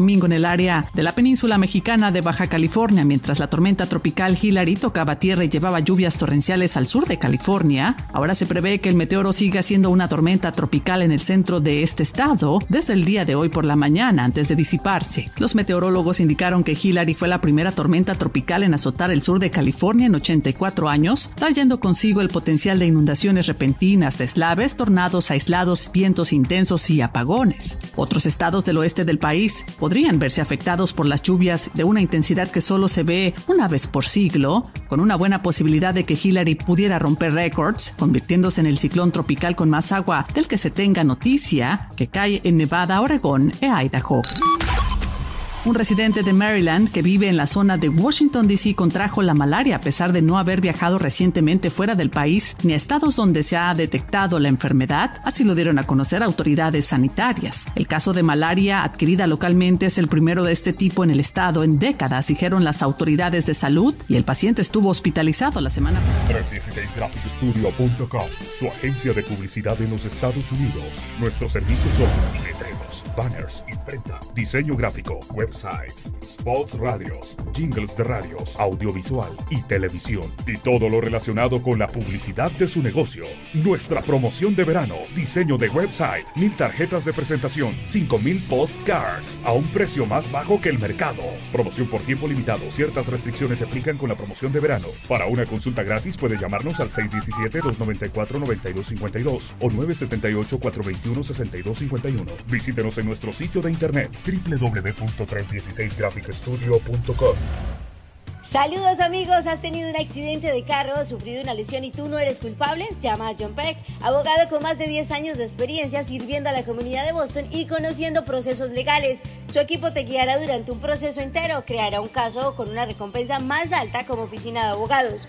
domingo en el área de la península mexicana de Baja California, mientras la tormenta tropical Hillary tocaba tierra y llevaba lluvias torrenciales al sur de California. Ahora se prevé que el meteoro siga siendo una tormenta tropical en el centro de este estado desde el día de hoy por la mañana antes de disiparse. Los meteorólogos indicaron que Hillary fue la primera tormenta tropical en azotar el sur de California en 84 años, trayendo consigo el potencial de inundaciones repentinas, deslaves, tornados aislados, vientos intensos y apagones. Otros estados del oeste del país podrían verse afectados por las lluvias de una intensidad que solo se ve una vez por siglo, con una buena posibilidad de que Hillary pudiera romper récords, convirtiéndose en el ciclón tropical con más agua del que se tenga noticia, que cae en Nevada, Oregón e Idaho. Un residente de Maryland que vive en la zona de Washington, D.C. contrajo la malaria a pesar de no haber viajado recientemente fuera del país ni a estados donde se ha detectado la enfermedad, así lo dieron a conocer autoridades sanitarias. El caso de malaria adquirida localmente es el primero de este tipo en el estado en décadas, dijeron las autoridades de salud, y el paciente estuvo hospitalizado la semana pasada. 316graphicstudio.com, su agencia de publicidad en los Estados Unidos. Nuestros servicios son letreros, banners, imprenta, diseño gráfico, websites, spots radios, jingles de radios, audiovisual y televisión. Y todo lo relacionado con la publicidad de su negocio. Nuestra promoción de verano, diseño de website, mil tarjetas de presentación, 5000 postcards a un precio más bajo que el mercado. Promoción por tiempo limitado. Ciertas restricciones se aplican con la promoción de verano. Para una consulta gratis puede llamarnos al 617-294-9252 o 978-421-6251. Visítenos en nuestro sitio de internet www.316graphicstudio.com. Saludos amigos, ¿has tenido un accidente de carro, sufrido una lesión y tú no eres culpable? Llama a John Peck, abogado con más de 10 años de experiencia sirviendo a la comunidad de Boston y conociendo procesos legales. Su equipo te guiará durante un proceso entero, creará un caso con una recompensa más alta como oficina de abogados.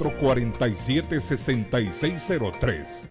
447 6603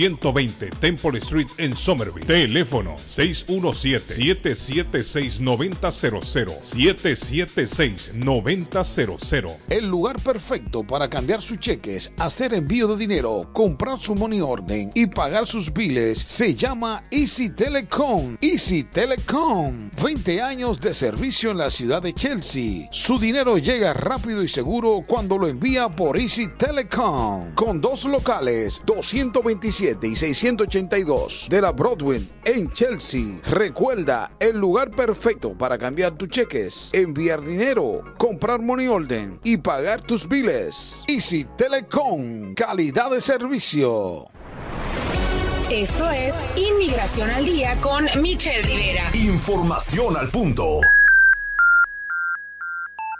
120 Temple Street en Somerville. Teléfono 617-776-9000. 776-9000. El lugar perfecto para cambiar sus cheques, hacer envío de dinero, comprar su money orden y pagar sus biles se llama Easy Telecom. Easy Telecom. 20 años de servicio en la ciudad de Chelsea. Su dinero llega rápido y seguro cuando lo envía por Easy Telecom. Con dos locales, 227 y 682 de la Broadway en Chelsea. Recuerda el lugar perfecto para cambiar tus cheques, enviar dinero, comprar money order y pagar tus biles. Easy Telecom, calidad de servicio. Esto es Inmigración al Día con Michelle Rivera. Información al punto.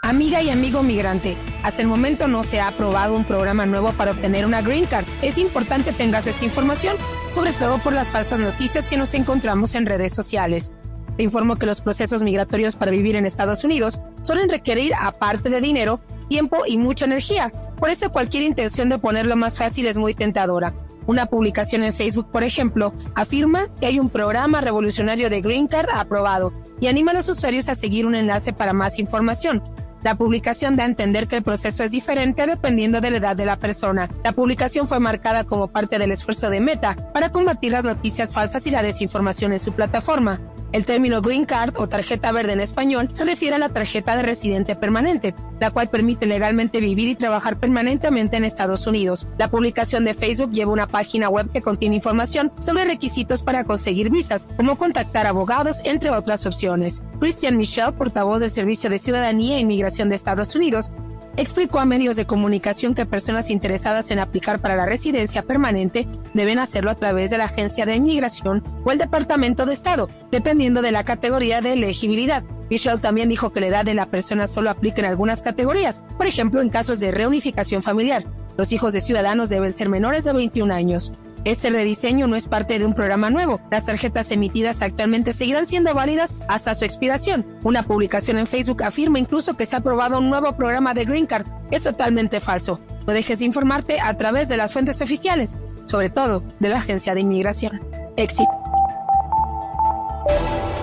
Amiga y amigo migrante, hasta el momento no se ha aprobado un programa nuevo para obtener una Green Card. Es importante tengas esta información, sobre todo por las falsas noticias que nos encontramos en redes sociales. Te informo que los procesos migratorios para vivir en Estados Unidos suelen requerir, aparte de dinero, tiempo y mucha energía. Por eso cualquier intención de ponerlo más fácil es muy tentadora. Una publicación en Facebook, por ejemplo, afirma que hay un programa revolucionario de Green Card aprobado y anima a los usuarios a seguir un enlace para más información. La publicación da a entender que el proceso es diferente dependiendo de la edad de la persona. La publicación fue marcada como parte del esfuerzo de Meta para combatir las noticias falsas y la desinformación en su plataforma. El término Green Card o tarjeta verde en español se refiere a la tarjeta de residente permanente, la cual permite legalmente vivir y trabajar permanentemente en Estados Unidos. La publicación de Facebook lleva una página web que contiene información sobre requisitos para conseguir visas, como contactar abogados, entre otras opciones. Christian Michel, portavoz del Servicio de Ciudadanía e Inmigración de Estados Unidos, explicó a medios de comunicación que personas interesadas en aplicar para la residencia permanente deben hacerlo a través de la Agencia de Inmigración o el Departamento de Estado, dependiendo de la categoría de elegibilidad. Michelle también dijo que la edad de la persona solo aplica en algunas categorías, por ejemplo en casos de reunificación familiar. Los hijos de ciudadanos deben ser menores de 21 años. Este rediseño no es parte de un programa nuevo. Las tarjetas emitidas actualmente seguirán siendo válidas hasta su expiración. Una publicación en Facebook afirma incluso que se ha aprobado un nuevo programa de Green Card. Es totalmente falso. No dejes de informarte a través de las fuentes oficiales, sobre todo de la Agencia de Inmigración. Éxito.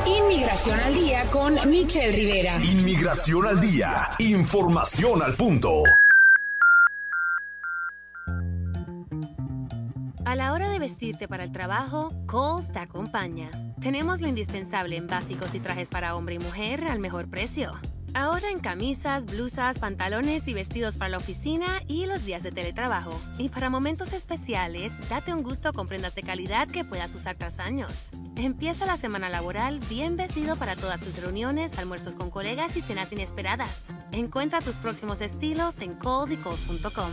Inmigración al día con Michelle Rivera. Inmigración al día. Información al punto. A la hora de vestirte para el trabajo, Kohl's te acompaña. Tenemos lo indispensable en básicos y trajes para hombre y mujer al mejor precio. Ahora en camisas, blusas, pantalones y vestidos para la oficina y los días de teletrabajo. Y para momentos especiales, date un gusto con prendas de calidad que puedas usar tras años. Empieza la semana laboral bien vestido para todas tus reuniones, almuerzos con colegas y cenas inesperadas. Encuentra tus próximos estilos en kohlsykohls.com.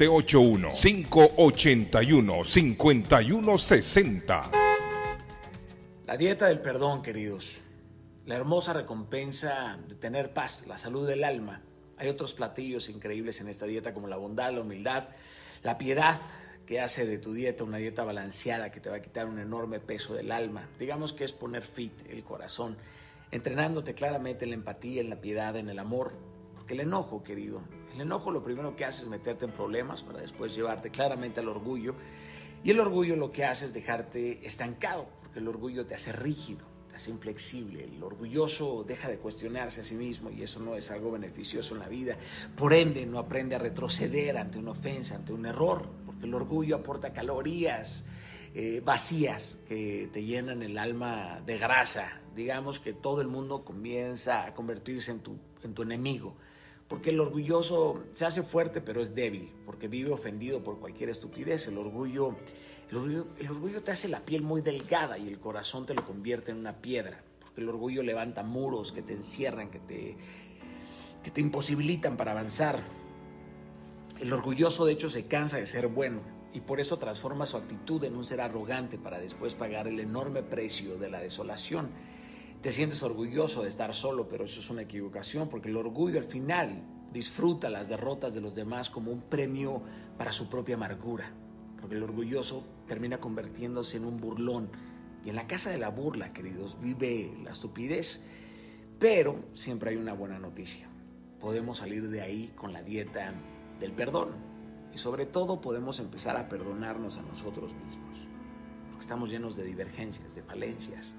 781-581-5160. La dieta del perdón, queridos. La hermosa recompensa de tener paz, la salud del alma. Hay otros platillos increíbles en esta dieta como la bondad, la humildad, la piedad que hace de tu dieta una dieta balanceada que te va a quitar un enorme peso del alma. Digamos que es poner fit el corazón, entrenándote claramente en la empatía, en la piedad, en el amor. Porque el enojo, querido, el enojo lo primero que hace es meterte en problemas para después llevarte claramente al orgullo. Y el orgullo lo que hace es dejarte estancado, porque el orgullo te hace rígido, te hace inflexible. El orgulloso deja de cuestionarse a sí mismo y eso no es algo beneficioso en la vida. Por ende, no aprende a retroceder ante una ofensa, ante un error, porque el orgullo aporta calorías eh, vacías que te llenan el alma de grasa. Digamos que todo el mundo comienza a convertirse en tu, en tu enemigo. Porque el orgulloso se hace fuerte pero es débil, porque vive ofendido por cualquier estupidez. El orgullo, el orgullo, te hace la piel muy delgada y el corazón te lo convierte en una piedra. Porque el orgullo levanta muros que te encierran, que te, que te imposibilitan para avanzar. El orgulloso de hecho se cansa de ser bueno y por eso transforma su actitud en un ser arrogante para después pagar el enorme precio de la desolación. Te sientes orgulloso de estar solo, pero eso es una equivocación, porque el orgullo al final disfruta las derrotas de los demás como un premio para su propia amargura, porque el orgulloso termina convirtiéndose en un burlón. Y en la casa de la burla, queridos, vive la estupidez, pero siempre hay una buena noticia. Podemos salir de ahí con la dieta del perdón y sobre todo podemos empezar a perdonarnos a nosotros mismos, porque estamos llenos de divergencias, de falencias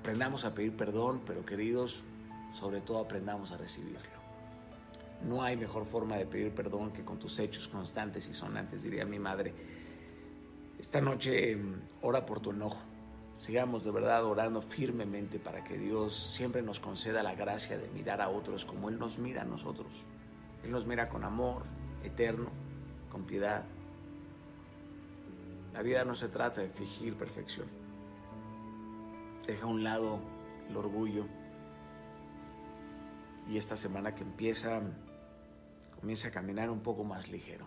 Aprendamos a pedir perdón, pero queridos, sobre todo aprendamos a recibirlo. No hay mejor forma de pedir perdón que con tus hechos constantes y sonantes, diría mi madre. Esta noche mm, ora por tu enojo, sigamos de verdad orando firmemente para que Dios siempre nos conceda la gracia de mirar a otros como Él nos mira a nosotros. Él nos mira con amor eterno, con piedad. La vida no se trata de fingir perfección. Deja a un lado el orgullo. Y esta semana que empieza, comienza a caminar un poco más ligero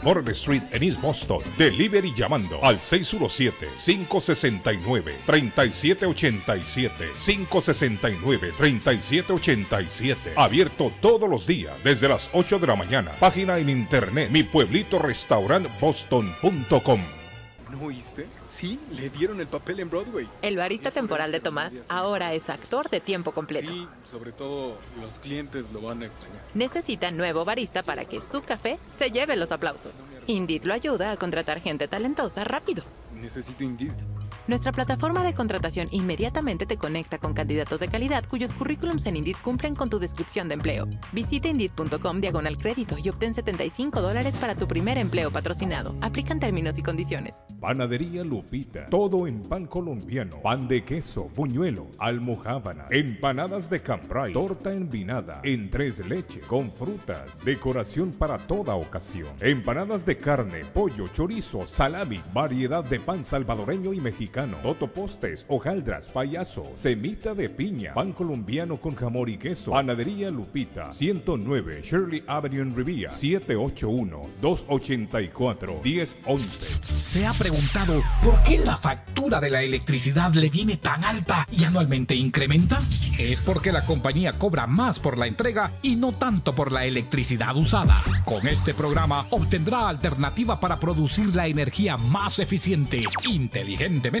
Border Street en East Boston. Delivery llamando al 617-569-3787. 569-3787. Abierto todos los días desde las 8 de la mañana. Página en internet mi pueblito restaurant boston.com. ¿No oíste? Sí, le dieron el papel en Broadway. El barista temporal de Tomás ahora es actor de tiempo completo. Sí, sobre todo los clientes lo van a extrañar. Necesita nuevo barista para que su café se lleve los aplausos. Indeed lo ayuda a contratar gente talentosa rápido. Necesito Indeed. Nuestra plataforma de contratación inmediatamente te conecta con candidatos de calidad cuyos currículums en Indeed cumplen con tu descripción de empleo. Visita Indeed.com diagonal crédito y obtén 75 dólares para tu primer empleo patrocinado. Aplican términos y condiciones. Panadería Lupita. Todo en pan colombiano. Pan de queso, buñuelo, almohábana, empanadas de cambray, torta envinada, en tres leches, con frutas, decoración para toda ocasión. Empanadas de carne, pollo, chorizo, salami, variedad de pan salvadoreño y mexicano mexicano, totopostes, hojaldras, payaso, semita de piña, pan colombiano con jamón y queso, panadería Lupita, 109 Shirley Avenue en Rivia, 781-284-1011. ¿Se ha preguntado por qué la factura de la electricidad le viene tan alta y anualmente incrementa? Es porque la compañía cobra más por la entrega y no tanto por la electricidad usada. Con este programa obtendrá alternativa para producir la energía más eficiente, inteligentemente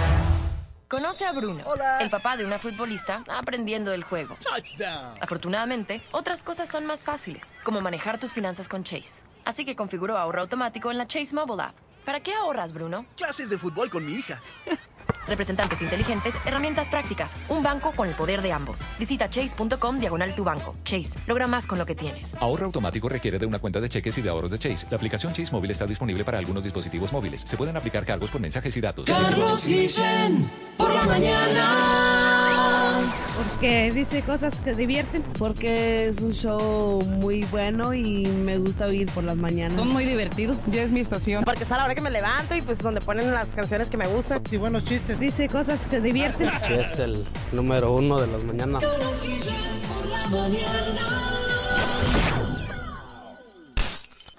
Conoce a Bruno, el papá de una futbolista aprendiendo el juego. Afortunadamente, otras cosas son más fáciles, como manejar tus finanzas con Chase. Así que configuró ahorro automático en la Chase Mobile App. ¿Para qué ahorras, Bruno? Clases de fútbol con mi hija. Representantes inteligentes, herramientas prácticas, un banco con el poder de ambos. Visita chase.com diagonal tu banco. Chase, logra más con lo que tienes. Ahorro automático requiere de una cuenta de cheques y de ahorros de Chase. La aplicación Chase Móvil está disponible para algunos dispositivos móviles. Se pueden aplicar cargos por mensajes y datos. Carlos Guillén, por la mañana. Porque dice cosas que divierten. Porque es un show muy bueno y me gusta oír por las mañanas. Son muy divertidos. Ya es mi estación. Porque es a la hora que me levanto y pues donde ponen las canciones que me gustan. Sí, buenos chistes. Dice cosas que divierten. es el número uno de las mañanas.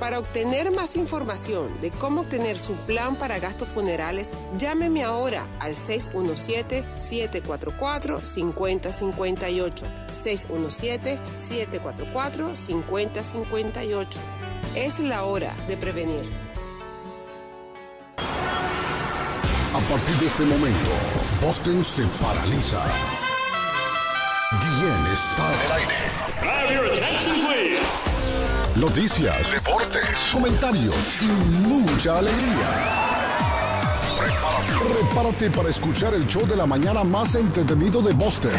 Para obtener más información de cómo obtener su plan para gastos funerales, llámeme ahora al 617-744-5058. 617-744-5058. Es la hora de prevenir. A partir de este momento, Boston se paraliza. Guillén está en el aire. Noticias, deportes, comentarios y mucha alegría. Prepárate. Prepárate para escuchar el show de la mañana más entretenido de Boston.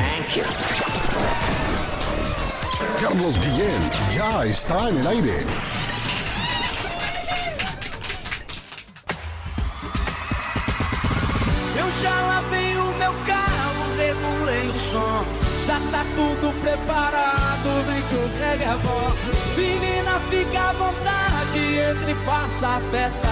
Carlos Guillén ya está en el aire. Eu já lavei o meu carro, regulei o som. Já tá tudo preparado, vem que o Greg é bom. Menina, fica à vontade, entre e faça a festa.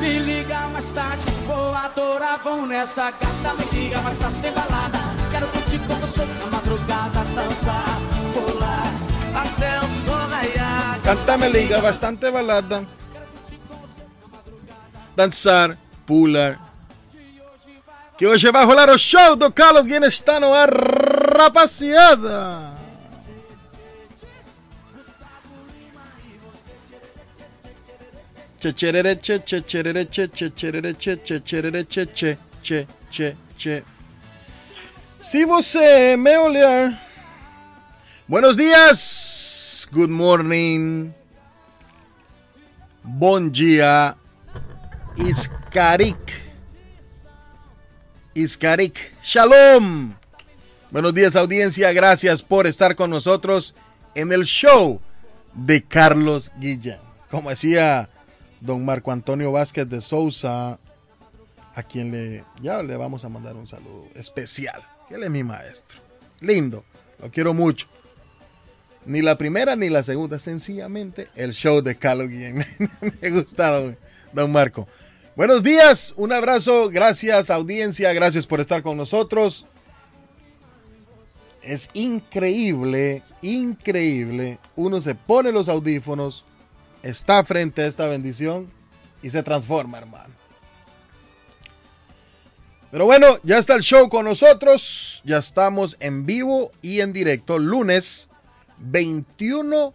Me liga mais tarde, vou adorar, vão nessa gata. Me liga mais tarde, tem balada. Quero curtir com você na madrugada, dançar, pular, até o sol raiar. Cántame liga, bastante balada. Dançar, pular. Que hoje vai rolar o show do Carlos Guinness está no ar, rapaziada. Checherere, che, checherere, che, checherere, che, checherere, che, che, che, che, che. Se você me olhar. Buenos días. Good morning. Bom dia. Iskarik. Iskarik. Shalom. Buenos días audiencia. Gracias por estar con nosotros en el show de Carlos Guillén. Como decía don Marco Antonio Vázquez de Sousa, a quien le ya le vamos a mandar un saludo especial. Él es mi maestro. Lindo. Lo quiero mucho. Ni la primera ni la segunda, sencillamente el show de Carlos Guillén. Me ha gustado, don Marco. Buenos días, un abrazo, gracias audiencia, gracias por estar con nosotros. Es increíble, increíble. Uno se pone los audífonos, está frente a esta bendición y se transforma, hermano. Pero bueno, ya está el show con nosotros. Ya estamos en vivo y en directo. Lunes 21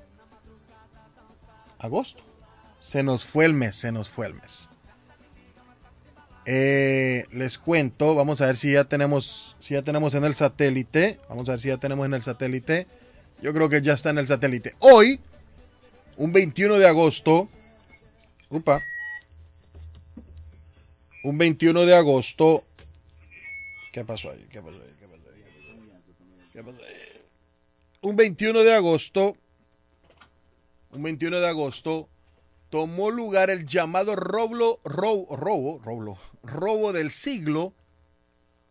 agosto. Se nos fue el mes, se nos fue el mes. Eh, les cuento, vamos a ver si ya tenemos, si ya tenemos en el satélite. Vamos a ver si ya tenemos en el satélite. Yo creo que ya está en el satélite. Hoy, un 21 de agosto. Upa. Un 21 de agosto. ¿Qué pasó ahí? ¿Qué pasó ahí? ¿Qué pasó ahí? Un 21 de agosto. Un 21 de agosto tomó lugar el llamado roblo, robo, robo, robo, robo del siglo,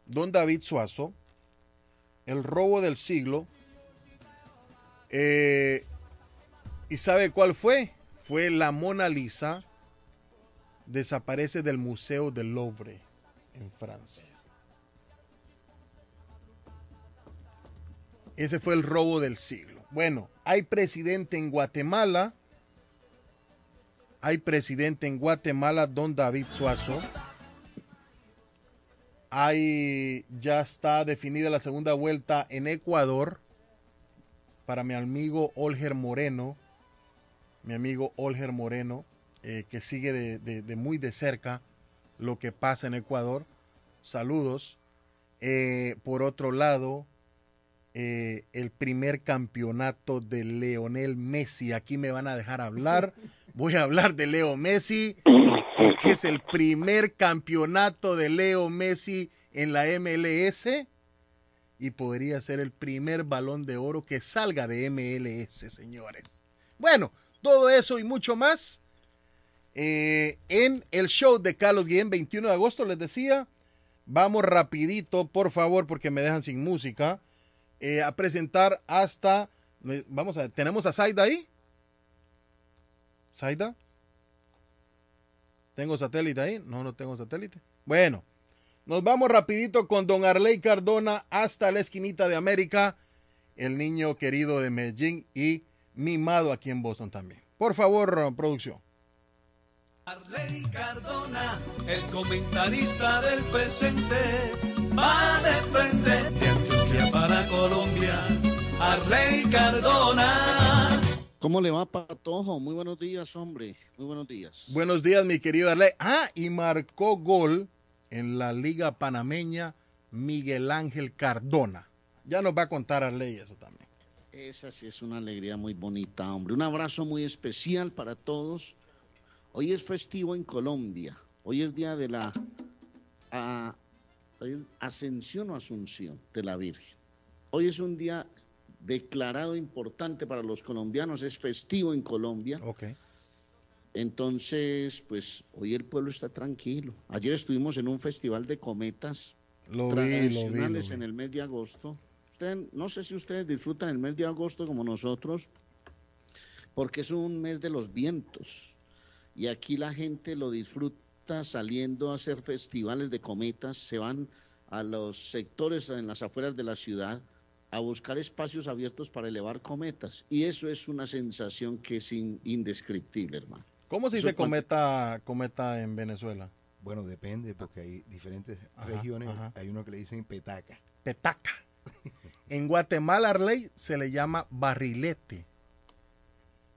don David Suazo, el robo del siglo. Eh, ¿Y sabe cuál fue? Fue la Mona Lisa, desaparece del Museo del Louvre en Francia. Ese fue el robo del siglo. Bueno, hay presidente en Guatemala hay presidente en Guatemala, don David Suazo. Hay, ya está definida la segunda vuelta en Ecuador para mi amigo Olger Moreno, mi amigo Olger Moreno, eh, que sigue de, muy de cerca lo que pasa en Ecuador. Saludos. Eh, por otro lado, eh, el primer campeonato de Leonel Messi. Aquí me van a dejar hablar. Voy a hablar de Leo Messi, que es el primer campeonato de Leo Messi en la MLS y podría ser el primer balón de oro que salga de MLS, señores. Bueno, todo eso y mucho más eh, en el show de Carlos Guillén, 21 de agosto, les decía. Vamos rapidito, por favor, porque me dejan sin música. eh, a presentar hasta, vamos a ¿tenemos a Zaida ahí? ¿Zaida? ¿Tengo satélite ahí? No, no tengo satélite. Bueno, nos vamos rapidito con don Arley Cardona hasta la esquinita de América, el niño querido de Medellín y mimado aquí en Boston también. Por favor, producción. Arley Cardona, el comentarista del presente, va de frente de Antioquia para Colombia. Arley Cardona. ¿Cómo le va, Patojo? Muy buenos días, hombre. Muy buenos días. Buenos días, mi querido Arley. Ah, y marcó gol en la Liga Panameña Miguel Ángel Cardona. Ya nos va a contar Arley eso también. Esa sí es una alegría muy bonita, hombre. Un abrazo muy especial para todos. Hoy es festivo en Colombia. Hoy es día de la a- Ascensión o Asunción de la Virgen. Hoy es un día declarado importante para los colombianos. Es festivo en Colombia. Ok. Entonces, pues hoy el pueblo está tranquilo. Ayer estuvimos en un festival de cometas Lo vi, lo vi, lo tradicionales vi. en el mes de agosto. Ustedes, no sé si ustedes disfrutan el mes de agosto como nosotros, porque es un mes de los vientos. Y aquí la gente lo disfruta saliendo a hacer festivales de cometas, se van a los sectores en las afueras de la ciudad a buscar espacios abiertos para elevar cometas. Y eso es una sensación que es in- indescriptible, hermano. ¿Cómo se dice cometa, cometa en Venezuela? Bueno, depende, porque hay diferentes Ajá, regiones. ajá. Hay uno que le dicen petaca. Petaca. En Guatemala, Arley, se le llama barrilete.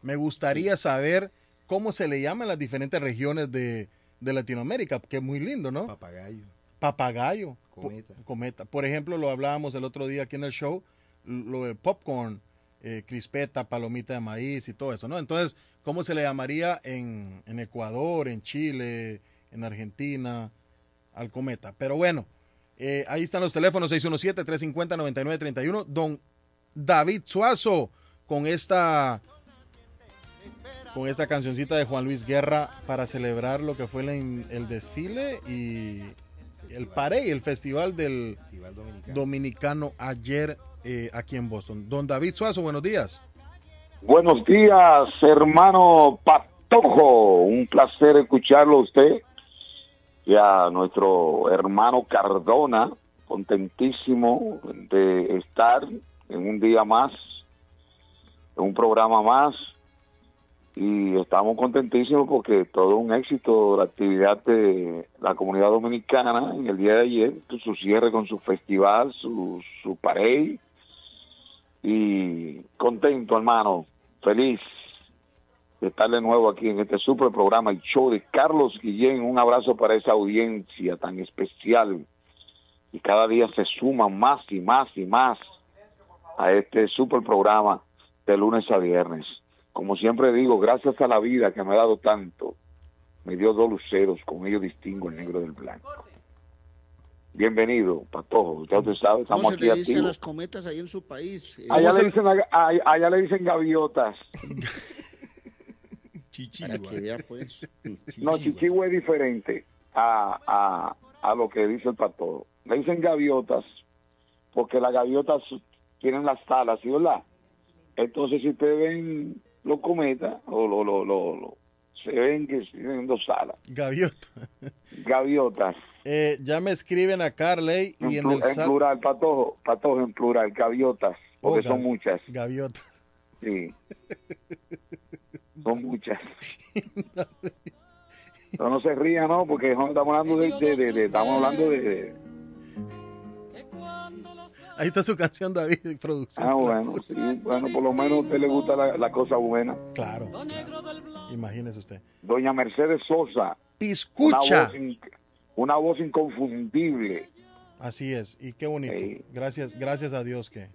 Me gustaría saber cómo se le llama en las diferentes regiones de, de Latinoamérica, que es muy lindo, ¿no? Papagayo. Papagayo. po- Cometa. cometa. Por ejemplo, lo hablábamos el otro día aquí en el show, lo del popcorn, eh, crispeta, palomita de maíz y todo eso, ¿no? Entonces, ¿cómo se le llamaría en, en Ecuador, en Chile, en Argentina, al cometa? Pero bueno, eh, ahí están los teléfonos 617-350-9931. Don David Suazo con esta con esta cancioncita de Juan Luis Guerra para celebrar lo que fue el, el desfile y el paré, el festival del Festival Dominicano. dominicano ayer eh, aquí en Boston. Don David Suazo, buenos días. Buenos días, hermano Patojo. Un placer escucharlo a usted y a nuestro hermano Cardona. Contentísimo de estar en un día más, en un programa más. Y estamos contentísimos porque todo un éxito la actividad de la comunidad dominicana en el día de ayer, su cierre con su festival, su, su parade. Y contento, hermano, feliz de estar de nuevo aquí en este super programa, el show de Carlos Guillén. Un abrazo para esa audiencia tan especial y cada día se suman más y más y más a este super programa de lunes a viernes. Como siempre digo, gracias a la vida que me ha dado tanto, me dio dos luceros, con ellos distingo el negro del blanco. Bienvenido, Patojo. Ya usted sabe, ¿Cómo estamos se aquí le dice a activos. las cometas ahí en su país? Eh, Allá le, dicen, a- a- allá le dicen gaviotas. Para que vea, pues. No, chichigua es diferente a, a, a lo que dice el Patojo. Le dicen gaviotas porque las gaviotas tienen las alas, ¿sí verdad? Entonces, si ustedes ven los cometas, o lo, lo, lo, lo- se ven que tienen dos alas. Gaviota. Gaviotas. Eh, ya me escriben a Carley y en en, el en plural, Patojo, Patojo en plural, gaviotas, porque Oh, son muchas. Gaviota. Sí. Son muchas. No, no se ría, ¿no? Porque no estamos hablando de, de- de- de- estamos hablando de, de- Ahí está su canción, David, producción. ah, bueno, sí, bueno, por lo menos a usted le gusta la, la cosa buena. Claro. Imagínese usted. Doña Mercedes Sosa. Piscucha. Una voz, in- una voz inconfundible. Así es, y qué bonito. Gracias, gracias a Dios que,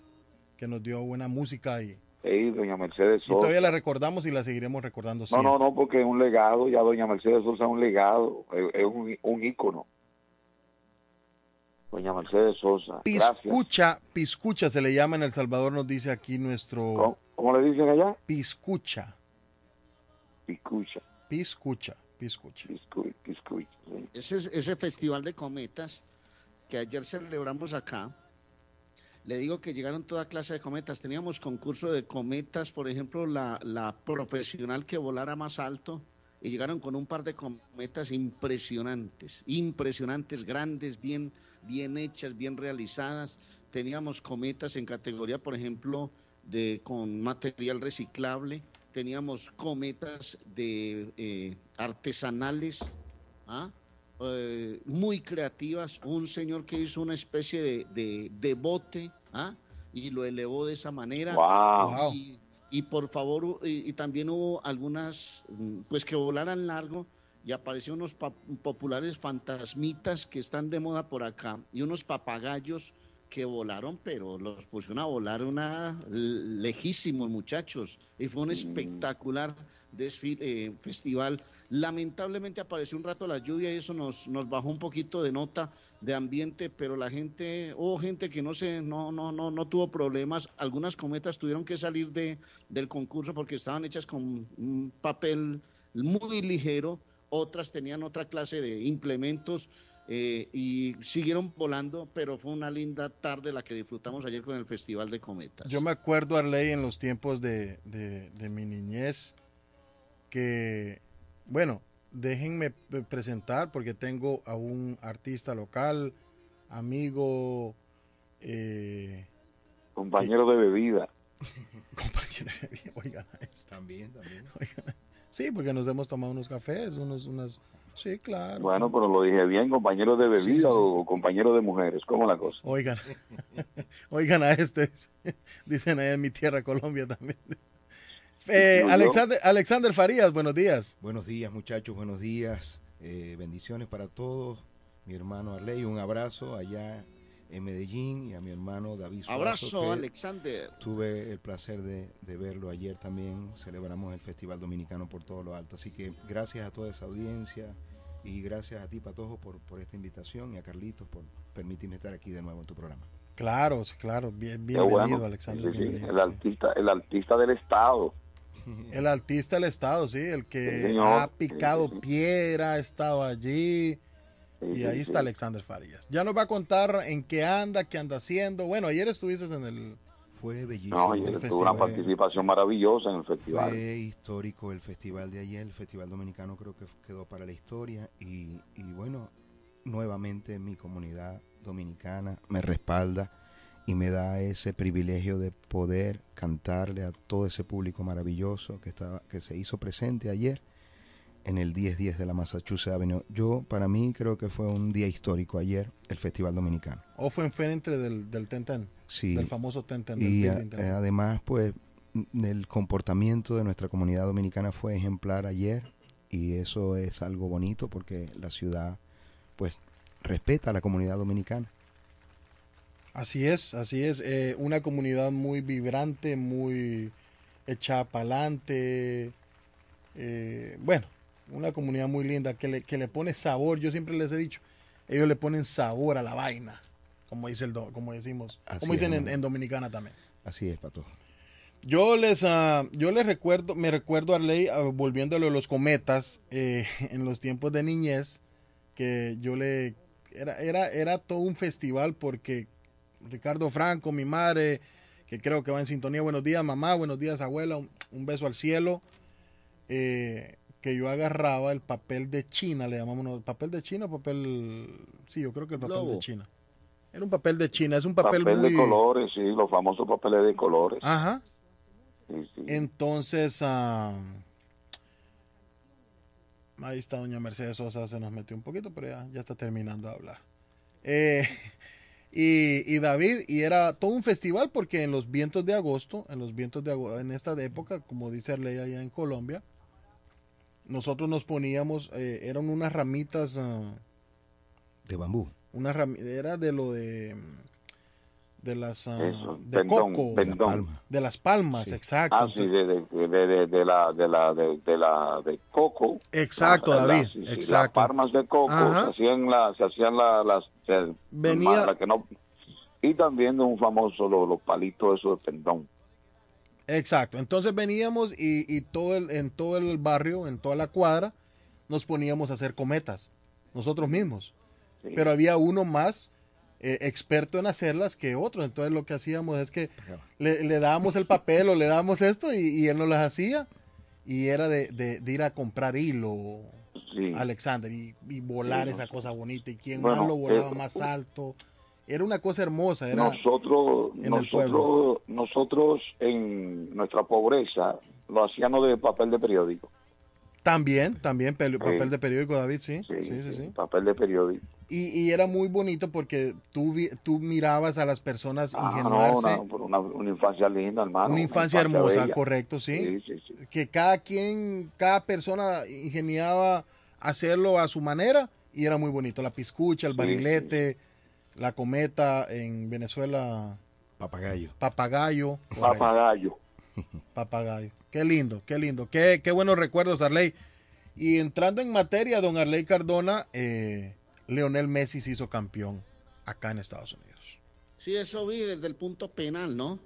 que nos dio buena música y, Sí, doña Mercedes y todavía Sosa. la recordamos y la seguiremos recordando No, siempre. no, no, porque es un legado, ya doña Mercedes Sosa es un legado, es, es un, un ícono. Doña Mercedes Sosa, gracias. Piscucha, piscucha se le llama en El Salvador, nos dice aquí nuestro... ¿Cómo, le dicen allá? Piscucha. Piscucha. Piscucha, piscucha. Piscucha, Ese, ese festival de cometas que ayer celebramos acá Le digo que llegaron toda clase de cometas. Teníamos concurso de cometas, por ejemplo, la, la profesional que volara más alto, y llegaron con un par de cometas impresionantes, impresionantes, grandes, bien, bien hechas, bien realizadas. Teníamos cometas en categoría, por ejemplo, de con material reciclable. Teníamos cometas de eh, artesanales, ¿ah? eh, muy creativas. Un señor que hizo una especie de, de, de bote ¿ah? y lo elevó de esa manera. Wow. Y, y por favor, y, y también hubo algunas, mm, pues que volaran largo y aparecieron unos pa- populares fantasmitas que están de moda por acá y unos papagayos que volaron, pero los pusieron a volar una lejísimos muchachos y fue un espectacular desfile, eh, festival. Lamentablemente apareció un rato la lluvia y eso nos, nos bajó un poquito de nota de ambiente, pero la gente, hubo gente que no se, no, no, no, no tuvo problemas. Algunas cometas tuvieron que salir de, del concurso porque estaban hechas con un papel muy ligero, otras tenían otra clase de implementos eh, y siguieron volando, pero fue una linda tarde la que disfrutamos ayer con el Festival de Cometas. Yo me acuerdo, Arley, en los tiempos de- de mi niñez, que, bueno, déjenme presentar porque tengo a un artista local, amigo, eh, Compañero de bebida. compañero de vida, oigan. También, también. Oigan, sí, porque nos hemos tomado unos cafés, unos, unas, sí, claro. Bueno, pero lo dije bien, compañero de bebida o compañero de mujeres. ¿Cómo la cosa? Oigan, oigan a este, dicen ahí en mi tierra, Colombia también. Eh. Alexander, Alexander Farías, buenos días. Buenos días, muchachos, buenos días. Eh, bendiciones para todos. Mi hermano Arley, un abrazo allá en Medellín y a mi hermano David Suazo, Abrazo, Alexander. Tuve el placer de, de verlo ayer también. Celebramos el Festival Dominicano por todo lo alto. Así que gracias a toda esa audiencia y gracias a ti, Patojo, por, por esta invitación y a Carlitos por permitirme estar aquí de nuevo en tu programa. Claro, sí, claro, bien, bienvenido, bueno. Alexander. Sí, sí, bienvenido. el artista, el artista del estado. El artista del Estado, sí, el Sí, que ha picado piedra, ha estado allí. y ahí sí. está Alexander Farías. Ya nos va a contar en qué anda, qué anda haciendo. Bueno, ayer estuviste en el... Fue bellísimo. No, el tuvo una participación maravillosa en el festival. Fue histórico el festival de ayer, el festival dominicano creo que quedó para la historia y, y bueno, nuevamente mi comunidad dominicana me respalda y me da ese privilegio de poder cantarle a todo ese público maravilloso que estaba que se hizo presente ayer en el 10-10 de la Massachusetts Avenue. Yo, para mí, creo que fue un día histórico ayer, el Festival Dominicano. ¿O fue enfrente del, del Tenten? Sí. Del famoso Tenten. Y del a- eh, además, pues, el comportamiento de nuestra comunidad dominicana fue ejemplar ayer y eso es algo bonito porque la ciudad, pues, respeta a la comunidad dominicana. Así es, así es. eh, una comunidad muy vibrante, muy echada para adelante. bueno, una comunidad muy linda que le, que le pone sabor. Yo siempre les he dicho, ellos le ponen sabor a la vaina, como dice el como decimos, Así como es, dicen en, en Dominicana también. Así es, Pato. Yo les, ah, yo les recuerdo, me recuerdo a Arley, ah, volviéndolo a los cometas, eh, en los tiempos de niñez, que yo le, era, era, era todo un festival porque Ricardo Franco, mi madre, que creo que va en sintonía, buenos días mamá, buenos días abuela, un, un beso al cielo, eh, que yo agarraba el papel de China, le llamamos, ¿no? papel de China o papel, sí, yo creo que el papel de. China. Era un papel de China, es un papel, Papel muy... de colores, sí, los famosos papeles de colores. Ajá. Sí, sí. Entonces, ah, ahí está doña Mercedes Sosa, se nos metió un poquito, pero ya, ya está terminando de hablar. Eh, y, y David, y era todo un festival porque en los vientos de agosto, en los vientos de agosto, en esta época, como dice Arley allá en Colombia, nosotros nos poníamos, eh, eran unas ramitas, ah, De bambú. una rami- era de lo de de las ah, Eso, de pendón, coco, pendón. de las palmas, exacto. Ah, sí, de, de, de, de- de la, de la, de, de la, de coco. Exacto, La- la- David, exacto. Las palmas de coco, Ajá. se hacían, la, se hacían la- las, se- Venía- la que no, y también de un famoso, los, los palitos esos de pendón. Exacto. Entonces veníamos y, y todo el, en todo el barrio, en toda la cuadra, nos poníamos a hacer cometas, nosotros mismos. Pero había uno más eh, experto en hacerlas que otros. Entonces lo que hacíamos es que le, le dábamos el papel o le dábamos esto y, y él nos las hacía. Y era de, de- de ir a comprar hilo, Alexander, y, y volar Sí, esa no. cosa bonita. Y quién Bueno, más lo volaba eh, más alto. Era una cosa hermosa. Era nosotros, en nosotros, nosotros en nuestra pobreza lo hacíamos de papel de periódico. También, también, pel- papel de periódico, David, sí. Sí, sí, sí, sí. Papel de periódico. Y, y era muy bonito porque tú, vi- tú mirabas a las personas Ah, no, una, una, una infancia linda, hermano. Una infancia hermosa, bella. correcto, sí. Sí, sí, sí. Que cada quien, cada persona ingeniaba hacerlo a su manera y era muy bonito. La piscucha, el Sí, barilete, la cometa en Venezuela. Papagayo. Papagayo. Papagayo. Papagayo. Qué lindo, qué lindo. Qué, qué buenos recuerdos, Arley. Y entrando en materia, don Arley Cardona, eh, Leonel Messi se hizo campeón acá en Estados Unidos. Sí, eso vi desde el punto penal, ¿no?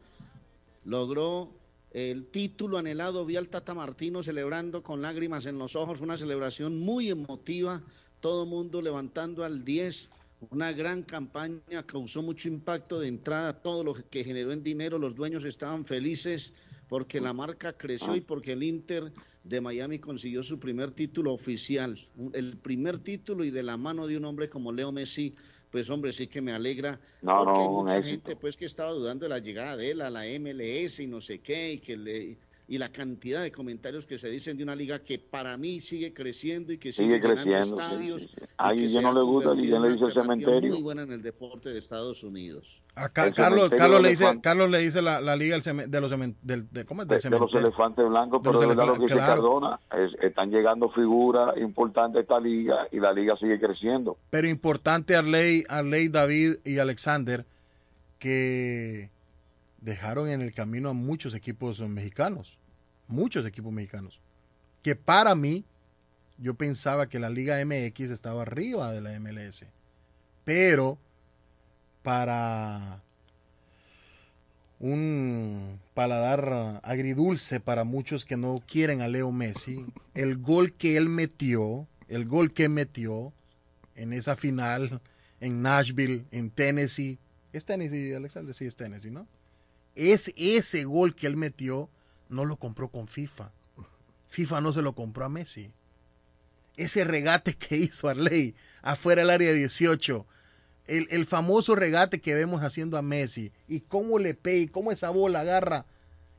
Logró el título anhelado, vi al Tata Martino celebrando con lágrimas en los ojos, una celebración muy emotiva, todo mundo levantando al 10, una gran campaña, causó mucho impacto de entrada, todo lo que generó en dinero, los dueños estaban felices porque la marca creció y porque el Inter de Miami consiguió su primer título oficial, el primer título y de la mano de un hombre como Leo Messi, pues hombre, sí que me alegra No, porque no, hay mucha éxito. gente pues que estaba dudando de la llegada de él a la MLS y no sé qué y que le y la cantidad de comentarios que se dicen de una liga que para mí sigue creciendo y que sigue, Sigue creciendo, estadios sí, sí. y A Guillén no le gusta, Guillén le dice alternativa cementerio. muy buena en el deporte de Estados Unidos. Acá El Carlos, Carlos de le dice. Carlos le dice la, la liga de los del, de, ¿cómo es? de, Del de los cementerio. elefantes blancos, De pero los es verdad lo que dice claro. Cardona, es- están llegando figuras importantes a esta liga y la liga sigue creciendo. Pero importante Arley, Arley, David y Alexander que dejaron en el camino a muchos equipos mexicanos, muchos equipos mexicanos, que para mí yo pensaba que la Liga MX estaba arriba de la MLS, pero para un paladar agridulce para muchos que no quieren a Leo Messi, el gol que él metió, el gol que metió en esa final en Nashville, en Tennessee, es Tennessee, Alexander, sí es Tennessee, ¿no? Es ese gol que él metió, no lo compró con FIFA. FIFA no se lo compró a Messi. Ese regate que hizo Arley afuera del área 18, el, el famoso regate que vemos haciendo a Messi, y cómo le pega, y cómo esa bola agarra.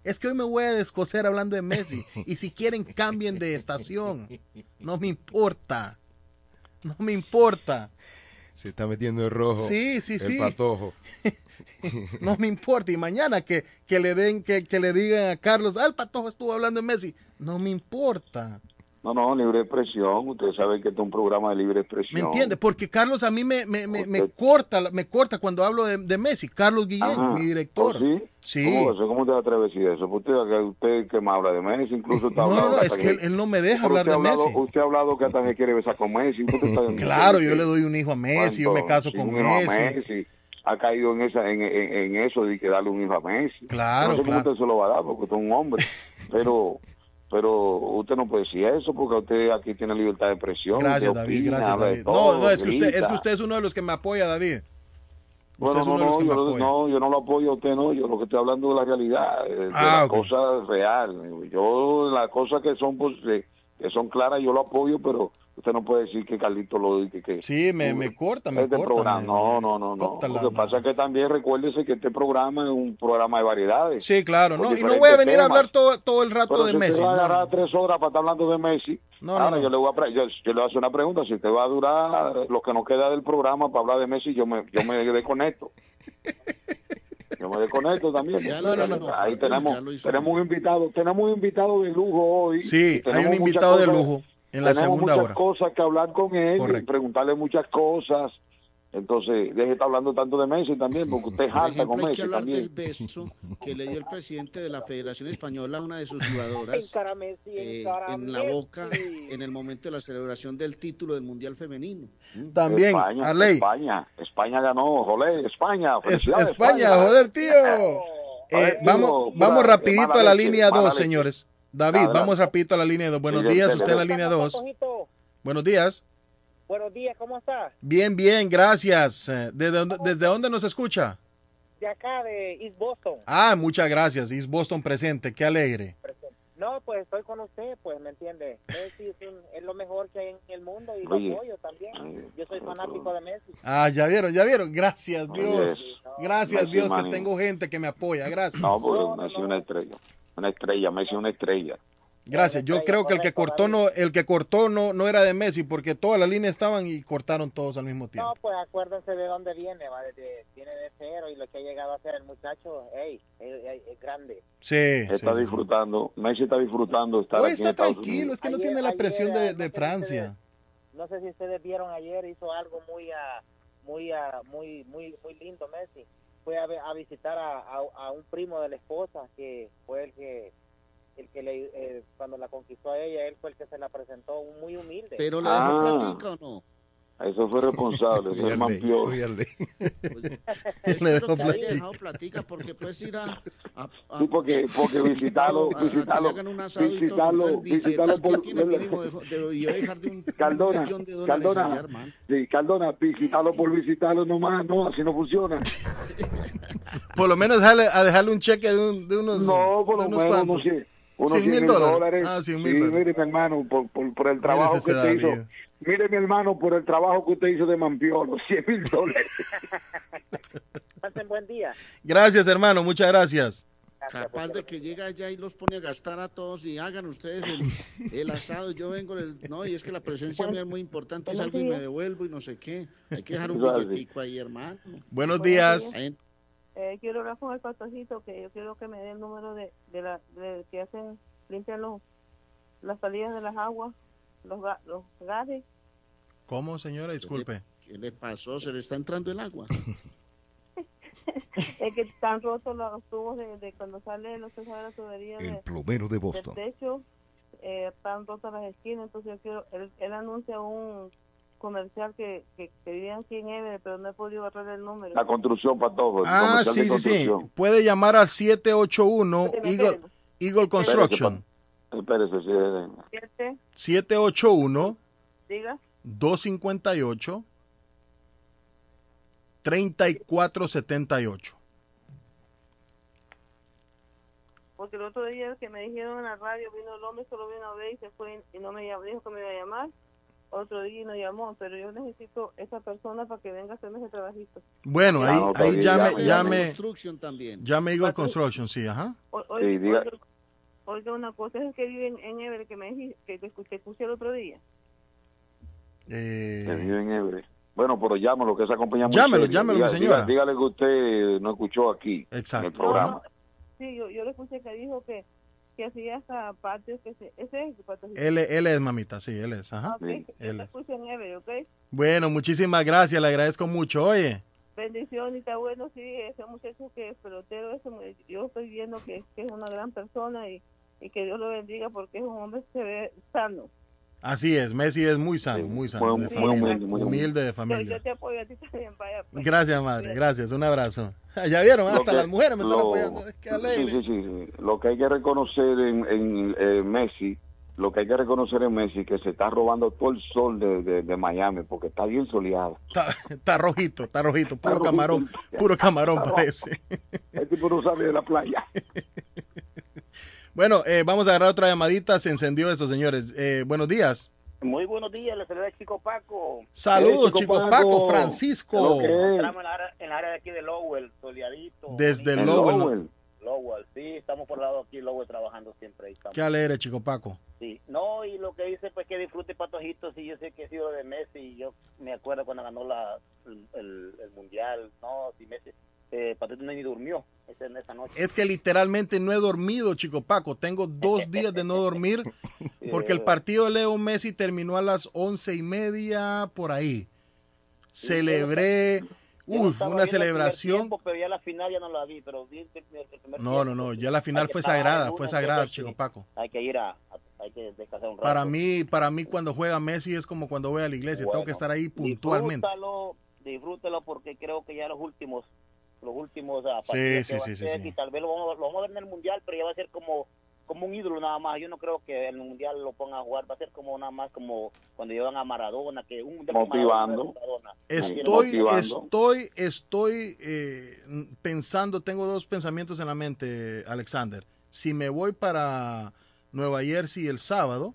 Es que hoy me voy a descoser hablando de Messi. Y si quieren, cambien de estación. No me importa. No me importa. Se está metiendo el rojo. Sí, sí, el sí. patojo. No me importa. Y mañana que, que le den, que, que le digan a Carlos, ah, el patojo estuvo hablando de Messi. No me importa. No, no, libre expresión. Ustedes saben que este es un programa de libre ¿Me expresión. entiende? Porque Carlos a mí me, me, me, me corta, me corta cuando hablo de, de Messi. Carlos Guillén, Ajá. mi director. ¿Oh, sí? Sí. ¿Cómo, eso? ¿Cómo te atreve a decir eso? Usted, que usted que me habla de Messi, incluso está No, hablando no, que es que él, él no me deja hablar de ha hablado- Messi. Usted ha hablado que hasta se quiere besar con Messi. Claro, yo le doy un hijo a Messi, yo me caso Sí, con. Messi. Ha caído en esa en, en, en eso de que darle un hijo a Messi. Claro, no sé cómo claro. usted se lo va a dar porque usted es un hombre. Pero pero usted no puede decir eso porque usted aquí tiene libertad de expresión. Gracias, David, gracias, de David. todo, No, no, es que, usted, es que usted es uno de los que me apoya, David. Usted Bueno, no, de no, yo, no, no, yo no lo apoyo a usted, no. Yo lo que estoy hablando de la realidad, eh, de Ah, las ok. cosas reales. Yo, las cosas que son pues, eh, que son claras, yo lo apoyo, pero usted no puede decir que Carlito lo dice que... Sí, me, me corta, me este corta. programa, me- no, no, no, no. Lo que pasa es que también recuérdese que este programa es un programa de variedades. Sí, claro, no, y no voy a venir a hablar todo, todo el rato Pero de si Messi. usted va a no, agarrar tres horas para estar hablando de Messi, No, no, ahora no. yo le voy a yo, yo le voy a hacer una pregunta. Si usted va a durar lo que nos queda del programa para hablar de Messi, yo me, yo me desconecto. Yo me desconecto también. Ya lo porque hizo, ahí ya tenemos, lo tenemos un invitado, tenemos un invitado de lujo hoy. Sí, hay un invitado de lujo en la tenemos segunda muchas hora. cosas que hablar con él, y Correcto. preguntarle muchas cosas. Entonces, deje de estar hablando tanto de Messi también, porque usted es Por alta ejemplo, con hay que Messi hablar también. del beso que le dio el presidente de la Federación Española a una de sus jugadoras eh, en la boca en el momento de la celebración del título del Mundial Femenino. ¿Mm? También, España, Arley. España, España ganó, jolé, España, felicidades, España, joder, tío. Eh, Joder, vamos, vamos rapidito a la línea mala 2, leche. señores. David, Adelante. vamos rapidito a la línea 2. Buenos Sí, días, usted en la línea 2. Buenos días. Buenos días, ¿cómo está? Bien, bien, gracias. ¿Desde dónde, ¿Desde dónde nos escucha? De acá, de East Boston. Ah, muchas gracias. East Boston presente, qué alegre. No, pues estoy con usted, pues, ¿me entiende? Messi es, un- es lo mejor que hay en el mundo y lo apoyo también. Yo soy fanático de Messi. Ah, ya vieron, ya vieron. Gracias, Oye, Dios. Gracias, Messi, Dios, que tengo gente que me apoya. Gracias. No, porque Messi es una estrella. Una estrella, Messi es una estrella. Gracias. Yo creo que el que cortó no, el que cortó no, no era de Messi, porque todas las líneas estaban y cortaron todos al mismo tiempo. No, pues acuérdense de dónde viene, va, de- viene de cero y lo que ha llegado a hacer el muchacho, hey, es, grande. Sí. Está sí, sí. disfrutando, Messi está disfrutando estar Hoy aquí está tranquilo, Unidos. es que no tiene la presión de, no de si Francia. No sé si ustedes vieron ayer, hizo algo muy, ah, muy, ah, muy, muy, muy lindo Messi. Fue a, a visitar a, a, a un primo de la esposa que fue el que, el que le, eh, cuando la conquistó a ella, él fue el que se la presentó, muy humilde. Pero dejó Ah. platica o no? Eso fue responsable, eso es dejó que haya platica. dejado platica porque puedes ir a, a, a- Sí, porque, porque visitarlo, a- visitarlo, un visitarlo, visitarlo por, tiene mínimo de- debió dejar de un, un Cardona, millón de allá, Cardona, hermano. sí, Cardona, visitarlo por visitarlo nomás, no, así no funciona. Por lo menos dejarle, a dejarle un cheque de, un- de unos. No, por de lo menos cuantos. unos 100 unos 100 100 mil dólares. dólares. Ah, 100 sí, mil dólares. mire, mi hermano, por, por, por el trabajo que usted hizo. vida. Mire, mi hermano, por el trabajo que usted hizo de Mampiolo, 100 mil dólares. Pasen buen día. Gracias, hermano, muchas gracias. Capaz de que llega allá y los pone a gastar a todos y hagan ustedes el, el asado. Yo vengo, el- no, y es que la presencia mía es muy importante y salgo y me devuelvo y no sé qué. Hay que dejar un billetico ahí, hermano. Buenos días. Eh, quiero hablar con el pastorcito, que yo quiero que me dé el número de, de la de que hacen, limpian los, las salidas de las aguas, los, ga- los gases. ¿Cómo, señora? Disculpe. ¿Qué le pasó? ¿Se le está entrando el agua? Es que están rotos los tubos de, de cuando sale, no se sabe la tubería El de- plomero de Boston. del techo, eh, están rotas las esquinas, entonces yo quiero, él, él anuncia un comercial que, que, que vivían aquí en Everett, pero no he podido agarrar el número. La construcción para todos. Ah, sí, sí, sí. Puede llamar al 781 Eagle, Eagle Construction. Espérese, sí, eh, Siete, 781 diga, 258 3478. porque el otro día que me dijeron en la radio, vino el hombre, solo vino a ver y se fue y no me llamó, dijo que me iba a llamar. Otro día y no llamó, pero yo necesito esa persona para que venga a hacerme ese trabajito. Bueno, ahí, ahí bien, llame, llame, llame, Construction también. llame Eagle Construction, sí, ajá. O- Sí, diga. Oiga una cosa, es el que vive en, en Everett, que me dijiste, que te escuché, escuché el otro día. Eh, que vive en Everett. Bueno, pero llámelo, que esa compañía muy Llámelo, llámelo, mi señora. dígale que usted no escuchó aquí Exacto. en el programa. Sí, yo, yo le escuché que dijo que, que hacía hasta patios, que se, ese es. Él, él es mamita, sí, él es, ajá. Ok, yo Él es. Bueno, muchísimas gracias, le agradezco mucho. Oye, Bendición y está bueno, sí, ese muchacho que es pelotero, ese, yo estoy viendo que, que es una gran persona y, y que Dios lo bendiga porque es un hombre que se ve sano. así es, Messi es muy sano, muy sano. muy- de muy familia, humilde, muy humilde de familia. yo te apoyo a ti también, vaya. pues. Gracias, madre, gracias, un abrazo. Ya vieron, hasta que- las mujeres me están lo- apoyando. Qué sí, alegre. sí, sí, sí. Lo que hay que reconocer en, en eh, Messi, lo que hay que reconocer en Messi, que se está robando todo el sol de, de, de Miami, porque está bien soleado. Está, está rojito, está rojito, puro camarón, puro camarón Está parece. El tipo no sale de la playa. Bueno, eh, vamos a agarrar otra llamadita, se encendió esto, señores. Eh, buenos días. Muy buenos días, les saluda Chico Paco. Saludos, Eh, Chico Chico Paco. Paco, Francisco. Es. Estamos en la área, en la área de aquí de Lowell, soleadito. Desde Lowell. Lowell. Lowell, sí, estamos por el lado aquí, Lowell, trabajando siempre ahí. Estamos. Qué alegre, Chico Paco. Sí, no, y lo que dice, pues que disfrute Patojito, sí, yo sé que he sido de Messi, y yo me acuerdo cuando ganó la, el, el- el Mundial, no, si Messi, eh, Patojito ni durmió esa, en esa noche. Es que literalmente no he dormido, Chico Paco. Tengo dos días de no dormir porque el partido de Leo Messi terminó a las once y media por ahí. Celebré, no uf, una celebración. tiempo, pero ya la final ya no la vi, pero vi el, el- el primer No, no, ya la final fue sagrada, fue sagrada, Chico sí, Paco. Hay que ir a, a- hay que descansar un rato. Para mí, para mí cuando juega Messi es como cuando voy a la iglesia, tengo que estar ahí puntualmente. Disfrútalo, disfrútalo porque creo que ya los últimos, los últimos Sí, partidos sí, va sí, a sí, ser, y tal vez lo vamos, lo vamos a ver en el mundial, pero ya va a ser como como un ídolo nada más. Yo no creo que el mundial lo pongan a jugar. Va a ser como nada más como cuando llevan a Maradona, que un Motivando. Estoy, estoy, estoy eh, pensando, tengo dos pensamientos en la mente, Alexander. Si me voy para Nueva Jersey el sábado,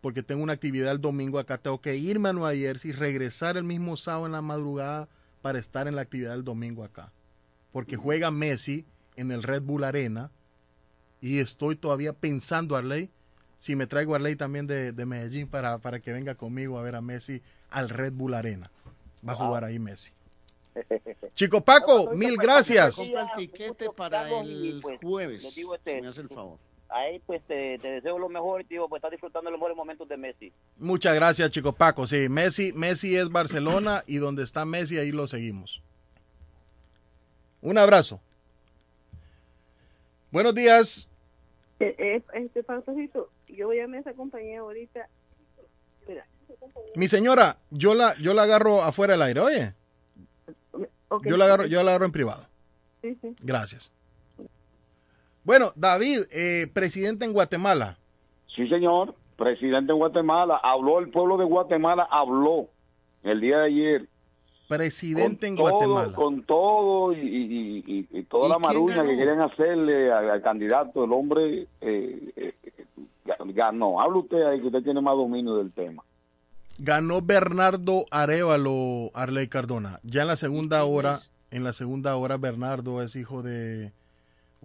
porque tengo una actividad el domingo acá, tengo que irme a Nueva Jersey, regresar el mismo sábado en la madrugada para estar en la actividad del domingo acá. Porque juega Messi en el Red Bull Arena y estoy todavía pensando, Arley, si me traigo a Arley también de, Medellín para, para que venga conmigo a ver a Messi al Red Bull Arena. Va a jugar ahí Messi. Chico Paco, mil gracias. Compra el tiquete para el pues, jueves. Si me hace el favor ahí pues te, deseo lo mejor y tío, pues estás disfrutando los mejores momentos de Messi. Muchas gracias, chico Paco. Sí, Messi, Messi es Barcelona y donde está Messi ahí lo seguimos. Un abrazo. Buenos días. Eh, eh, este yo voy a esa compañía ahorita. Mi señora, yo la, yo la agarro afuera del aire, oye. yo la agarro, yo la agarro en privado. Sí, sí. Gracias. Bueno, David, eh, presidente en Guatemala. Sí, señor, presidente en Guatemala. Habló el pueblo de Guatemala, habló el día de ayer. Presidente en Guatemala. Con todo y, toda la maruña que quieren hacerle al, candidato, el hombre eh, eh, ganó. Habla usted ahí que usted tiene más dominio del tema. Ganó Bernardo Arevalo, Arley Cardona. Ya en la segunda hora, en la segunda hora Bernardo es hijo de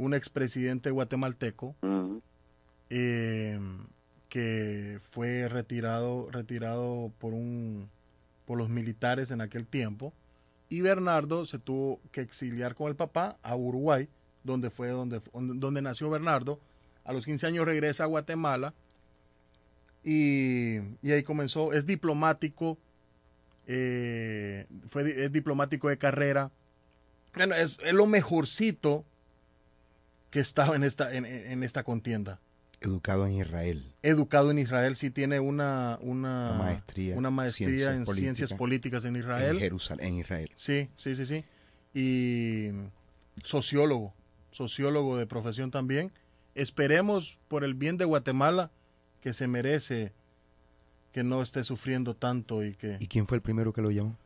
un expresidente guatemalteco eh, que fue retirado, retirado por, un, por los militares en aquel tiempo. Y Bernardo se tuvo que exiliar con el papá a Uruguay, donde fue donde, donde nació Bernardo. A los 15 años regresa a Guatemala y, ahí comenzó. Es diplomático, eh, fue, es diplomático de carrera. Bueno, es, es, lo mejorcito que estaba en esta, en, esta contienda. Educado en Israel. Educado en Israel, sí tiene una, una, maestría, una maestría en ciencias políticas en Israel. En Jerusalén, en Israel. Sí, sí, sí, sí. Y sociólogo, sociólogo de profesión también. Esperemos por el bien de Guatemala que se merece que no esté sufriendo tanto y que... ¿Y quién fue el primero que lo llamó?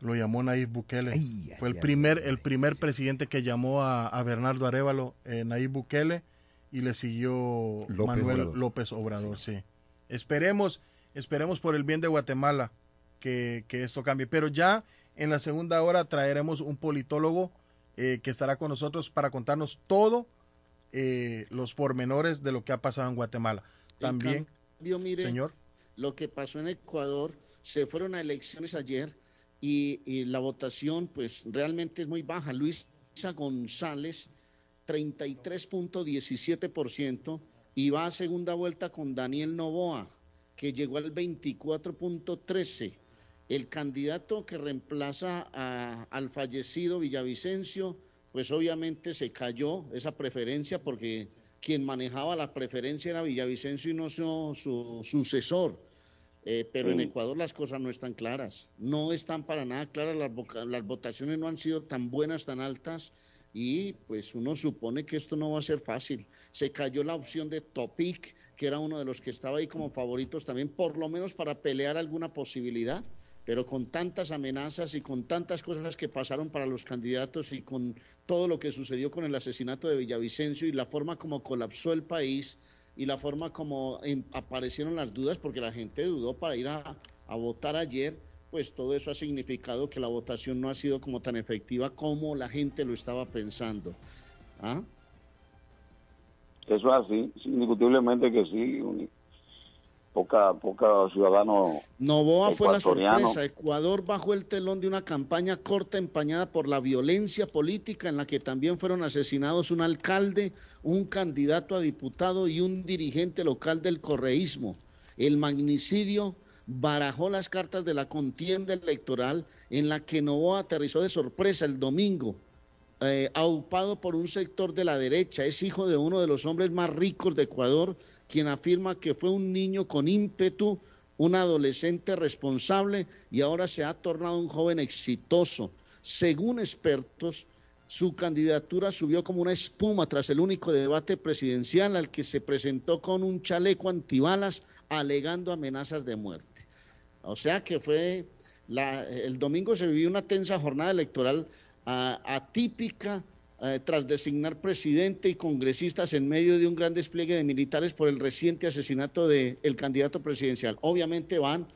Lo llamó Nayib Bukele. Fue el primer, el primer presidente que llamó a, Bernardo Arevalo, eh, Nayib Bukele, y le siguió Manuel López Obrador. Sí. Esperemos, esperemos por el bien de Guatemala que, esto cambie. Pero ya en la segunda hora traeremos un politólogo eh, que estará con nosotros para contarnos todo eh, los pormenores de lo que ha pasado en Guatemala. También, señor. Lo que pasó en Ecuador, se fueron a elecciones ayer y, la votación pues realmente es muy baja. Luisa González, 33.17% y va a segunda vuelta con Daniel Novoa, que llegó al 24.13%. El candidato que reemplaza al fallecido Villavicencio, pues obviamente se cayó esa preferencia porque quien manejaba la preferencia era Villavicencio y no su sucesor. Eh, pero en Ecuador las cosas no están claras, no están para nada claras, las, las votaciones no han sido tan buenas, tan altas, y pues uno supone que esto no va a ser fácil. Se cayó la opción de Topic, que era uno de los que estaba ahí como favoritos también, por lo menos para pelear alguna posibilidad, pero con tantas amenazas y con tantas cosas que pasaron para los candidatos y con todo lo que sucedió con el asesinato de Villavicencio y la forma como colapsó el país, y la forma como aparecieron las dudas, porque la gente dudó para ir a, votar ayer, pues todo eso ha significado que la votación no ha sido como tan efectiva como la gente lo estaba pensando. ¿Ah? Eso es así, indiscutiblemente que sí poca, poca ciudadano. Novoa fue la sorpresa. Ecuador bajo el telón de una campaña corta empañada por la violencia política en la que también fueron asesinados un alcalde, un candidato a diputado y un dirigente local del correísmo. El magnicidio barajó las cartas de la contienda electoral en la que Novoa aterrizó de sorpresa el domingo, eh, aupado por un sector de la derecha. Es hijo de uno de los hombres más ricos de Ecuador, quien afirma que fue un niño con ímpetu, un adolescente responsable y ahora se ha tornado un joven exitoso. Según expertos, su candidatura subió como una espuma tras el único debate presidencial al que se presentó con un chaleco antibalas alegando amenazas de muerte. O sea que fue el domingo se vivió una tensa jornada electoral atípica eh, tras designar presidente y congresistas en medio de un gran despliegue de militares por el reciente asesinato del candidato presidencial. Obviamente van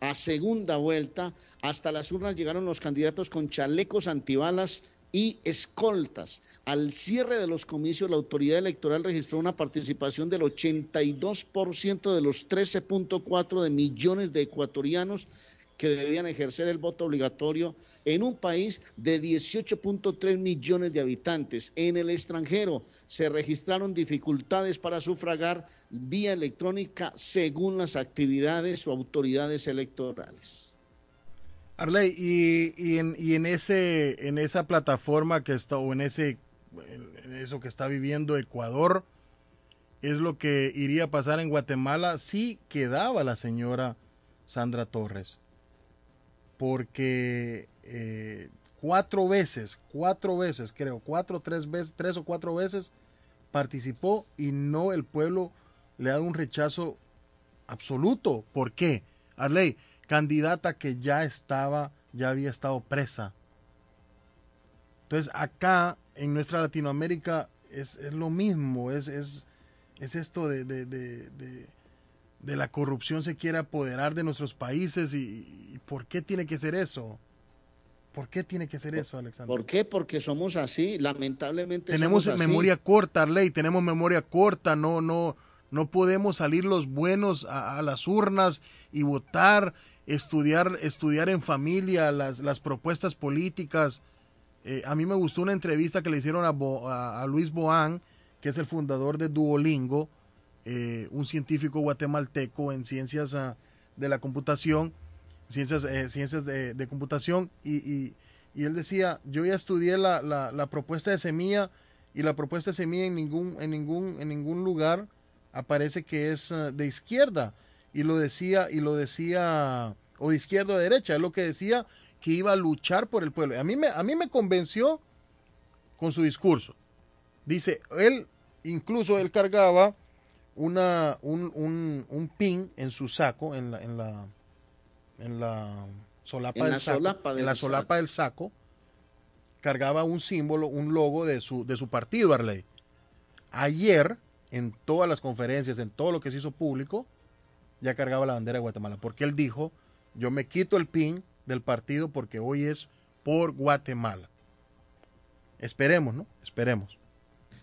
a segunda vuelta. Hasta las urnas llegaron los candidatos con chalecos antibalas y escoltas. Al cierre de los comicios, la autoridad electoral registró una participación del 82% de los 13.4 de millones de ecuatorianos que debían ejercer el voto obligatorio en un país de 18.3 millones de habitantes. En el extranjero se registraron dificultades para sufragar vía electrónica según las actividades o autoridades electorales. Arley, y, en, ese, en esa plataforma que está, o en, ese, en eso que está viviendo Ecuador, es lo que iría a pasar en Guatemala si quedaba la señora Sandra Torres porque eh, cuatro veces, cuatro veces, creo, cuatro, tres veces, tres o cuatro veces participó y no el pueblo le ha dado un rechazo absoluto. ¿Por qué? Arley, candidata que ya estaba, ya había estado presa. Entonces acá en nuestra Latinoamérica es, lo mismo, es, es, esto de de la corrupción se quiere apoderar de nuestros países y, ¿por qué tiene que ser eso? ¿Por qué tiene que ser eso, Alexander? ¿Por qué? Porque somos así, lamentablemente. Tenemos somos memoria corta, ley, tenemos memoria corta, no, no, no podemos salir los buenos a, las urnas y votar, estudiar, estudiar en familia las, las propuestas políticas. Eh, a mí me gustó una entrevista que le hicieron a, a Luis Boán, que es el fundador de Duolingo, eh, un científico guatemalteco en ciencias ah, de la computación, ciencias, eh, ciencias de, computación, y, él decía, yo ya estudié la, propuesta de semilla y la propuesta de semilla en ningún, en ningún, en ningún lugar aparece que es ah, de izquierda, y lo decía, y lo decía, o de izquierda o de derecha, es lo que decía que iba a luchar por el pueblo. A mí me, a mí me convenció con su discurso. Dice, él, incluso él cargaba una, un, un, un, pin en su saco, en la, en la, en la solapa, del, saco, en la solapa del saco, cargaba un símbolo, un logo de su, de su partido, Arley. Ayer, en todas las conferencias, en todo lo que se hizo público, ya cargaba la bandera de Guatemala, porque él dijo, yo me quito el pin del partido porque hoy es por Guatemala. Esperemos, ¿no? Esperemos.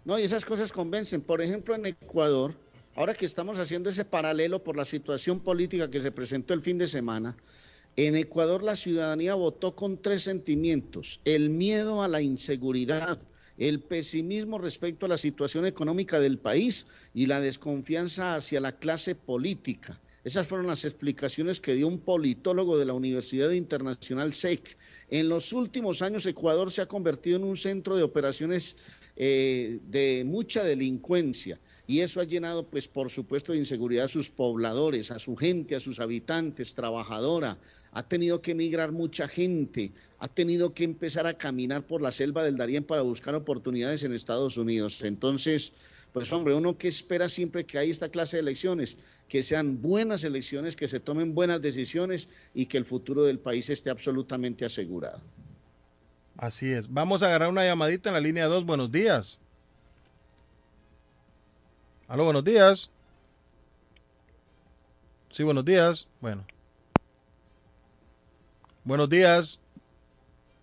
No, y esas cosas convencen. Por ejemplo, en Ecuador, Ahora que estamos haciendo ese paralelo por la situación política que se presentó el fin de semana, en Ecuador la ciudadanía votó con tres sentimientos, el miedo a la inseguridad, el pesimismo respecto a la situación económica del país y la desconfianza hacia la clase política. Esas fueron las explicaciones que dio un politólogo de la Universidad Internacional SEC. En los últimos años Ecuador se ha convertido en un centro de operaciones eh, de mucha delincuencia y eso ha llenado, pues por supuesto, de inseguridad a sus pobladores, a su gente, a sus habitantes, trabajadora. Ha tenido que emigrar mucha gente, ha tenido que empezar a caminar por la selva del Darién para buscar oportunidades en Estados Unidos. Entonces, pues hombre, uno que espera siempre que hay esta clase de elecciones, que sean buenas elecciones, que se tomen buenas decisiones y que el futuro del país esté absolutamente asegurado. Así es. Vamos a agarrar una llamadita en la línea 2. Buenos días. Aló, buenos días. Sí, buenos días. Bueno. Buenos días.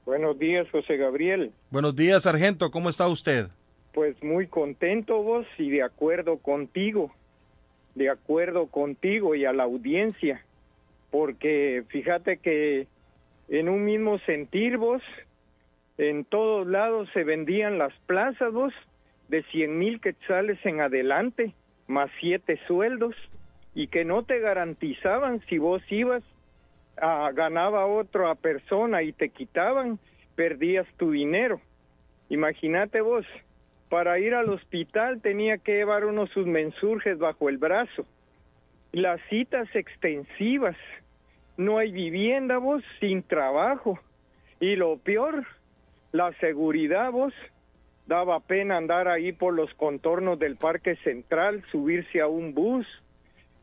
Buenos días, José Gabriel. Buenos días, sargento. ¿Cómo está usted? Pues muy contento vos y de acuerdo contigo. De acuerdo contigo y a la audiencia. Porque fíjate que en un mismo sentir vos, en todos lados se vendían las plazas vos de cien mil quetzales en adelante, más siete sueldos, y que no te garantizaban si vos ibas, a, ganaba otra persona y te quitaban, perdías tu dinero. Imagínate vos, para ir al hospital tenía que llevar uno sus mensurjes bajo el brazo. Las citas extensivas, no hay vivienda vos, sin trabajo. Y lo peor, la seguridad, vos, daba pena andar ahí por los contornos del Parque Central, subirse a un bus,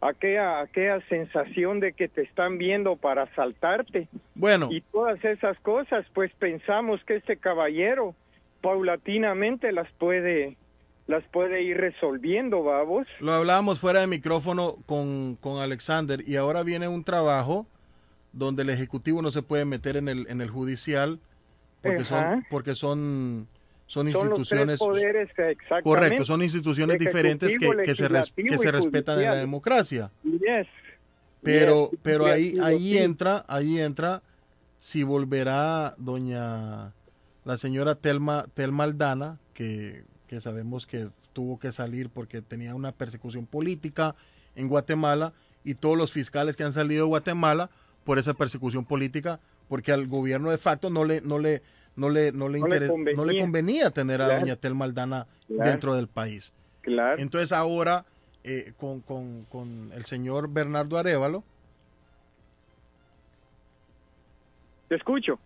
aquella, aquella sensación de que te están viendo para asaltarte. Bueno. Y todas esas cosas, pues pensamos que este caballero paulatinamente las puede las puede ir resolviendo, vamos. Lo hablábamos fuera de micrófono con, con Alexander y ahora viene un trabajo donde el ejecutivo no se puede meter en el, en el judicial porque son porque son son Son instituciones poderes, correcto son instituciones diferentes que, que se res- que legislativo se y respetan en la democracia. Yes. pero Yes, pero ahí ahí entra ahí entra si volverá doña la señora Telma Telma Aldana que, que sabemos que tuvo que salir porque tenía una persecución política en Guatemala y todos los fiscales que han salido de Guatemala por esa persecución política porque al gobierno de facto no le no le no le no le, No le no le convenía tener a doña Telma Aldana Claro. dentro del país. Claro. Entonces ahora eh, con, con, con el señor Bernardo Arevalo. Te escucho.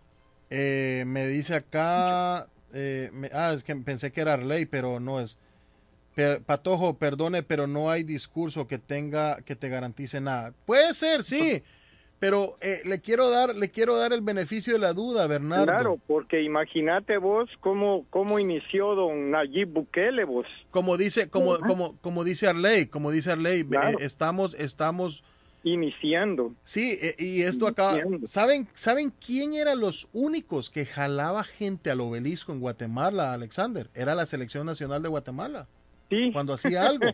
eh, me dice acá, eh, me- ah, es que pensé que era Arley, pero no es. Patojo, perdone, pero no hay discurso que tenga, que te garantice nada. Puede ser, sí, pero eh, le quiero dar, le quiero dar el beneficio de la duda, Bernardo. Claro, porque imagínate vos cómo, cómo inició don Nayib Bukele vos. Como dice, como, Ajá. como, como dice Arley, como dice Arley, eh, Claro. estamos, estamos Iniciando. Sí, eh, y esto acá, ¿saben, ¿saben quién eran los únicos que jalaba gente al obelisco en Guatemala, Alexander? Era la Selección Nacional de Guatemala. Sí. Cuando hacía algo.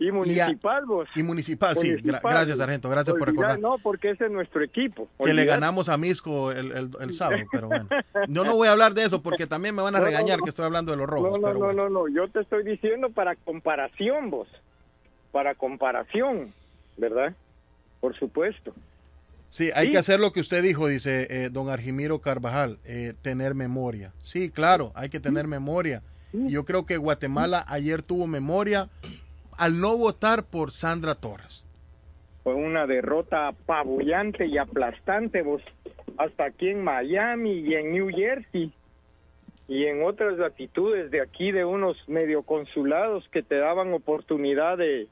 Y a- municipal vos. Y municipal, sí. Gra- gracias, Sargento, gracias por recordar. No, porque ese es nuestro equipo. Que le ganamos a Misco el, el- el sábado, pero bueno. Yo no voy a hablar de eso porque también me van a No, regañar no. que estoy hablando de los rojos. No, no, pero no, bueno. no, no, yo te estoy diciendo para comparación vos. Para comparación, ¿verdad? Por supuesto. Sí, hay Sí. que hacer lo que usted dijo, dice eh, don Argimiro Carvajal, eh, tener memoria. Sí, claro, hay que tener memoria. Y yo creo que Guatemala ayer tuvo memoria al no votar por Sandra Torres. Fue una derrota apabullante y aplastante vos. Hasta aquí en Miami y en New Jersey. Y en otras latitudes de aquí de unos medio consulados que te daban oportunidad de,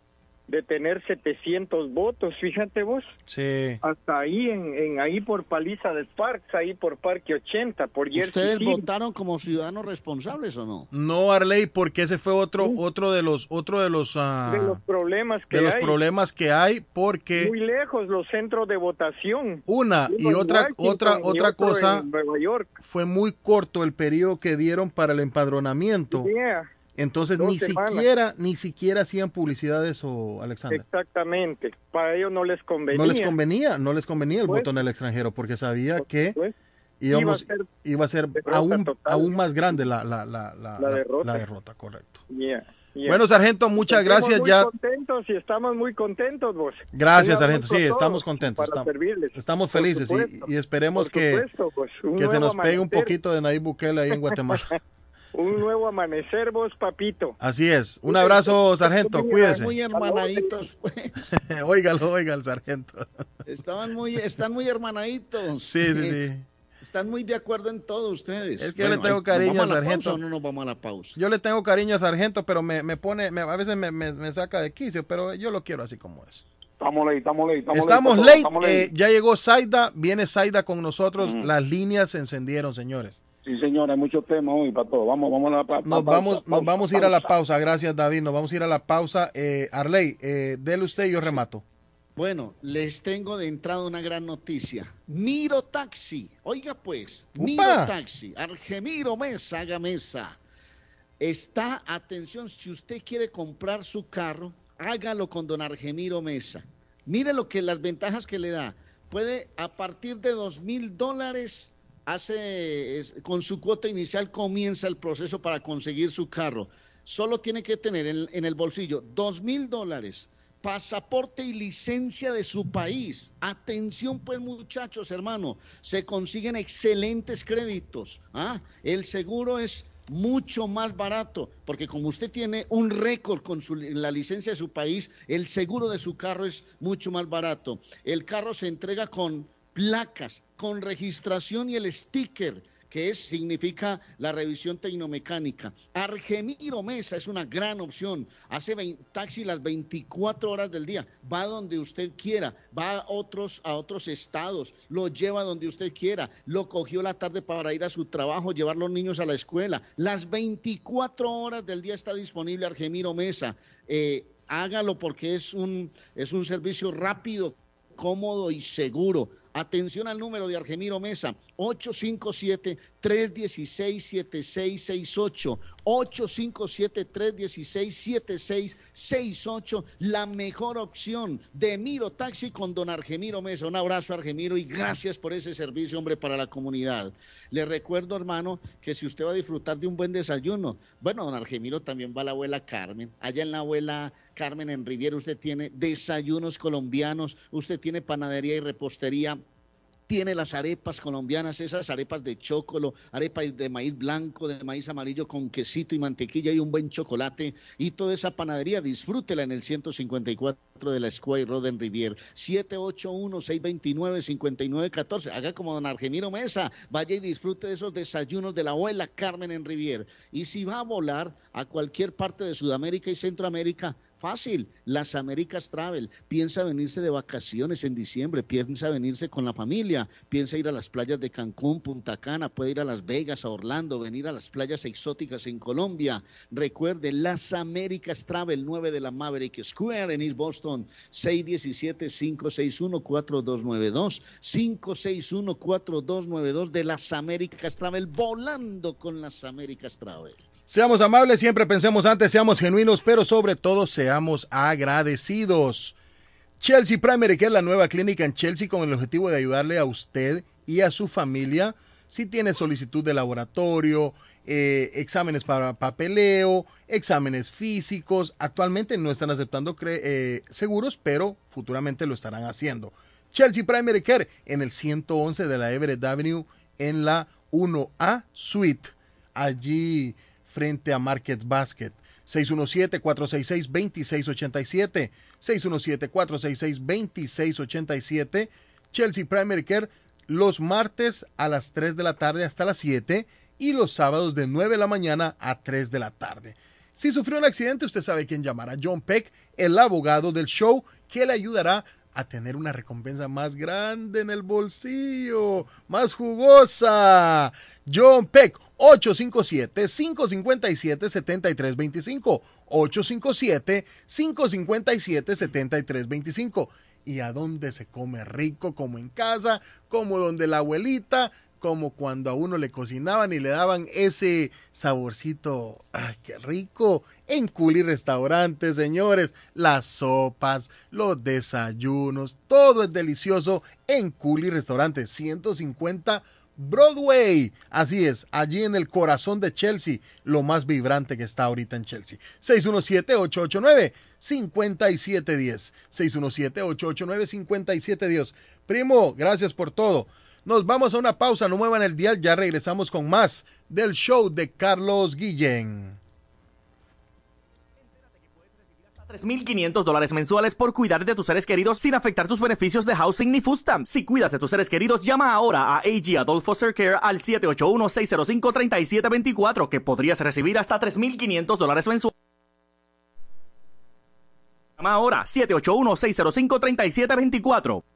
de tener 700 votos, fíjate vos. Sí. Hasta ahí, en, en ahí por Paliza del Parks, ahí por Parque 80, por Jersey ¿Ustedes City. votaron como ciudadanos responsables o no? No, Arley, porque ese fue otro, otro de los, otro de los, ah, de los problemas que de los hay. problemas que hay, porque Muy lejos los centros de votación. una y otra, Washington otra, y otra cosa en Nueva York. fue muy corto el periodo que dieron para el empadronamiento. Yeah, Entonces Dos ni semanas. siquiera, ni siquiera hacían publicidad de eso, Alexander. exactamente. Para ellos no les convenía. No les convenía, no les convenía el Pues, voto en el extranjero, porque sabía que pues, íbamos, iba a ser iba a ser aún, total. aún más grande la, la, la, la, La derrota. la derrota, correcto. Yeah, yeah. Bueno, sargento, muchas Estamos gracias. muy Ya, contentos y estamos muy contentos vos. gracias, sargento. Sí, estamos contentos. Estamos, felices y, supuesto, y esperemos que, supuesto, pues, que se nos pegue un poquito de Nayib Bukele ahí en Guatemala. Un nuevo amanecer vos, papito. Así es. Un abrazo, sargento. Cuídese. Muy hermanaditos, pues. Óigalo, oiga el sargento. Estaban muy, están muy hermanaditos. Sí, sí, sí. Están muy de acuerdo en todo ustedes. Es que yo le tengo cariño ¿nos vamos al a sargento. pausa o no nos vamos a la pausa? Yo le tengo cariño a sargento, pero me, me pone, me- a veces me, me- me saca de quicio, pero yo lo quiero así como es. Estamos late, estamos late. Estamos, Estamos late, late, estamos late. eh, ya llegó Zaida, viene Zaida con nosotros, las líneas se encendieron, señores. Sí, señor, hay muchos temas hoy para todo. Vamos, vamos a la pa- Nos pa- vamos, pausa, nos vamos a ir a la pausa. pausa, gracias David, nos vamos a ir a la pausa. Eh, Arley, eh, dele usted y yo remato. Bueno, les tengo de entrada una gran noticia. Miro Taxi. Oiga pues, ¡Upa! Miro Taxi. Argemiro Mesa, haga mesa. Está, atención, si usted quiere comprar su carro, hágalo con don Argemiro Mesa. Mire lo que las ventajas que le da. Puede, a partir de dos mil dólares, hace, es- con su cuota inicial comienza el proceso para conseguir su carro. Solo tiene que tener en, el bolsillo dos mil dólares, pasaporte y licencia de su país. Atención pues muchachos, hermano, se consiguen excelentes créditos. ¿ah? El seguro es mucho más barato, porque como usted tiene un récord con su, la licencia de su país, el seguro de su carro es mucho más barato. El carro se entrega con placas, con registración y el sticker que es, significa la revisión tecnomecánica. Argemiro Mesa es una gran opción. Hace 20 taxi las 24 horas del día. Va donde usted quiera. Va a otros, a otros estados. Lo lleva donde usted quiera. Lo cogió la tarde para ir a su trabajo, llevar los niños a la escuela. Las 24 horas del día está disponible Argemiro Mesa. Eh, hágalo porque es un, es un servicio rápido, cómodo y seguro. Atención al número de Argemiro Mesa, 857-316-7668. 857-316-7668. La mejor opción de Miro Taxi con don Argemiro Mesa. Un abrazo, Argemiro, y gracias por ese servicio, hombre, para la comunidad. Le recuerdo, hermano, que si usted va a disfrutar de un buen desayuno, bueno, don Argemiro también va a la abuela Carmen. Allá en la abuela Carmen en Riviera usted tiene desayunos colombianos, usted tiene panadería y repostería tiene las arepas colombianas, esas arepas de chocolo, arepas de maíz blanco, de maíz amarillo con quesito y mantequilla y un buen chocolate y toda esa panadería, disfrútela en el 154 de la Square Road en Rivier, 781-629-5914. Haga como don Argemiro Mesa, vaya y disfrute de esos desayunos de la abuela Carmen en Rivier. Y si va a volar a cualquier parte de Sudamérica y Centroamérica, Fácil, las Américas Travel. Piensa venirse de vacaciones en diciembre, piensa venirse con la familia, piensa ir a las playas de Cancún, Punta Cana, puede ir a Las Vegas, a Orlando, venir a las playas exóticas en Colombia. Recuerde, las Américas Travel, 9 de la Maverick Square en East Boston, 617-561-4292, 561-4292 de las Américas Travel, volando con las Américas Travel. Seamos amables, siempre pensemos antes, seamos genuinos, pero sobre todo seamos agradecidos. Chelsea Primary Care, la nueva clínica en Chelsea con el objetivo de ayudarle a usted y a su familia si tiene solicitud de laboratorio, eh, exámenes para papeleo, exámenes físicos. Actualmente no están aceptando eh, seguros, pero futuramente lo estarán haciendo. Chelsea Primary Care en el 111 de la Everett Avenue en la 1A Suite. Allí frente a Market Basket. 617-466-2687. 617-466-2687. Chelsea Primary Care los martes a las 3 de la tarde hasta las 7 y los sábados de 9 de la mañana a 3 de la tarde. Si sufrió un accidente, usted sabe quién llamar a John Peck, el abogado del show, que le ayudará a tener una recompensa más grande en el bolsillo, más jugosa. John Peck, 857-557-7325. 857-557-7325. ¿Y a dónde se come rico? Como en casa, como donde la abuelita, como cuando a uno le cocinaban y le daban ese saborcito, ¡ay, qué rico! En Culi Restaurante, señores, las sopas, los desayunos, todo es delicioso en Culi Restaurante, 150 Broadway. Así es, allí en el corazón de Chelsea, lo más vibrante que está ahorita en Chelsea. 617-889-5710. 617-889-5710. Primo, gracias por todo. Nos vamos a una pausa, no muevan el dial, ya regresamos con más del show de Carlos Guillén. 3.500 dólares mensuales por cuidar de tus seres queridos sin afectar tus beneficios de housing ni stamps. Si cuidas de tus seres queridos, llama ahora a AG Adult Foster Care al 781-605-3724 que podrías recibir hasta 3.500 dólares mensuales. Llama ahora 781-605-3724.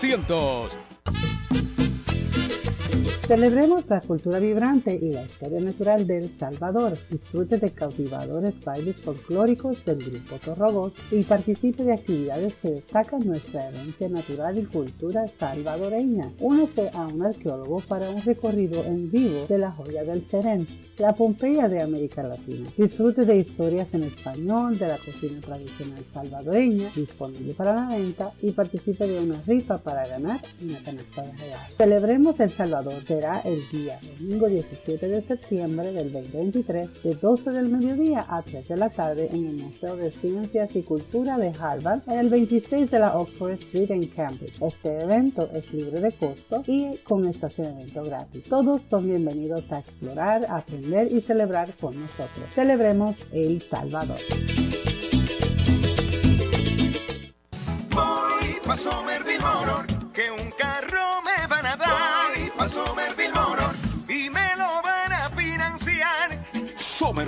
0300 Celebremos la cultura vibrante y la historia natural de El Salvador. Disfrute de cautivadores bailes folclóricos del grupo Torrobos y participe de actividades que destacan nuestra herencia natural y cultura salvadoreña. Únese a un arqueólogo para un recorrido en vivo de la joya del Serén, la Pompeya de América Latina. Disfrute de historias en español de la cocina tradicional salvadoreña, disponible para la venta y participe de una rifa para ganar una canasta de regalos. Celebremos El Salvador de será el día domingo 17 de septiembre del 2023 de 12 del mediodía a 3 de la tarde en el Museo de Ciencias y Cultura de Harvard en el 26 de la Oxford Street en Cambridge. Este evento es libre de costo y con estacionamiento gratis. Todos son bienvenidos a explorar, aprender y celebrar con nosotros. Celebremos El Salvador.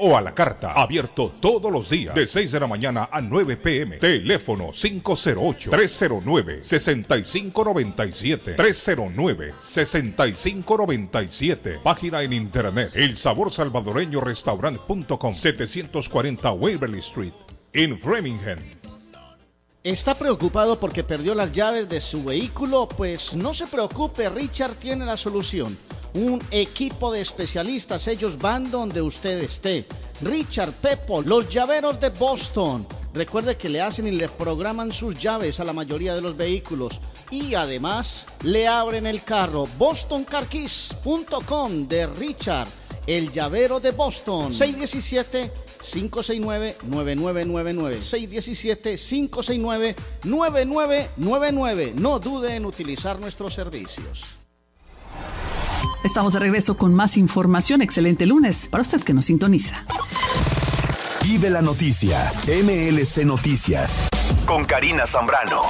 o a la carta. Abierto todos los días de 6 de la mañana a 9 pm. Teléfono 508-309-6597. 309-6597. Página en internet. El sabor salvadoreño restaurant.com 740 Waverly Street. En Framingham. ¿Está preocupado porque perdió las llaves de su vehículo? Pues no se preocupe, Richard tiene la solución. Un equipo de especialistas, ellos van donde usted esté. Richard Pepo, los llaveros de Boston. Recuerde que le hacen y le programan sus llaves a la mayoría de los vehículos. Y además le abren el carro. BostonCarKeys.com de Richard, el llavero de Boston. 617 569-9999. 617-569-9999. No dude en utilizar nuestros servicios. Estamos de regreso con más información. Excelente lunes para usted que nos sintoniza. Vive la noticia. MLC Noticias. Con Karina Zambrano.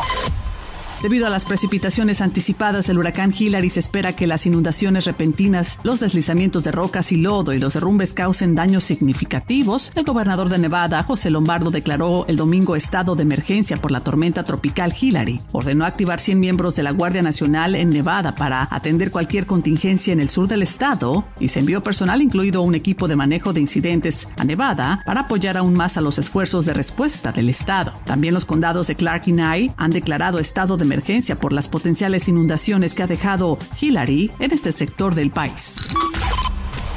Debido a las precipitaciones anticipadas del huracán Hillary, se espera que las inundaciones repentinas, los deslizamientos de rocas y lodo y los derrumbes causen daños significativos. El gobernador de Nevada, José Lombardo, declaró el domingo estado de emergencia por la tormenta tropical Hillary. Ordenó activar 100 miembros de la Guardia Nacional en Nevada para atender cualquier contingencia en el sur del estado y se envió personal, incluido un equipo de manejo de incidentes, a Nevada para apoyar aún más a los esfuerzos de respuesta del estado. También los condados de Clark y Nye han declarado estado de emergencia por las potenciales inundaciones que ha dejado Hillary en este sector del país.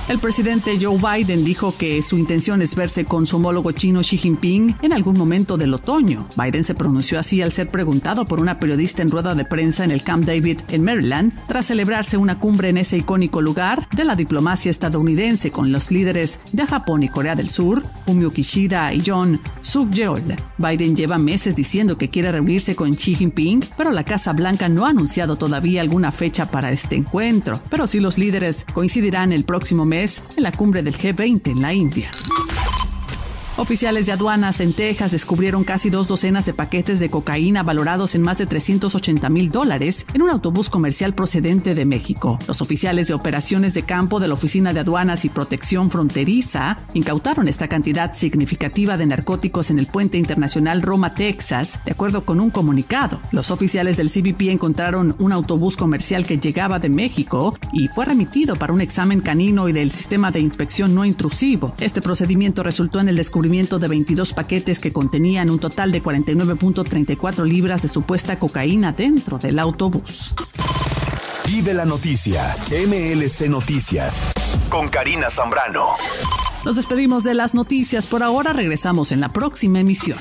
El presidente Joe Biden dijo que su intención es verse con su homólogo chino Xi Jinping en algún momento del otoño. Biden se pronunció así al ser preguntado por una periodista en rueda de prensa en el Camp David en Maryland, tras celebrarse una cumbre en ese icónico lugar de la diplomacia estadounidense con los líderes de Japón y Corea del Sur, Fumio Kishida y John Suk-yeol. Biden lleva meses diciendo que quiere reunirse con Xi Jinping, pero la Casa Blanca no ha anunciado todavía alguna fecha para este encuentro. Pero sí los líderes coincidirán el próximo mes en la cumbre del G20 en la India. Oficiales de aduanas en Texas descubrieron casi dos docenas de paquetes de cocaína valorados en más de 380 mil dólares en un autobús comercial procedente de México. Los oficiales de operaciones de campo de la Oficina de Aduanas y Protección Fronteriza incautaron esta cantidad significativa de narcóticos en el puente internacional Roma, Texas, de acuerdo con un comunicado. Los oficiales del CBP encontraron un autobús comercial que llegaba de México y fue remitido para un examen canino y del sistema de inspección no intrusivo. Este procedimiento resultó en el descubrimiento de 22 paquetes que contenían un total de 49.34 libras de supuesta cocaína dentro del autobús. Vive la noticia. MLC Noticias. Con Karina Zambrano. Nos despedimos de las noticias por ahora. Regresamos en la próxima emisión.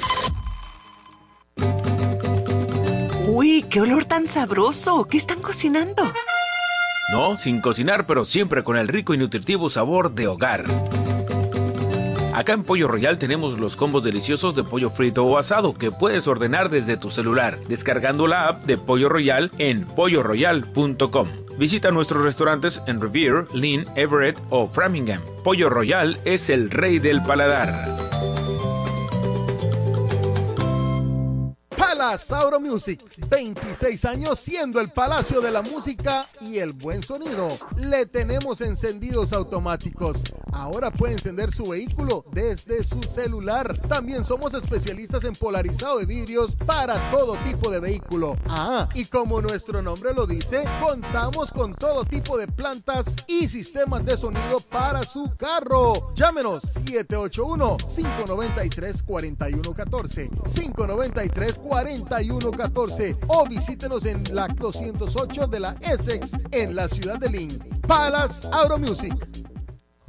Uy, qué olor tan sabroso. ¿Qué están cocinando? No, sin cocinar, pero siempre con el rico y nutritivo sabor de hogar. Acá en Pollo Royal tenemos los combos deliciosos de pollo frito o asado que puedes ordenar desde tu celular, descargando la app de Pollo Royal en polloroyal.com. Visita nuestros restaurantes en Revere, Lynn, Everett o Framingham. Pollo Royal es el rey del paladar. Palace Auto Music, 26 años siendo el palacio de la música y el buen sonido. Le tenemos encendidos automáticos. Ahora puede encender su vehículo desde su celular. También somos especialistas en polarizado de vidrios para todo tipo de vehículo. Ah, y como nuestro nombre lo dice, contamos con todo tipo de plantas y sistemas de sonido para su carro. Llámenos 781 593 4114 593 4114 o visítenos en la 208 de la Essex en la ciudad de Lynn. Palace Auto Music.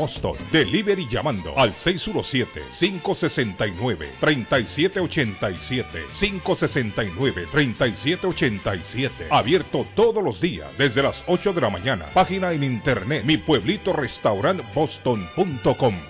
Boston. Delivery llamando al 617-569-3787. 569-3787. Abierto todos los días desde las 8 de la mañana. Página en internet mi pueblito restaurant boston.com.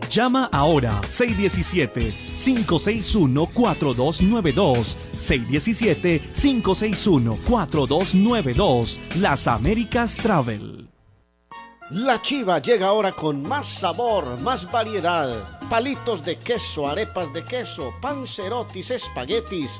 Llama ahora 617-561-4292. 617-561-4292. Las Américas Travel. La chiva llega ahora con más sabor, más variedad. Palitos de queso, arepas de queso, pancerotis, espaguetis,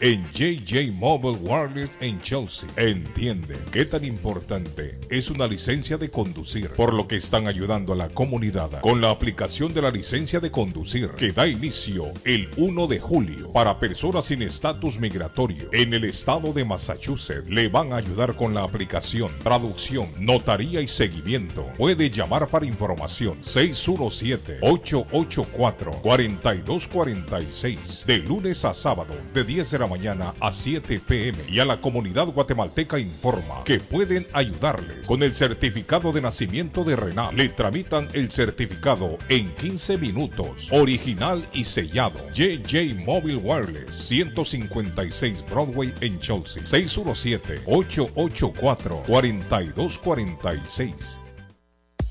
En JJ Mobile Wireless en Chelsea entienden qué tan importante es una licencia de conducir, por lo que están ayudando a la comunidad con la aplicación de la licencia de conducir que da inicio el 1 de julio para personas sin estatus migratorio en el estado de Massachusetts. Le van a ayudar con la aplicación, traducción, notaría y seguimiento. Puede llamar para información 617-884-4246 de lunes a sábado de 10 de la mañana a 7 pm y a la comunidad guatemalteca informa que pueden ayudarles con el certificado de nacimiento de Renal. Le tramitan el certificado en 15 minutos, original y sellado. JJ Mobile Wireless 156 Broadway en Chelsea 617 884 4246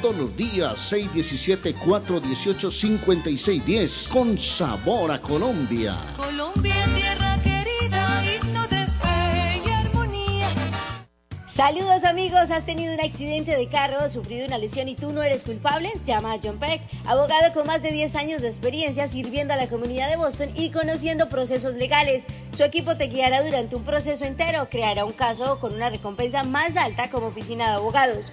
todos los días, 617-418-5610. Con sabor a Colombia. Colombia, tierra querida, himno de fe y armonía. Saludos amigos, ¿has tenido un accidente de carro, sufrido una lesión y tú no eres culpable? Llama a John Peck, abogado con más de 10 años de experiencia sirviendo a la comunidad de Boston y conociendo procesos legales. Su equipo te guiará durante un proceso entero, creará un caso con una recompensa más alta como oficina de abogados.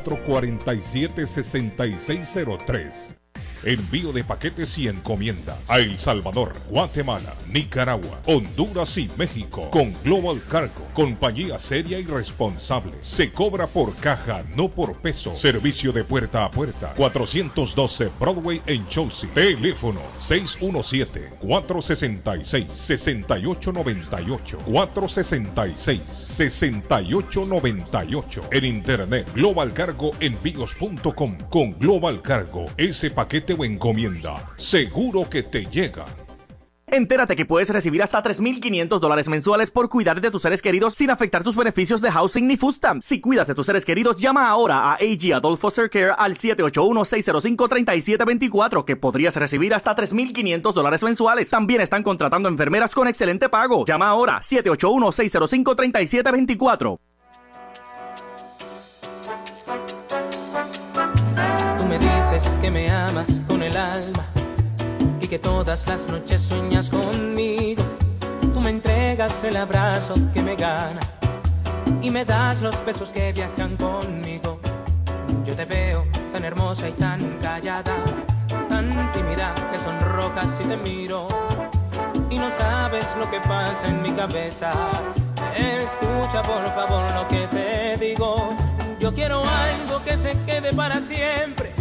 6603 Envío de paquetes y encomienda a El Salvador, Guatemala, Nicaragua, Honduras y México con Global Cargo, compañía seria y responsable. Se cobra por caja, no por peso. Servicio de puerta a puerta. 412 Broadway en Chelsea. Teléfono 617-466-6898. 466-6898. En internet, Global Cargo Envíos.com. Con Global Cargo, ese paquete o encomienda, seguro que te llega. Entérate que puedes recibir hasta 3.500 dólares mensuales por cuidar de tus seres queridos sin afectar tus beneficios de housing ni food stamps. Si cuidas de tus seres queridos, llama ahora a AG Adult Foster Care al 781-605-3724 que podrías recibir hasta 3.500 dólares mensuales. También están contratando enfermeras con excelente pago. Llama ahora 781-605-3724. Me dices que me amas con el alma y que todas las noches sueñas conmigo. Tú me entregas el abrazo que me gana y me das los besos que viajan conmigo. Yo te veo tan hermosa y tan callada, tan tímida que sonrojas si te miro y no sabes lo que pasa en mi cabeza. Escucha por favor lo que te digo. Yo quiero algo que se quede para siempre,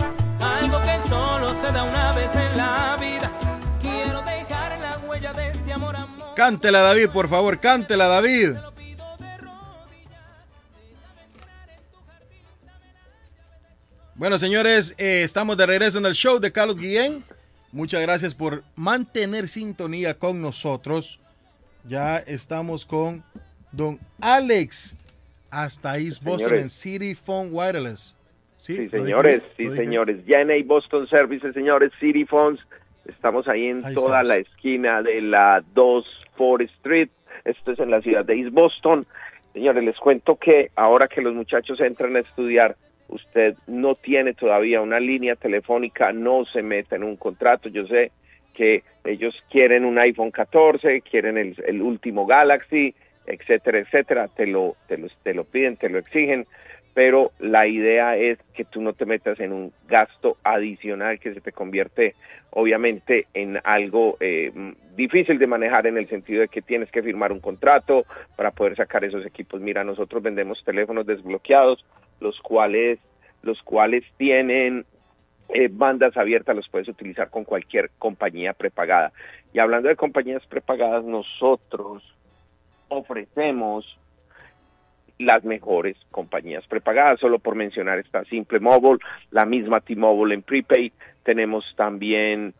algo que solo se da una vez en la vida. Quiero dejar la huella de este amor, amor. Cántela, David, por favor, cántela, David. Bueno, señores, eh, estamos de regreso en el show de Carlos Guillén. Muchas gracias por mantener sintonía con nosotros. Ya estamos con don Alex hasta East Boston Señores. en City Phone Wireless. Sí, Sí, ¿Lo dije señores, bien? sí, ¿Lo dije señores. Ya en A Boston Services, señores, City Phones. Estamos ahí en Ahí toda estamos. la esquina de la 2 Ford Street. Esto es en la ciudad de East Boston. Señores, les cuento que ahora que los muchachos entran a estudiar, usted no tiene todavía una línea telefónica, no se meta en un contrato. Yo sé que ellos quieren un iPhone 14, quieren el, el último Galaxy, etcétera, etcétera. Te lo, te, lo, te lo piden, te lo exigen pero la idea es que tú no te metas en un gasto adicional que se te convierte obviamente en algo eh, difícil de manejar en el sentido de que tienes que firmar un contrato para poder sacar esos equipos. Mira, nosotros vendemos teléfonos desbloqueados, los cuales, los cuales tienen eh, bandas abiertas, los puedes utilizar con cualquier compañía prepagada. Y hablando de compañías prepagadas, nosotros ofrecemos las mejores compañías prepagadas. Solo por mencionar está Simple Mobile, la misma T-Mobile en prepaid. Tenemos también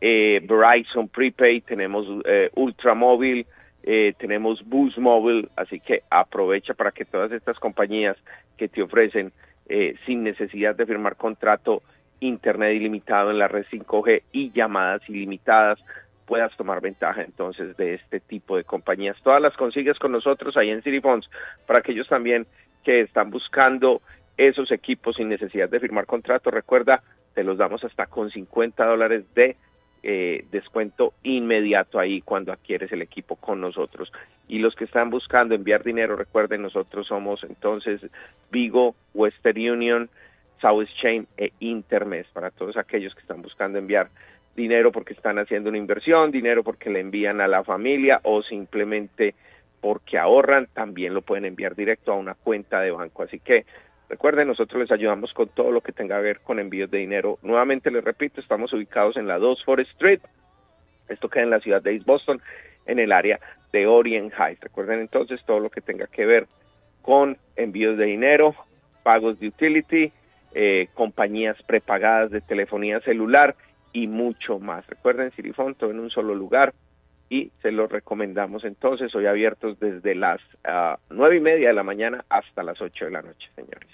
eh, Verizon prepaid, tenemos eh, Ultramóvil, eh, tenemos Boost Mobile. Así que aprovecha para que todas estas compañías que te ofrecen eh, sin necesidad de firmar contrato, internet ilimitado en la red 5G y llamadas ilimitadas puedas tomar ventaja entonces de este tipo de compañías. Todas las consigues con nosotros ahí en City Phones para aquellos también que están buscando esos equipos sin necesidad de firmar contrato. Recuerda, te los damos hasta con 50 dólares de eh, descuento inmediato ahí cuando adquieres el equipo con nosotros. Y los que están buscando enviar dinero, recuerden, nosotros somos entonces Vigo, Western Union, South Chain e Intermes para todos aquellos que están buscando enviar dinero porque están haciendo una inversión, dinero porque le envían a la familia o simplemente porque ahorran, también lo pueden enviar directo a una cuenta de banco. Así que recuerden, nosotros les ayudamos con todo lo que tenga que ver con envíos de dinero. Nuevamente les repito, estamos ubicados en la 2 Forest Street. Esto queda en la ciudad de East Boston, en el área de Orient Heights. Recuerden entonces todo lo que tenga que ver con envíos de dinero, pagos de utility, eh, compañías prepagadas de telefonía celular y mucho más. Recuerden, Sirifón, todo en un solo lugar y se los recomendamos entonces, hoy abiertos desde las uh, nueve y media de la mañana hasta las ocho de la noche, señores.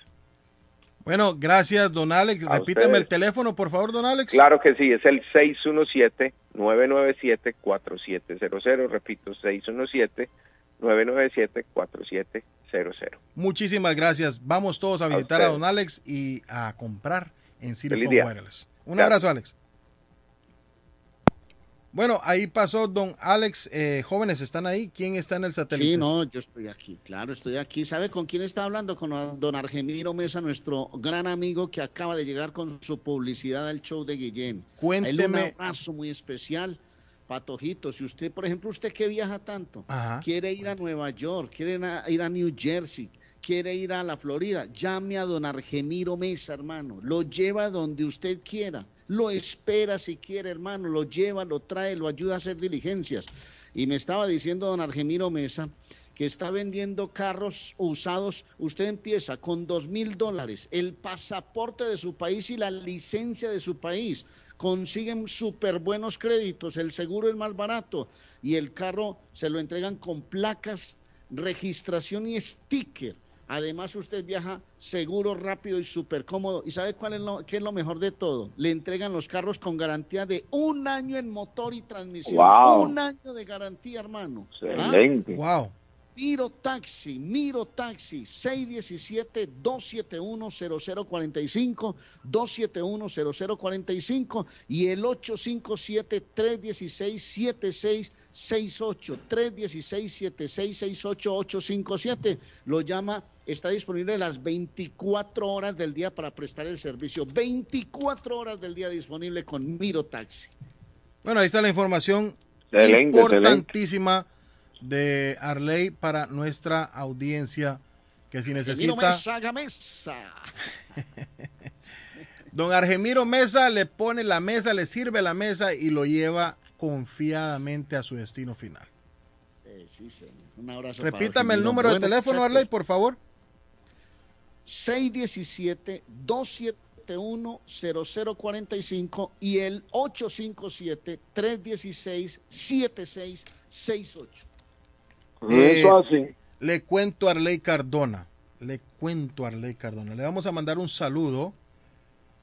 Bueno, gracias, don Alex. A Repítame ustedes. el teléfono, por favor, don Alex. Claro que sí, es el 617-997-4700. Repito, 617-997-4700. Muchísimas gracias. Vamos todos a visitar a, don Alex y a comprar en día. Wireless. Un Gracias. abrazo, Alex. Bueno, ahí pasó don Alex. Eh, jóvenes, ¿están ahí? ¿Quién está en el satélite? Sí, no, yo estoy aquí, claro, estoy aquí. ¿Sabe con quién está hablando? Con don Argemiro Mesa, nuestro gran amigo que acaba de llegar con su publicidad al show de Guillén. Cuénteme. Él un abrazo muy especial. Patojito, si usted, por ejemplo, usted que viaja tanto, Ajá. quiere ir a Nueva York, quiere ir a New Jersey, quiere ir a la Florida, llame a don Argemiro Mesa, hermano. Lo lleva donde usted quiera. Lo espera si quiere, hermano. Lo lleva, lo trae, lo ayuda a hacer diligencias. Y me estaba diciendo don Argemiro Mesa que está vendiendo carros usados. Usted empieza con dos mil dólares, el pasaporte de su país y la licencia de su país. Consiguen súper buenos créditos, el seguro es más barato y el carro se lo entregan con placas, registración y sticker. Además, usted viaja seguro, rápido y súper cómodo. ¿Y sabe cuál es lo, qué es lo mejor de todo? Le entregan los carros con garantía de un año en motor y transmisión. Wow. Un año de garantía, hermano. ¿Ah? Excelente. Wow. Miro Taxi, Miro Taxi, 617-271-0045, 271-0045 y el 857-316-7668, 316-7668-857. Lo llama, está disponible las 24 horas del día para prestar el servicio. 24 horas del día disponible con Miro Taxi. Bueno, ahí está la información Excelente, importantísima de Arley para nuestra audiencia que si necesita Mesa, Gamesa. don Argemiro Mesa le pone la mesa, le sirve la mesa y lo lleva confiadamente a su destino final. Eh, sí, señor. Un abrazo. para Repítame el número de teléfono, muchachos, Arley, por favor. 617-271-0045 y el 857-316-7668. Eh, Eso así. Le cuento a Arley Cardona. Le cuento a Arley Cardona. Le vamos a mandar un saludo,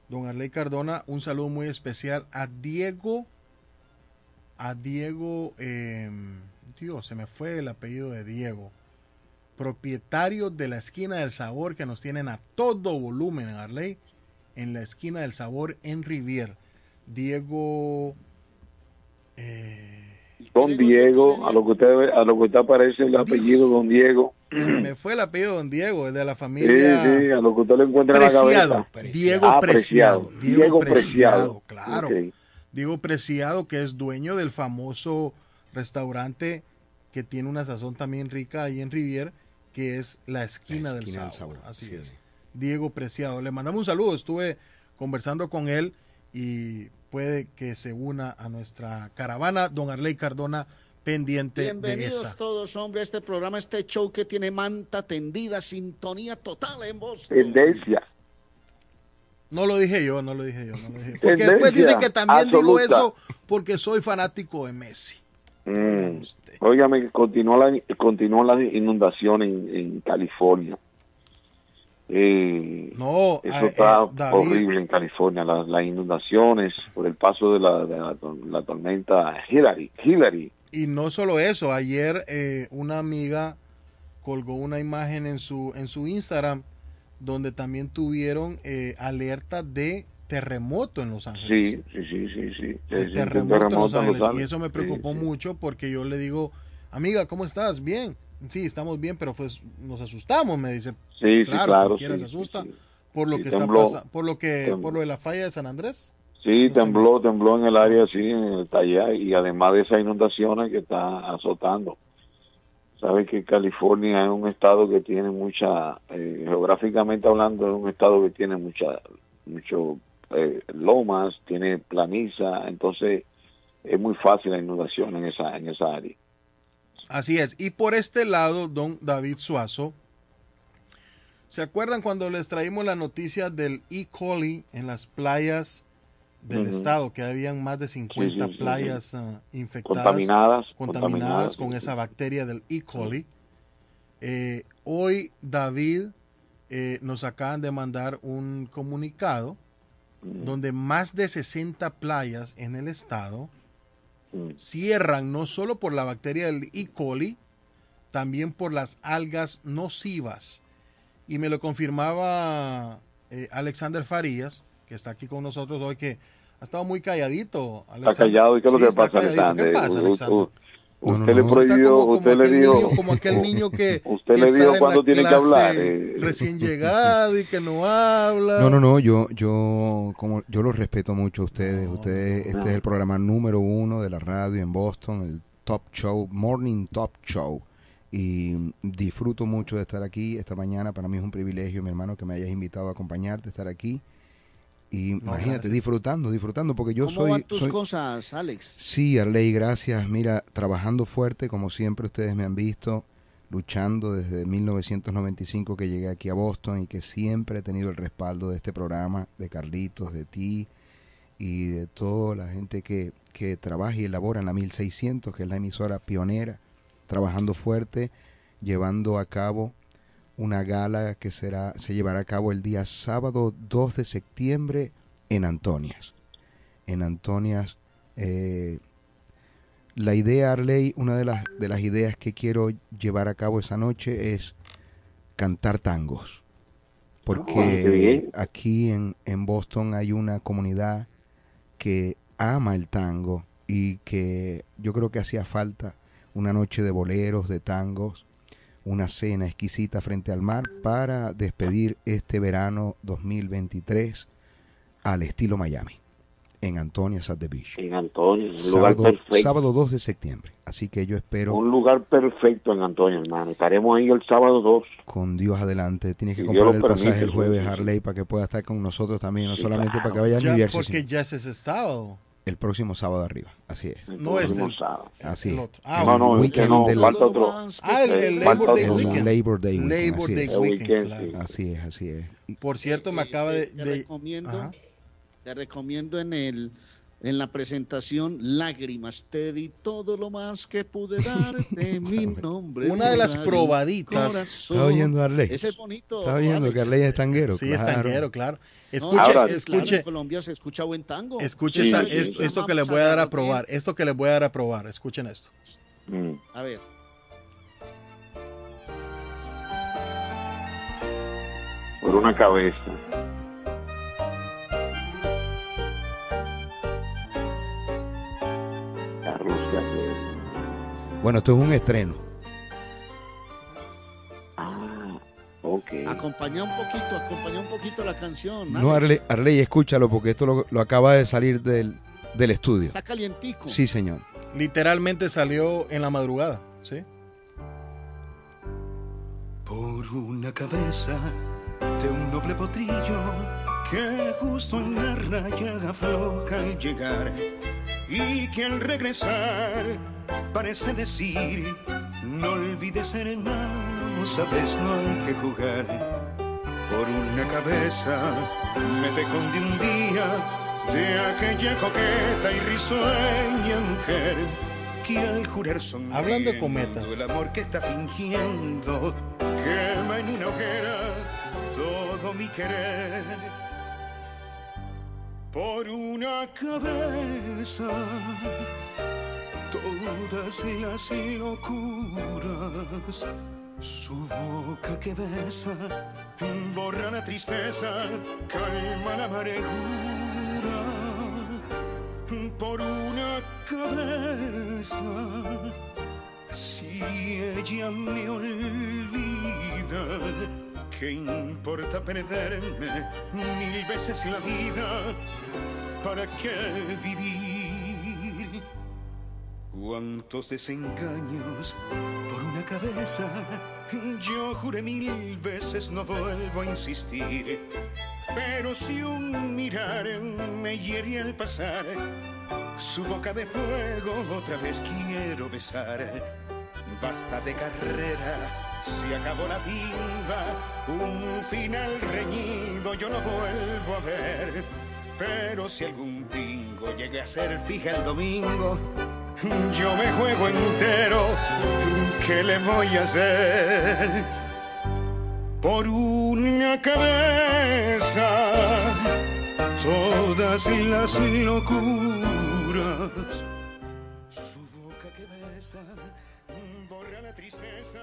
don Arley Cardona, un saludo muy especial a Diego. A Diego. eh, Dios, se me fue el apellido de Diego. Propietario de la esquina del sabor que nos tienen a todo volumen en Arley. En la esquina del sabor en Rivier. Diego. Don Diego, a lo que usted a lo que usted aparece el apellido Don Diego. Se me fue el apellido Don Diego, es de la Sí, familia. sí, a lo que usted le encuentra en la Preciado, cabeza. Diego Ah, Preciado. Diego Preciado. claro. Diego Preciado, que es dueño del famoso restaurante que tiene una sazón también rica ahí en Rivier, que es la esquina, del, esquina del sabor. sabor, Así sí, es. sí. Diego Preciado. Le mandamos un saludo. Estuve conversando con él y puede que se una a nuestra caravana. Don Arley Cardona, pendiente de Bienvenidos esa. todos, hombre, a este programa, este show que tiene manta tendida, sintonía total en voz. Tendencia. No lo dije yo, no lo dije yo. No lo dije. Porque Tendencia después dicen que también digo eso porque soy fanático de Messi. Mm. Óigame, que continuó la, continuó la inundación en, en California. Eh, No, eso está eh, David. horrible en California. Las, las inundaciones por el paso de la, de la, la tormenta Hillary. Hillary. Y no solo eso, ayer eh, una amiga colgó una imagen en su, en su Instagram donde también tuvieron eh, alerta de terremoto en Los Ángeles. Sí, sí, sí, sí, terremoto, en Los en Ángeles. Y eso me preocupó Sí, sí. mucho porque yo le digo, amiga, ¿cómo estás? Bien. Sí, estamos bien, pero pues nos asustamos, me dice. Sí, sí, claro, cualquiera sí, se sí, asusta sí. por lo que tembló. está pasando, por lo que, Tembló. por lo de la falla de San Andrés. Sí, tembló, tembló en el área, sí, en el taller, y además de esas inundaciones que está azotando. Sabe que California es un estado que tiene mucha, eh, geográficamente hablando, es un estado que tiene mucha, mucho eh, lomas, tiene planiza, entonces es muy fácil la inundación en esa, en esa área. Así es. Y por este lado, don David Suazo, ¿se acuerdan cuando les traímos la noticia del E. coli en las playas del estado? Que habían más de 50 sí, sí, playas sí. ah, infectadas. Contaminadas, Contaminadas contaminadas, con esa bacteria del E. coli. Eh, hoy, David, eh, nos acaban de mandar un comunicado donde más de 60 playas en el estado cierran no solo por la bacteria del E. coli, también por las algas nocivas. Y me lo confirmaba eh, Alexander Farías, que está aquí con nosotros hoy, que ha estado muy calladito. Está callado, ¿y qué es lo Sí, que pasa. Alexander? ¿Qué pasa, U- Alexander? U- Usted le prohibió, como- como usted le aquel dijo, niño- como aquel niño que- usted que le está dijo la tiene que clase hablar. eh. Recién llegado y que no habla. No, no, no, yo, yo, como, yo los respeto mucho a ustedes. ustedes este no. es el programa número uno de la radio en Boston, el Top Show, Morning Top Show. Y disfruto mucho de estar aquí esta mañana. Para mí es un privilegio, mi hermano, que me hayas invitado a acompañarte, estar aquí. Y imagínate, gracias. disfrutando, disfrutando, porque yo ¿Cómo soy... van tus soy- cosas, Alex? Sí, Arley, gracias. Mira, trabajando fuerte, como siempre ustedes me han visto, luchando desde 1995 que llegué aquí a Boston y que siempre he tenido el respaldo de este programa, de Carlitos, de ti y de toda la gente que, que trabaja y elabora en la 1600, que es la emisora pionera, trabajando fuerte, llevando a cabo una gala que será se llevará a cabo el día sábado 2 de septiembre en Antonias. En Antonias, eh, la idea, Arley, una de las, de las ideas que quiero llevar a cabo esa noche es cantar tangos. Ah, Porque bien. aquí en, en Boston hay una comunidad que ama el tango y que yo creo que hacía falta una noche de boleros, de tangos, una cena exquisita frente al mar para despedir este verano 2023 al estilo Miami, en Antonias at the Beach. En Antonio, un lugar Sábado, perfecto. sábado 2 de septiembre. Así que yo espero Un lugar perfecto en Antonio, hermano. Estaremos ahí el sábado 2. con Dios adelante. Tienes que Si comprar el pasaje el jueves. Harley, para que pueda estar con nosotros también, no Sí, solamente claro. para que vaya a New Jersey. porque ya es ese sábado. El próximo sábado arriba. Así es. No es el- Así el es. otro. Ah, El no, no, es que weekend no, del- falta otro. Ah, el, el Labor Day. Weekend. Labor Day Weekend, Labor así Day es. Weekend, claro. Así es, así Por cierto, me acaba de... Te de- recomiendo, te recomiendo en el en la presentación Lágrimas. Te di todo lo más que pude darte, mi nombre. Una de las probaditas. ¿Está oyendo Arley? Ese es bonito. ¿Está oyendo Alex. que Arley es tanguero? Sí, es Claro. tanguero, claro. No, Escuche, Ahora, claro, escuche, en Colombia se escucha buen tango. escuche Sí, esa- sí, esto, sí. esto que les voy a dar a probar. Esto que les voy a dar a probar. Escuchen esto. Mm. A ver. Por una cabeza. Bueno, esto es un estreno. Ok. Acompaña un poquito, acompaña un poquito la canción. No, Alex. Arley, Arley, escúchalo porque esto lo, lo acaba de salir del, del estudio. Está calientico. Sí, señor. Literalmente salió en la madrugada, ¿sí? Por una cabeza de un noble potrillo que justo en la raya afloja al llegar y que al regresar parece decir no olvides hermano, sabes no hay que jugar por una cabeza me de un día de aquella coqueta y risueña mujer que al jurar son Hablando de cometas. el amor que está fingiendo quema en una hoguera todo mi querer por una cabeza todas las locuras su boca que besa borra la tristeza calma la amargura. Por una cabeza si ella me olvida, ¿qué importa perderme mil veces la vida? ¿Para qué vivir? Cuántos desengaños por una cabeza. Yo juré mil veces no vuelvo a insistir. Pero si un mirar me hiere al pasar, su boca de fuego otra vez quiero besar. Basta de carrera, se acabó la timba, un final reñido yo no vuelvo a ver. Pero si algún pingo llegue a ser fija el domingo, yo me juego entero, ¿qué le voy a hacer? Por una cabeza, todas las locuras. Su boca que besa, borra la tristeza,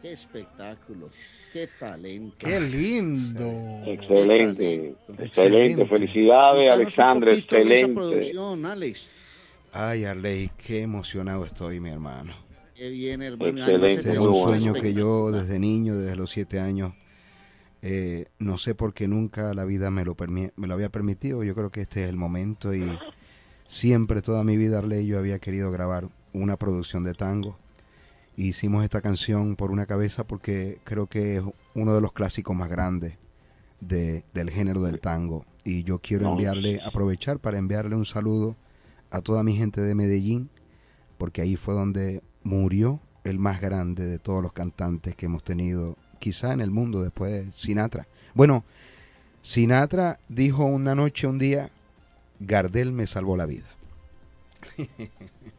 Qué espectáculo, qué talento. Qué lindo. Excelente, excelente. Felicidades, Alexandre, excelente. producción, Alex. Ay, Arley, qué emocionado estoy, mi hermano. Qué bien, hermano. Excelente, Este es un sueño que yo desde niño, desde los siete años, eh, no sé por qué nunca la vida me lo, me lo había permitido. Yo creo que este es el momento y siempre, toda mi vida, Arley, yo había querido grabar una producción de tango. Hicimos esta canción por una cabeza porque creo que es uno de los clásicos más grandes de- del género del tango. Y yo quiero enviarle, aprovechar para enviarle un saludo a toda mi gente de Medellín, porque ahí fue donde murió el más grande de todos los cantantes que hemos tenido, quizá en el mundo después de Sinatra. Bueno, Sinatra dijo una noche, un día, Gardel me salvó la vida.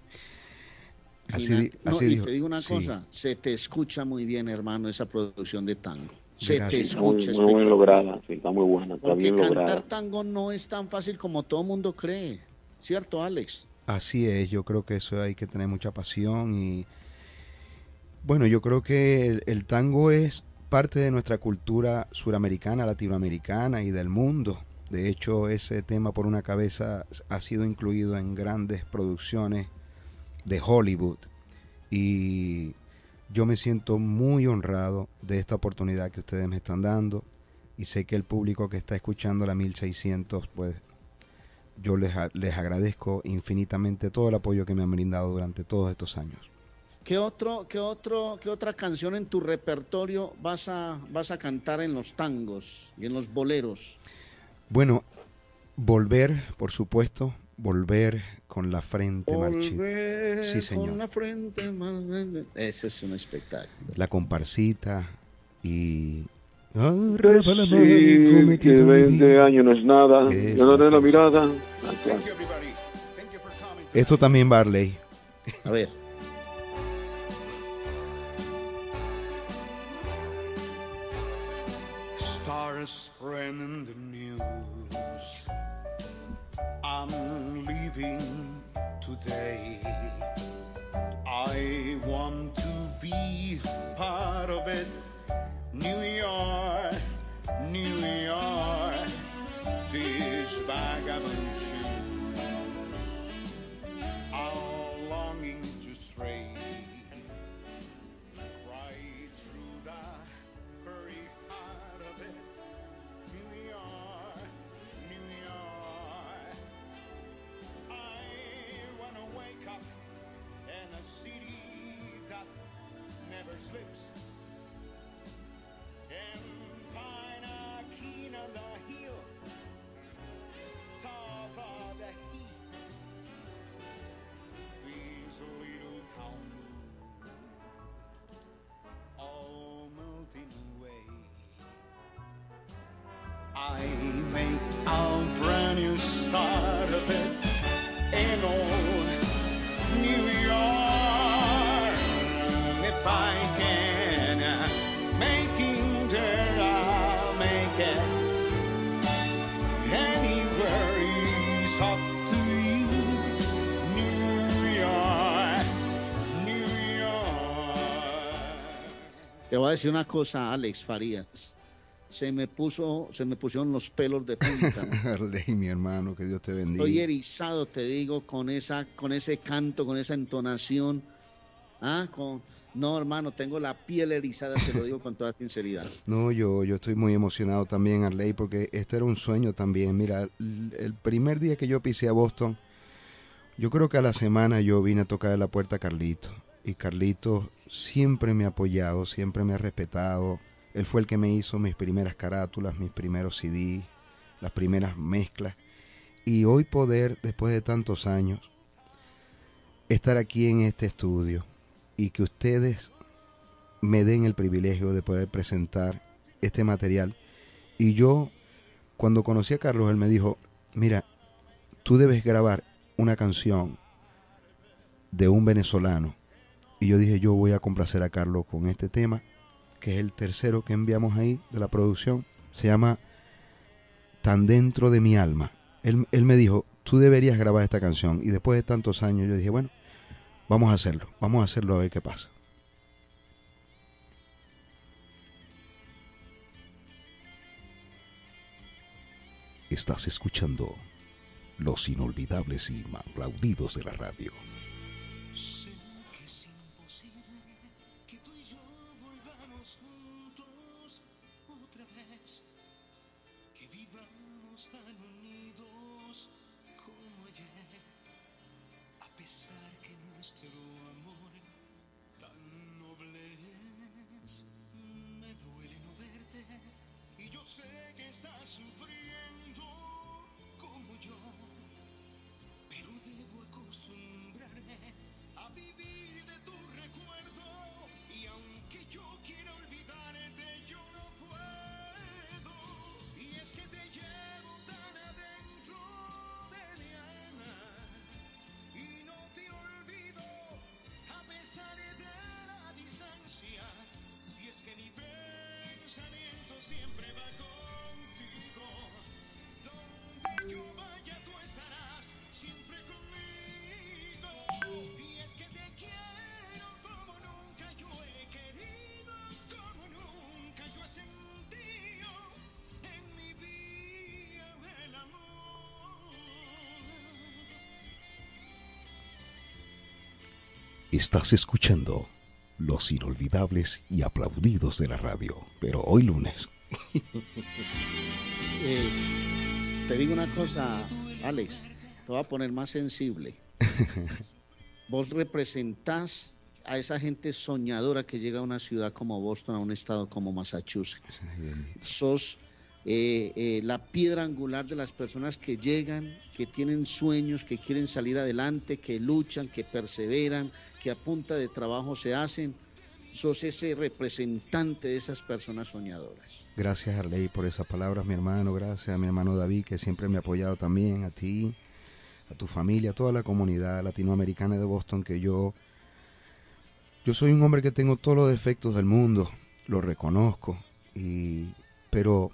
así No, así y dijo. te digo una Sí. cosa, se te escucha muy bien, hermano, esa producción de tango. Se te Gracias. Escucha muy bien lograda, sí, está muy buena, está Porque bien cantar lograda. tango no es tan fácil como todo mundo cree. ¿Cierto, Alex? Así es, yo creo que eso hay que tener mucha pasión y bueno, yo creo que el, el tango es parte de nuestra cultura suramericana, latinoamericana y del mundo. De hecho, ese tema por una cabeza ha sido incluido en grandes producciones de Hollywood y yo me siento muy honrado de esta oportunidad que ustedes me están dando y sé que el público que está escuchando la 1600 pues yo les, les agradezco infinitamente todo el apoyo que me han brindado durante todos estos años. ¿Qué otro, qué otro, qué otra canción en tu repertorio vas a, vas a cantar en los tangos y en los boleros? Bueno, volver, por supuesto, volver con la frente marchita. Sí, señor. Con la frente grande. Ese es un espectáculo. La comparsita y... Sí, Arrábala, que 20 años no es nada. Qué Yo no tengo la mirada. Esto también, Barley. A ver. Stars the news. I'm leaving want to be part of it. New York, New York, these vagabond shoes are longing voy a decir una cosa, Alex Farías. Se me puso, se me pusieron los pelos de punta. Arley, mi hermano, que Dios te bendiga. Estoy erizado, te digo, con esa, con ese canto, con esa entonación. Ah, con, no, hermano, tengo la piel erizada, te lo digo con toda sinceridad. No, yo, yo estoy muy emocionado también, Arley, porque este era un sueño también. Mira, el, primer día que yo pisé a Boston, yo creo que a la semana yo vine a tocar la puerta a Carlito. Y Carlito siempre me ha apoyado, siempre me ha respetado. Él fue el que me hizo mis primeras carátulas, mis primeros CD, las primeras mezclas. Y hoy poder, después de tantos años, estar aquí en este estudio y que ustedes me den el privilegio de poder presentar este material. Y yo, cuando conocí a Carlos, él me dijo, mira, tú debes grabar una canción de un venezolano. Y yo dije, yo voy a complacer a Carlos con este tema, que es el tercero que enviamos ahí de la producción. Se llama Tan dentro de mi alma. Él, él me dijo, tú deberías grabar esta canción. Y después de tantos años yo dije, bueno, vamos a hacerlo, vamos a hacerlo a ver qué pasa. Estás escuchando los inolvidables y aplaudidos de la radio. Estás escuchando los inolvidables y aplaudidos de la radio, pero hoy lunes. Eh, te digo una cosa, Alex, te voy a poner más sensible. Vos representás a esa gente soñadora que llega a una ciudad como Boston, a un estado como Massachusetts. Sos eh, eh, la piedra angular de las personas que llegan, que tienen sueños, que quieren salir adelante, que luchan, que perseveran, que a punta de trabajo se hacen. Sos ese representante de esas personas soñadoras. Gracias Arley por esas palabras, mi hermano. Gracias a mi hermano David, que siempre me ha apoyado también, a ti, a tu familia, a toda la comunidad latinoamericana de Boston, que yo, yo soy un hombre que tengo todos los defectos del mundo, lo reconozco, y, pero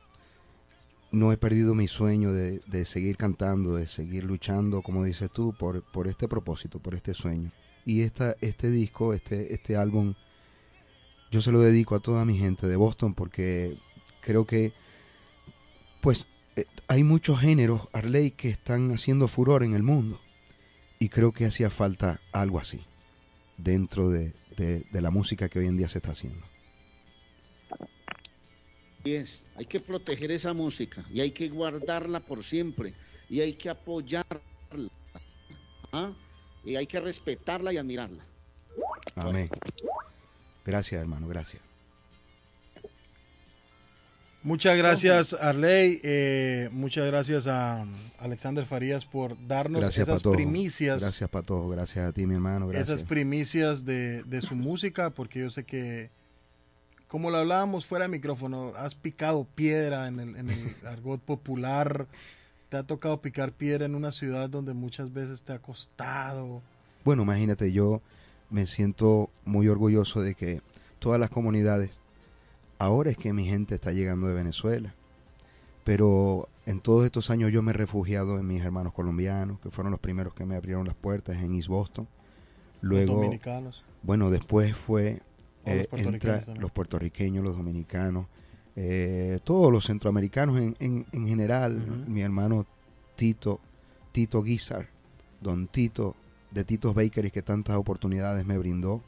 no he perdido mi sueño de, de seguir cantando, de seguir luchando, como dices tú, por, por este propósito, por este sueño. y esta, este disco, este, este álbum, yo se lo dedico a toda mi gente de Boston porque creo que pues eh, hay muchos géneros, Arley, que están haciendo furor en el mundo y creo que hacía falta algo así dentro de, de- de la música que hoy en día se está haciendo. Es, hay que proteger esa música y hay que guardarla por siempre y hay que apoyarla ¿ah? y hay que respetarla y admirarla. Amén. Gracias, hermano, gracias. Muchas gracias, Arley. eh, muchas gracias a um, Alexander Farías por darnos Gracias, esas Patojo. primicias. Gracias, Patojo. Gracias a ti, mi hermano. Gracias. esas primicias de, de su música, porque yo sé que, como lo hablábamos fuera de micrófono, has picado piedra en el, en el argot popular, te ha tocado picar piedra en una ciudad donde muchas veces te ha costado. Bueno, imagínate, yo me siento muy orgulloso de que todas las comunidades, ahora es que mi gente está llegando de Venezuela, pero en todos estos años yo me he refugiado en mis hermanos colombianos, que fueron los primeros que me abrieron las puertas en East Boston. Luego, dominicanos. bueno, después fue Los eh, puertorriqueños entra- los puertorriqueños, los dominicanos, eh, todos los centroamericanos en, en- en general. Mi hermano Tito, Tito Guizar, don Tito, de Titos Bakery, que tantas oportunidades me brindó.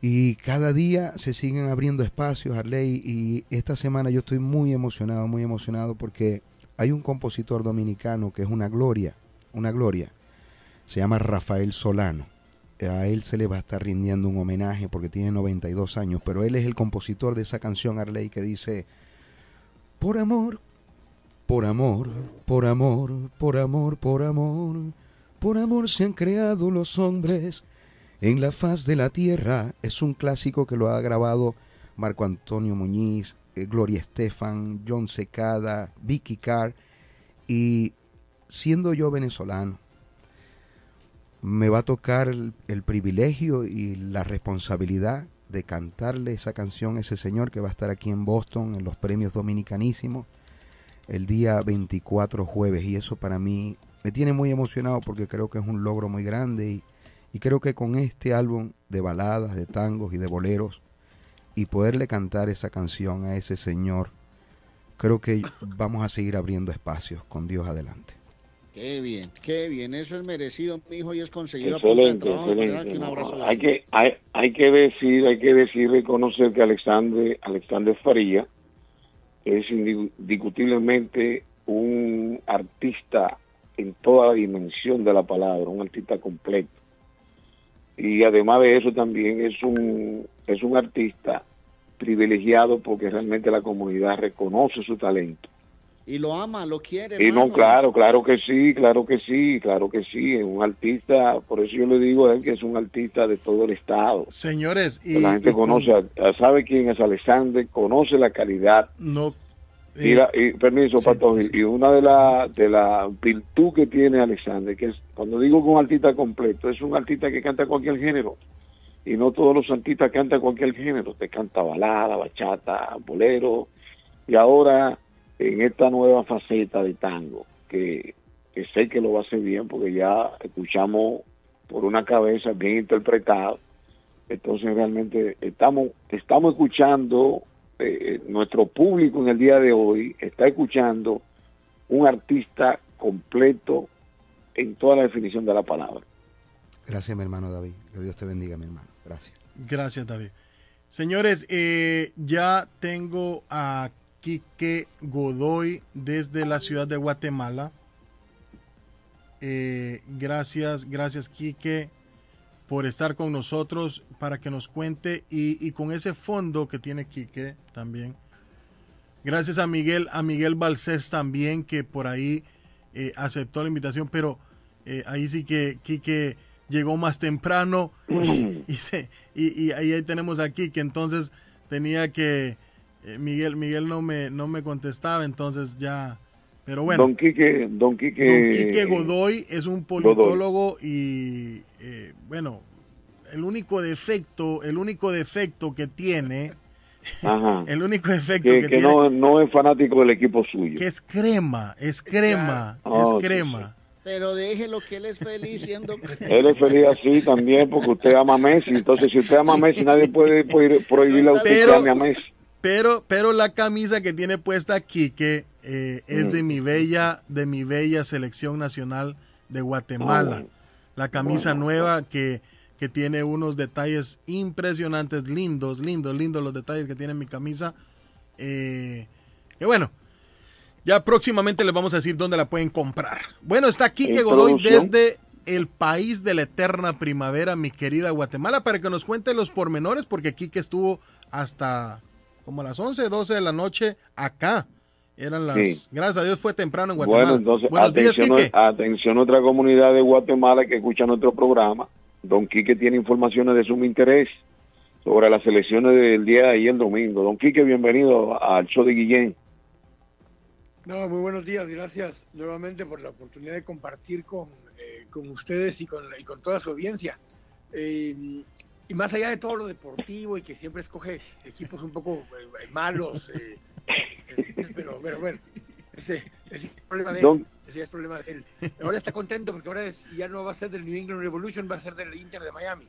Y cada día se siguen abriendo espacios, Arley, y esta semana yo estoy muy emocionado, muy emocionado porque hay un compositor dominicano que es una gloria, una gloria. Se llama Rafael Solano. A él se le va a estar rindiendo un homenaje porque tiene 92 años, pero él es el compositor de esa canción, Arley, que dice, por amor, por amor, por amor, por amor, por amor, por amor se han creado los hombres en la faz de la tierra. Es un clásico que lo ha grabado Marco Antonio Muñiz, eh, Gloria Estefan, John Secada, Vicky Carr. Y siendo yo venezolano, me va a tocar el, privilegio y la responsabilidad de cantarle esa canción a ese señor que va a estar aquí en Boston en los premios dominicanísimos el día 24 jueves y eso para mí me tiene muy emocionado porque creo que es un logro muy grande y, y creo que con este álbum de baladas, de tangos y de boleros y poderle cantar esa canción a ese señor, creo que vamos a seguir abriendo espacios con Dios adelante. Qué bien, qué bien, eso es merecido, mi hijo, y es conseguido a punta de Excelente, trabajo. excelente. que No, hay que hay, hay que decir, hay que decir, reconocer que Alexander Alexander Faría es indiscutiblemente un artista en toda la dimensión de la palabra, un artista completo. Y además de eso también es un es un artista privilegiado porque realmente la comunidad reconoce su talento. Y lo ama, lo quiere. Y no, claro, claro que sí, claro que sí, claro que sí. Es un artista, por eso yo le digo a él que es un artista de todo el estado. Señores, y, la gente y conoce, sabe quién es Alexander, conoce la calidad. no Y, eh, la- y- permiso, Pato, y y una de la de la virtud que tiene Alexander, que es, cuando digo que un artista completo, es un artista que canta cualquier género. Y no todos los artistas cantan cualquier género. Te canta balada, bachata, bolero. Y ahora, en esta nueva faceta de tango, que, que sé que lo va a hacer bien, porque ya escuchamos por una cabeza bien interpretado. Entonces realmente estamos, estamos escuchando, eh, nuestro público en el día de hoy está escuchando un artista completo en toda la definición de la palabra. Gracias, mi hermano David. Que Dios te bendiga, mi hermano. Gracias. Gracias, David. Señores, eh, ya tengo a Quique Godoy desde la ciudad de Guatemala. Eh, gracias, gracias, Quique, por estar con nosotros para que nos cuente y, y con ese fondo que tiene Quique también. Gracias a Miguel, a Miguel Balcés también, que por ahí eh, aceptó la invitación, pero eh, ahí sí que Quique llegó más temprano y, se- y- y ahí, ahí tenemos a Quique, entonces tenía que eh, Miguel Miguel no me no me contestaba, entonces ya pero bueno. Don Quique, Don Quique, Don Quique Godoy es un politólogo y eh, bueno, el único defecto, el único defecto que tiene, Ajá. el único defecto que, que, que tiene no, no es fanático del equipo suyo. que es crema, es crema, Oh, es sí, crema. Pero déjelo que él es feliz siendo... Él es feliz así también porque usted ama a Messi. Entonces, si usted ama a Messi, nadie puede, puede prohibirle a usted Pero- que ame a Messi. Pero, pero la camisa que tiene puesta Quique eh, es Mm. de mi bella, de mi bella selección nacional de Guatemala. La camisa Bueno, nueva que, que tiene unos detalles impresionantes, lindos, lindos, lindos los detalles que tiene mi camisa. Eh, que bueno, ya próximamente les vamos a decir dónde la pueden comprar. Bueno, está Quique ¿En Godoy desde el país de la eterna primavera, mi querida Guatemala, para que nos cuente los pormenores, porque Quique estuvo hasta como las 11, 12 de la noche acá. Eran las... Sí. Gracias a Dios fue temprano en Guatemala. Bueno, entonces, Buenos días, atención, Quique. atención a otra comunidad de Guatemala que escucha nuestro programa. Don Quique tiene informaciones de sumo interés sobre las elecciones del día de ayer domingo. Don Quique, bienvenido al show de Guillén. No, muy buenos días, gracias nuevamente por la oportunidad de compartir con, eh, con ustedes y con, y con toda su audiencia. Eh, y más allá de todo lo deportivo y que siempre escoge equipos un poco eh, malos, eh, eh, pero, pero bueno, ese, ese es problema de él. Ese ya es problema de él. Ahora está contento porque ahora es- ya no va a ser del New England Revolution, va a ser del Inter de Miami.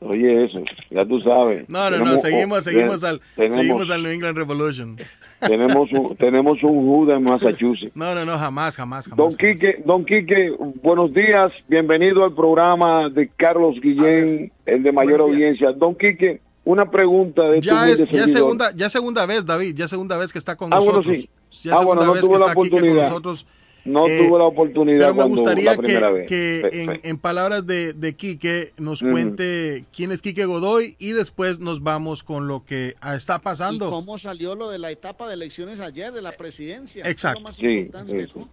Oye, eso, ya tú sabes. No, no, no, seguimos, oh, seguimos te- al, tenemos, seguimos al New England Revolution. tenemos un, tenemos un Judas en Massachusetts. No, no, no, jamás, jamás, jamás. Don Quique, Don Quique, buenos días, bienvenido al programa de Carlos Guillén, el de mayor audiencia. Don Quique, una pregunta de tu Ya es, ya segunda, ya segunda vez, David, ya segunda vez que está con Ah, bueno, nosotros. sí. Ya Ah, segunda bueno, no vez que la está aquí con oportunidad. nosotros. No Eh, tuvo la oportunidad Pero me cuando gustaría la primera que, vez. que en, palabras de, de Quique nos cuente quién es Quique Godoy y después nos vamos con lo que está ¿Y pasando. cómo salió lo de la etapa de elecciones ayer de la presidencia? Exacto. Más Sí, importante, eso. ¿no?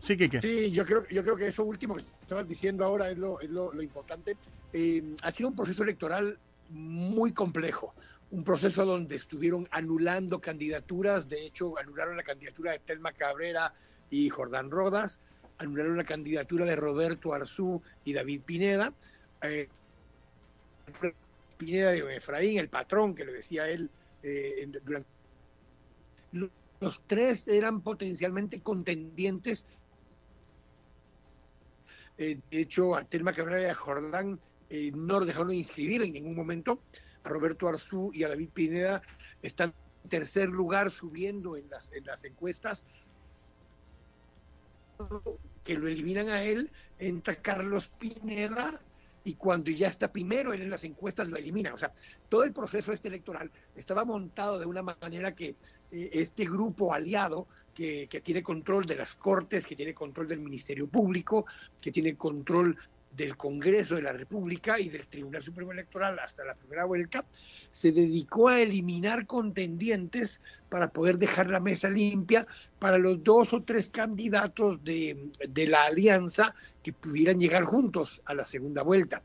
Sí, Quique. Sí, yo creo, yo creo que eso último que estabas diciendo ahora es lo, es lo, lo importante. Eh, ha sido un proceso electoral muy complejo, un proceso donde estuvieron anulando candidaturas, de hecho anularon la candidatura de Telma Cabrera y Jordán Rodas, anularon la candidatura de Roberto Arzú y David Pineda. Eh, Pineda de Efraín, el patrón que le decía él eh, durante los tres eran potencialmente contendientes eh, de hecho, a Telma Cabrera y a Jordán no lo dejaron de inscribir en ningún momento. Roberto Arzú y a David Pineda están en tercer lugar subiendo en las, en las encuestas. Que lo eliminan a él, entra Carlos Pineda y cuando ya está primero él en las encuestas lo eliminan. O sea, todo el proceso este electoral estaba montado de una manera que eh, este grupo aliado que, que tiene control de las cortes, que tiene control del Ministerio Público, que tiene control del Congreso de la República y del Tribunal Supremo Electoral hasta la primera vuelta, se dedicó a eliminar contendientes para poder dejar la mesa limpia para los dos o tres candidatos de, de la alianza que pudieran llegar juntos a la segunda vuelta.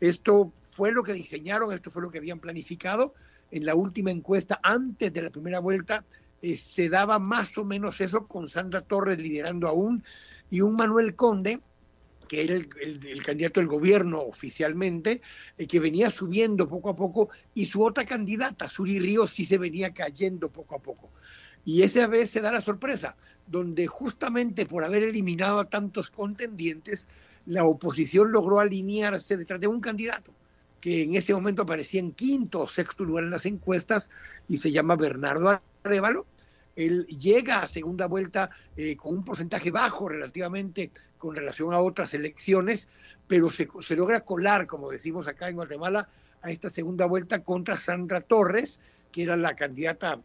Esto fue lo que diseñaron, esto fue lo que habían planificado. En la última encuesta, antes de la primera vuelta, eh, se daba más o menos eso con Sandra Torres liderando aún y un Manuel Conde que era el, candidato del gobierno oficialmente, eh, que venía subiendo poco a poco, y su otra candidata, Suri Ríos, sí se venía cayendo poco a poco. Y esa vez se da la sorpresa, donde justamente por haber eliminado a tantos contendientes, la oposición logró alinearse detrás de un candidato que en ese momento aparecía en quinto o sexto lugar en las encuestas y se llama Bernardo Arevalo. Él llega a segunda vuelta eh, con un porcentaje bajo relativamente con relación a otras elecciones, pero se, logra colar, como decimos acá en Guatemala, a esta segunda vuelta contra Sandra Torres, que era la candidata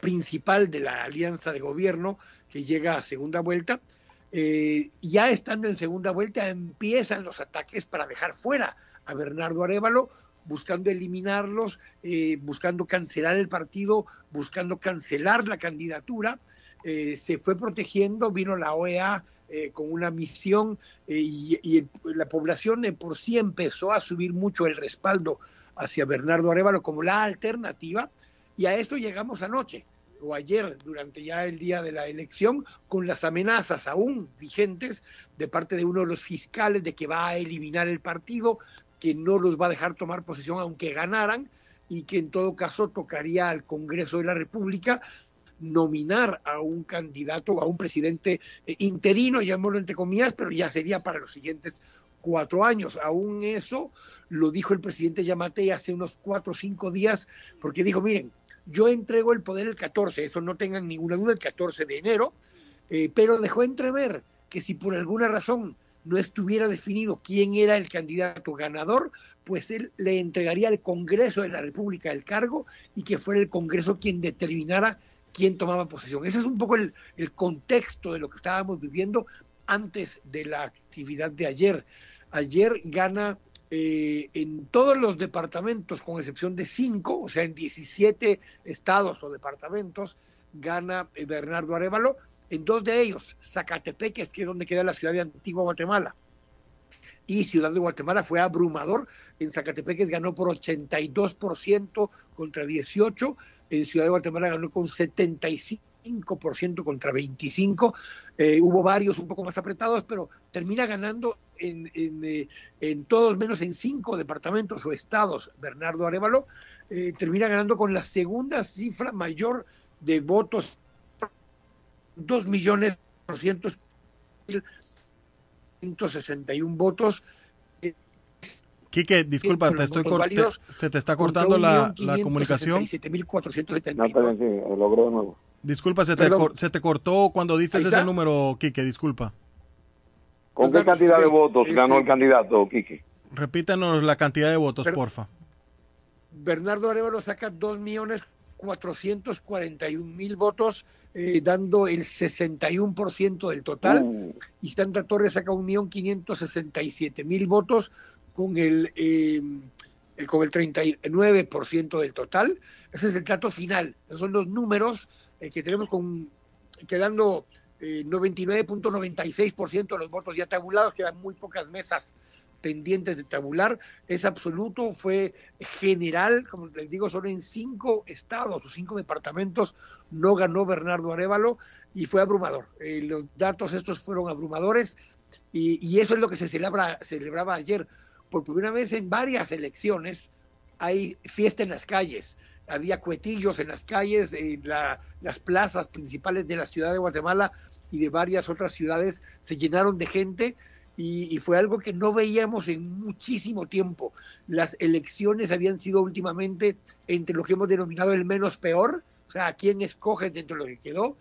principal de la alianza de gobierno que llega a segunda vuelta. Eh, ya estando en segunda vuelta empiezan los ataques para dejar fuera a Bernardo Arevalo, buscando eliminarlos, eh, buscando cancelar el partido, buscando cancelar la candidatura. Eh, se fue protegiendo, vino la OEA eh, con una misión y, la población de por sí empezó a subir mucho el respaldo hacia Bernardo Arevalo como la alternativa y a eso llegamos anoche o ayer durante ya el día de la elección con las amenazas aún vigentes de parte de uno de los fiscales de que va a eliminar el partido, que no los va a dejar tomar posesión aunque ganaran y que en todo caso tocaría al Congreso de la República nominar a un candidato, a un presidente eh, interino, llamémoslo entre comillas, pero ya sería para los siguientes cuatro años. Aún eso lo dijo el presidente Yamatei hace unos cuatro o cinco días, porque dijo, miren, yo entrego el poder el 14, eso no tengan ninguna duda, el 14 de enero, eh, pero dejó entrever que si por alguna razón no estuviera definido quién era el candidato ganador, pues él le entregaría al Congreso de la República el cargo y que fuera el Congreso quien determinara quién tomaba posesión. Ese es un poco el, el contexto de lo que estábamos viviendo antes de la actividad de ayer. Ayer gana eh, en todos los departamentos, con excepción de cinco, o sea, en 17 estados o departamentos, gana eh, Bernardo Arevalo. En dos de ellos, Zacatepeques, que es donde queda la ciudad de Antigua Guatemala, y Ciudad de Guatemala fue abrumador. En Zacatepeques ganó por 82% contra 18%. En Ciudad de Guatemala ganó con 75% contra 25%. Eh, hubo varios un poco más apretados, pero termina ganando en, en, eh, en todos menos en cinco departamentos o estados. Bernardo Arevalo eh, termina ganando con la segunda cifra mayor de votos, 2 millones 161 votos. Quique, disculpa, te estoy válidos, te- se te está cortando la, 1.567.479. la comunicación. No, pero sí, lo logró de nuevo. Disculpa, se te, Perdón. cor- se te cortó cuando dices ese número, Quique, disculpa. ¿Con qué cantidad de votos ganó el candidato, Quique? Repítanos la cantidad de votos, Pero- porfa. Bernardo Arevalo saca 2.441.000 votos, eh, dando el 61% del total. Uh. Y Sandra Torres saca 1.567.000 votos con el, eh, eh, con el 39% del total. Ese es el dato final. Esos son los números eh, que tenemos con, quedando eh, 99.96% de los votos ya tabulados, quedan muy pocas mesas pendientes de tabular, es absoluto, fue general, como les digo, solo en cinco estados o cinco departamentos no ganó Bernardo Arevalo y fue abrumador. Eh, los datos estos fueron abrumadores y, eso es lo que se celebra, celebraba ayer. Por primera vez en varias elecciones hay fiesta en las calles, había cuetillos en las calles, en la- las plazas principales de la ciudad de Guatemala y de varias otras ciudades se llenaron de gente y, fue algo que no veíamos en muchísimo tiempo. Las elecciones habían sido últimamente entre lo que hemos denominado el menos peor, o sea, a quién escoges dentro de lo que quedó,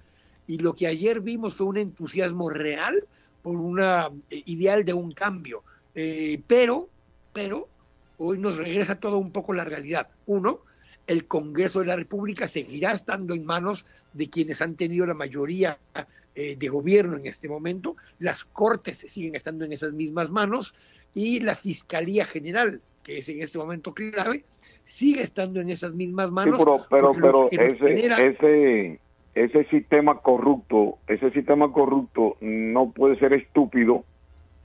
y lo que ayer vimos fue un entusiasmo real por una eh, ideal de un cambio. Eh, pero, pero, hoy nos regresa todo un poco la realidad. Uno, el Congreso de la República seguirá estando en manos de quienes han tenido la mayoría eh, de gobierno en este momento, las cortes siguen estando en esas mismas manos y la Fiscalía General, que es en este momento clave, sigue estando en esas mismas Sí, manos. pero, pero, pero ese, genera- ese, ese sistema corrupto, ese sistema corrupto no puede ser estúpido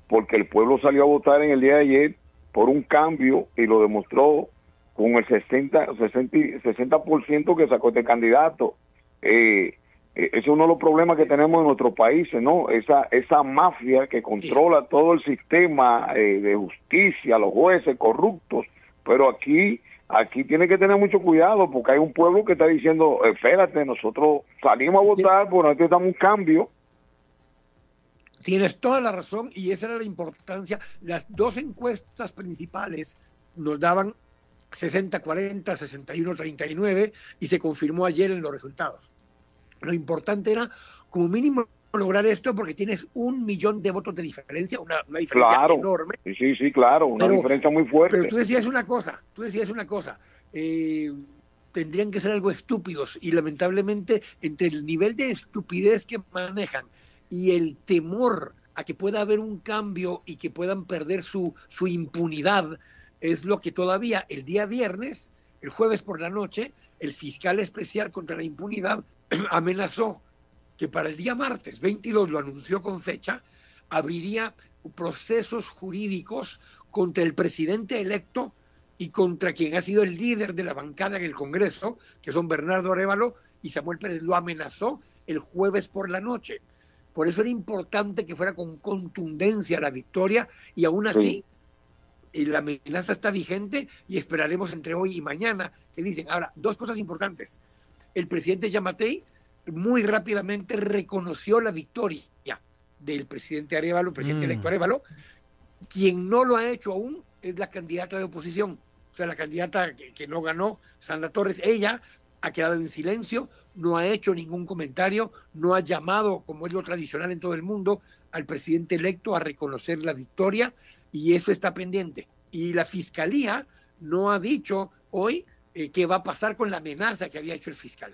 porque el pueblo salió a votar en el día de ayer por un cambio y lo demostró con el 60, 60, y- 60% que sacó este candidato. Eh, ese es uno de los problemas que tenemos en nuestros países, ¿no? Esa, esa mafia que controla todo el sistema eh, de justicia, los jueces corruptos, pero aquí aquí tiene que tener mucho cuidado porque hay un pueblo que está diciendo, espérate, nosotros salimos a votar, pero necesitamos un cambio. Tienes toda la razón y esa era la importancia. Las dos encuestas principales nos daban 60-40, 61-39 y se confirmó ayer en los resultados. Lo importante era, como mínimo, lograr esto porque tienes un millón de votos de diferencia, una, una diferencia Claro, enorme. sí, sí, claro, una Pero- diferencia muy fuerte. Pero tú decías una cosa, tú decías una cosa. eh, tendrían que ser algo estúpidos y lamentablemente entre el nivel de estupidez que manejan y el temor a que pueda haber un cambio y que puedan perder su, su impunidad es lo que todavía el día viernes, el jueves por la noche, el fiscal especial contra la impunidad amenazó que para el día martes 22 lo anunció con fecha, abriría procesos jurídicos contra el presidente electo y contra quien ha sido el líder de la bancada en el Congreso, que son Bernardo Arevalo y Samuel Pérez, lo amenazó el jueves por la noche. Por eso era importante que fuera con contundencia la victoria y aún así eh, la amenaza está vigente y esperaremos entre hoy y mañana que dicen. Ahora, dos cosas importantes. El presidente Yamatei muy rápidamente reconoció la victoria del presidente Arevalo, presidente Mm. electo Arevalo. Quien no lo ha hecho aún es la candidata de oposición, o sea, la candidata que, que no ganó, Sandra Torres. Ella ha quedado en silencio, no ha hecho ningún comentario, no ha llamado, como es lo tradicional en todo el mundo, al presidente electo a reconocer la victoria y eso está pendiente. Y la fiscalía no ha dicho hoy eh, qué va a pasar con la amenaza que había hecho el fiscal.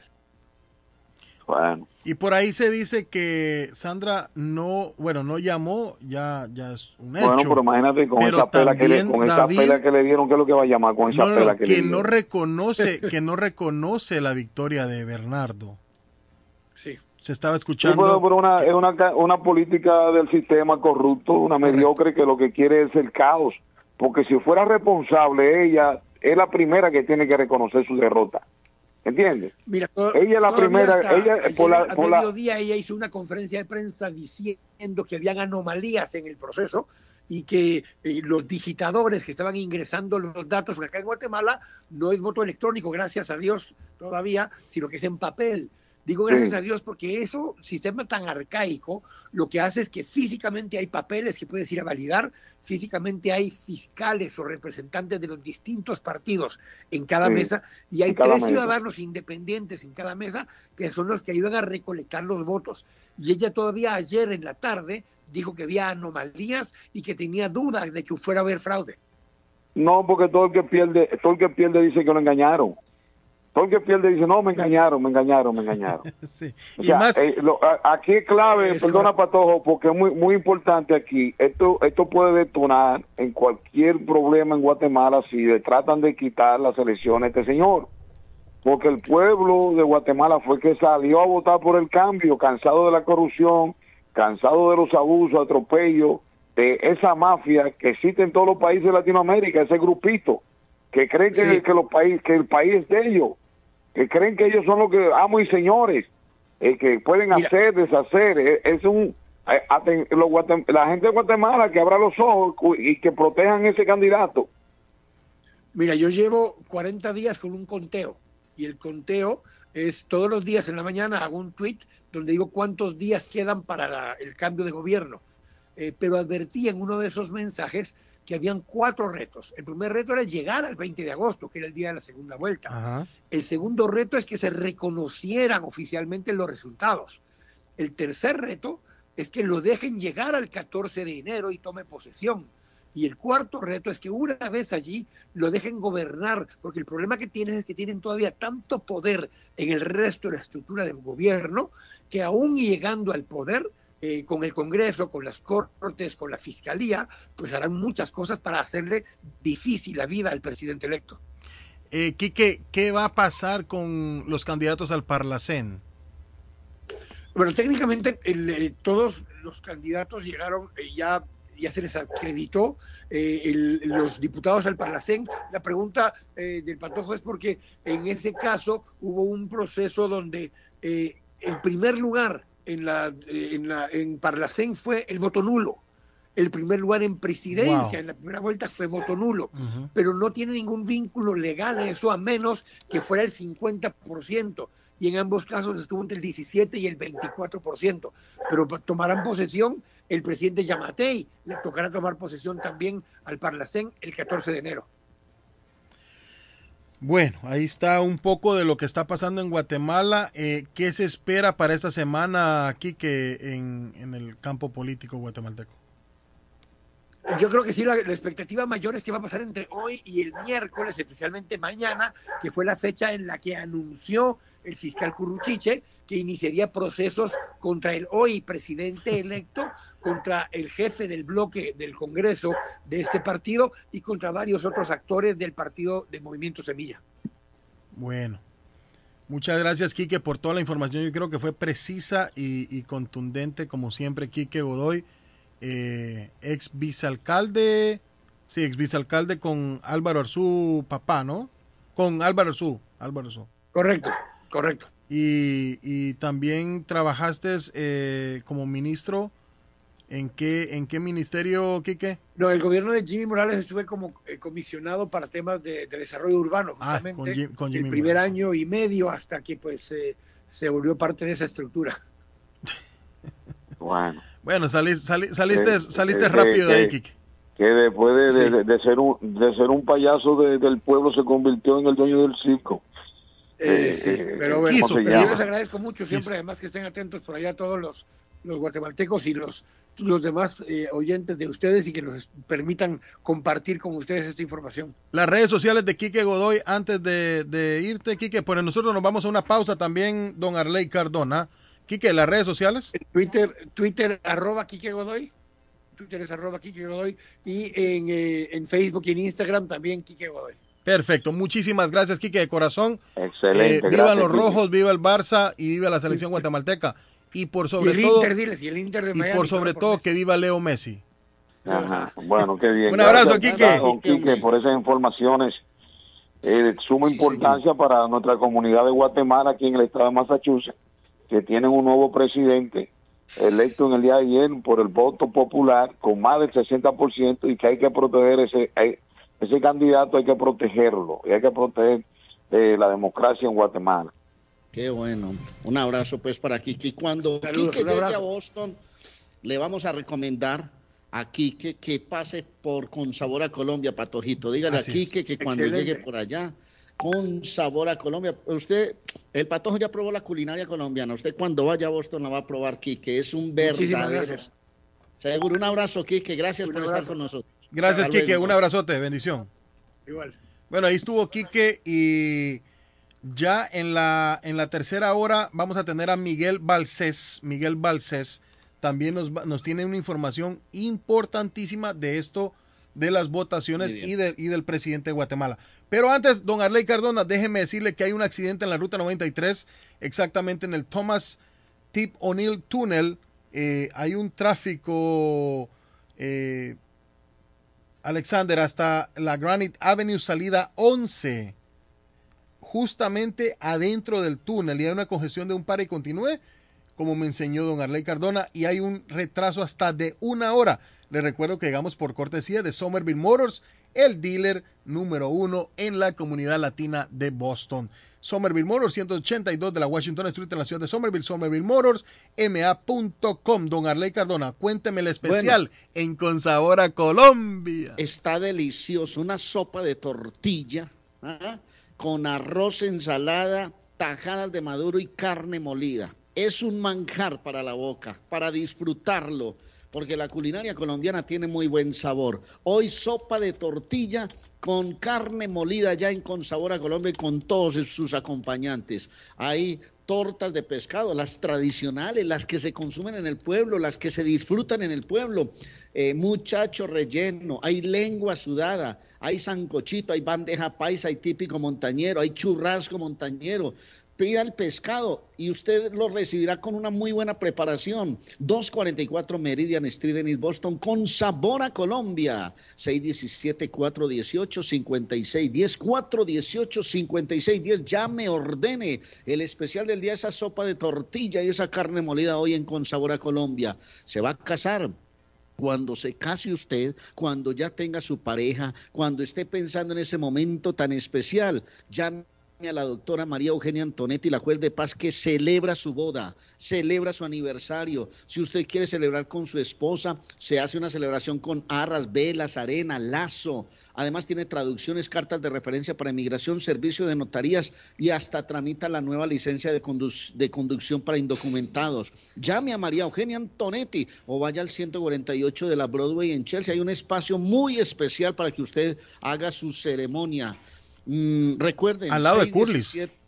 Bueno, Y por ahí se dice que Sandra no, bueno, no llamó, ya, ya es un hecho. bueno, pero imagínate con Pero esa pela que le, con esa David, pela que le dieron, ¿qué es lo que va a llamar con esa no, pela que, le que dieron? no reconoce, que no reconoce la victoria de Bernardo. Sí. Se estaba Sí, escuchando. pero, pero una, es una política del sistema corrupto, una mediocre que lo que quiere es el caos. Porque si fuera responsable, ella es la primera que tiene que reconocer su derrota. ¿Entiendes? Mira, Ella es la primera, ella ayer por la, por la- mediodía ella hizo una conferencia de prensa diciendo que habían anomalías en el proceso y que eh, los digitadores que estaban ingresando los datos, porque acá en Guatemala no es voto electrónico, gracias a Dios todavía, sino que es en papel. Digo gracias Sí. a Dios porque eso, sistema tan arcaico, lo que hace es que físicamente hay papeles que puedes ir a validar, físicamente hay fiscales o representantes de los distintos partidos en cada Sí, mesa y hay tres mesa. ciudadanos independientes en cada mesa que son los que ayudan a recolectar los votos. Y ella todavía ayer en la tarde dijo que había anomalías y que tenía dudas de que fuera a haber fraude. No, porque todo el que pierde, todo el que pierde dice que lo engañaron. Todo el que pierde dice, no, me engañaron, me engañaron, me engañaron. Sí. O Y más, eh, lo- aquí es clave, Es perdona Patojo, porque es muy, muy importante aquí. Esto, esto puede detonar en cualquier problema en Guatemala si le tratan de quitar las elecciones a este señor. Porque el pueblo de Guatemala fue que salió a votar por el cambio, cansado de la corrupción, cansado de los abusos, atropellos, de esa mafia que existe en todos los países de Latinoamérica, ese grupito, que creen que, Sí. que, los países, que el país es de ellos, que creen que ellos son los que amos y señores, eh, que pueden Mira. hacer, deshacer. eh, Es un eh, los la gente de Guatemala que abra los ojos y que protejan ese candidato. Mira, yo llevo 40 días con un conteo y el conteo es todos los días en la mañana hago un tweet donde digo cuántos días quedan para la- el cambio de gobierno. Eh, pero advertí en uno de esos mensajes que habían cuatro retos. El primer reto era llegar al 20 de agosto, que era el día de la segunda vuelta. Ajá. El segundo reto es que se reconocieran oficialmente los resultados. El tercer reto es que lo dejen llegar al 14 de enero y tome posesión. Y el cuarto reto es que una vez allí lo dejen gobernar, porque el problema que tienen es que tienen todavía tanto poder en el resto de la estructura del gobierno que aún llegando al poder, eh, con el Congreso, con las Cortes, con la Fiscalía, pues harán muchas cosas para hacerle difícil la vida al presidente electo. eh, Quique, ¿qué va a pasar con los candidatos al Parlacén? Bueno, técnicamente el, eh, todos los candidatos llegaron, ya, ya se les acreditó, eh, el- los diputados al Parlacén. La pregunta eh, del Patojo es porque en ese caso hubo un proceso donde eh, el primer lugar en, la, eh, en, la, en Parlacén fue el voto nulo. El primer lugar en presidencia Wow. en la primera vuelta fue voto nulo pero no tiene ningún vínculo legal a eso a menos que fuera el 50%. Y en ambos casos estuvo entre el 17 y el 24%. Pero tomarán posesión el presidente Yamatei. Le tocará tomar posesión también al Parlacén el 14 de enero. Bueno, ahí está un poco de lo que está pasando en Guatemala. Eh, ¿Qué se espera para esta semana aquí que en, en el campo político guatemalteco? Yo creo que sí, la, la expectativa mayor es que va a pasar entre hoy y el miércoles, especialmente mañana, que fue la fecha en la que anunció el fiscal Curruchiche que iniciaría procesos contra el hoy presidente electo, contra el jefe del bloque del Congreso de este partido y contra varios otros actores del partido de Movimiento Semilla. Bueno, muchas gracias Quique por toda la información. Yo creo que fue precisa y, y contundente como siempre. Quique Godoy, eh, ex vicealcalde, sí, ex vicealcalde con Álvaro Arzú, papá, ¿no? Con Álvaro Arzú, Álvaro Arzú. Correcto, correcto. Y, y también trabajaste eh, como ministro. ¿En qué, ¿En qué ministerio, Quique? No, el gobierno de Jimmy Morales estuve como eh, comisionado para temas de, de desarrollo urbano, Ah, justamente con Jim- con el Jimmy primer Morales. año y medio hasta que pues eh, se volvió parte de esa estructura. Bueno. Bueno, sali- sali- saliste, Eh, saliste eh, rápido de ahí, que- Kike. Que después de, de- Sí. de- de ser un de ser un payaso de- del pueblo se convirtió en el dueño del circo. Eh, Eh, sí, eh, pero ¿cómo bueno, yo les agradezco mucho siempre, además que estén atentos por allá todos los, los guatemaltecos y los, los demás eh, oyentes de ustedes y que nos permitan compartir con ustedes esta información. Las redes sociales de Quique Godoy antes de, de irte, Quique, pues nosotros nos vamos a una pausa también, don Arley Cardona. Quique, las redes sociales. Twitter, Twitter arroba Quique Godoy, Twitter es arroba Quique Godoy y en, eh, en Facebook y en Instagram también Quique Godoy. Perfecto, muchísimas gracias, Quique, de corazón. Excelente, Eh, gracias, los Quique. rojos, viva el Barça y viva la selección guatemalteca. Y por y sobre el todo, Inter, diles, y el Inter de y Miami. por sobre todo que viva Leo Messi. Ajá. Bueno, qué bien. Un abrazo, Quique. don Quique, por esas informaciones eh, de suma importancia para nuestra comunidad de Guatemala aquí en el estado de Massachusetts, que tienen un nuevo presidente electo en el día de ayer por el voto popular con más del 60% y que hay que proteger ese hay- ese candidato, hay que protegerlo y hay que proteger eh, la democracia en Guatemala. Qué bueno. Un abrazo pues para Kike. Y cuando Saludos, Kike llegue abrazo. a Boston, le vamos a recomendar a Kike que pase por Con Sabor a Colombia, Patojito. Dígale Así a es. Kike que cuando Excelente. llegue por allá, con sabor a Colombia. Usted, el Patojo ya probó la culinaria colombiana. Usted cuando vaya a Boston la va a probar, Kike. Es un verdadero. Seguro. Un abrazo, Kike. Gracias Un por estar con nosotros. Gracias, Hasta Quique. luego. Un abrazote, bendición. Igual. Bueno, ahí estuvo Quique y ya en la, en la tercera hora vamos a tener a Miguel Balcés. Miguel Balcés también nos, nos tiene una información importantísima de esto, de las votaciones y, de- y del presidente de Guatemala. Pero antes, don Arley Cardona, déjeme decirle que hay un accidente en la ruta 93, exactamente en el Thomas Tip O'Neill Tunnel. Eh, hay un tráfico... eh, Alexander, hasta la Granite Avenue salida 11, justamente adentro del túnel y hay una congestión de un par y continúe, como me enseñó don Arley Cardona, y hay un retraso hasta de una hora. Le recuerdo que llegamos por cortesía de Somerville Motors, el dealer número uno en la comunidad latina de Boston. Somerville Motors, 182 de la Washington Street en la ciudad de Somerville, Somerville Motors, ma.com. Don Arley Cardona, cuénteme el especial en Con Sabor a Colombia. Está delicioso, una sopa de tortilla ¿ah? Con arroz, ensalada, tajadas de maduro y carne molida. Es un manjar para la boca, para disfrutarlo, porque la culinaria colombiana tiene muy buen sabor. Hoy sopa de tortilla con carne molida ya en con sabor a Colombia y con todos sus acompañantes. Hay tortas de pescado, las tradicionales, las que se consumen en el pueblo, las que se disfrutan en el pueblo. Eh, muchacho relleno, hay lengua sudada, hay sancochito, hay bandeja paisa, hay típico montañero, hay churrasco montañero. Pida el pescado y usted lo recibirá con una muy buena preparación. 244 Meridian Street en East Boston con sabor a Colombia. 617-418-5610. 418-5610. Llame, ordene. El especial del día, esa sopa de tortilla y esa carne molida hoy en Con Sabor a Colombia. Se va a casar cuando se case usted, cuando ya tenga su pareja, cuando esté pensando en ese momento tan especial, llame a la doctora María Eugenia Antonetti, la juez de paz, que celebra su boda, celebra su aniversario. Si usted quiere celebrar con su esposa, se hace una celebración con arras, velas, arena, lazo. Además tiene traducciones, cartas de referencia para inmigración, servicio de notarías y hasta tramita la nueva licencia de, de conducción para indocumentados. Llame a María Eugenia Antonetti o vaya al 148 de la Broadway en Chelsea. Hay un espacio muy especial para que usted haga su ceremonia. Mm, recuerden, Al lado de 617 Curly's.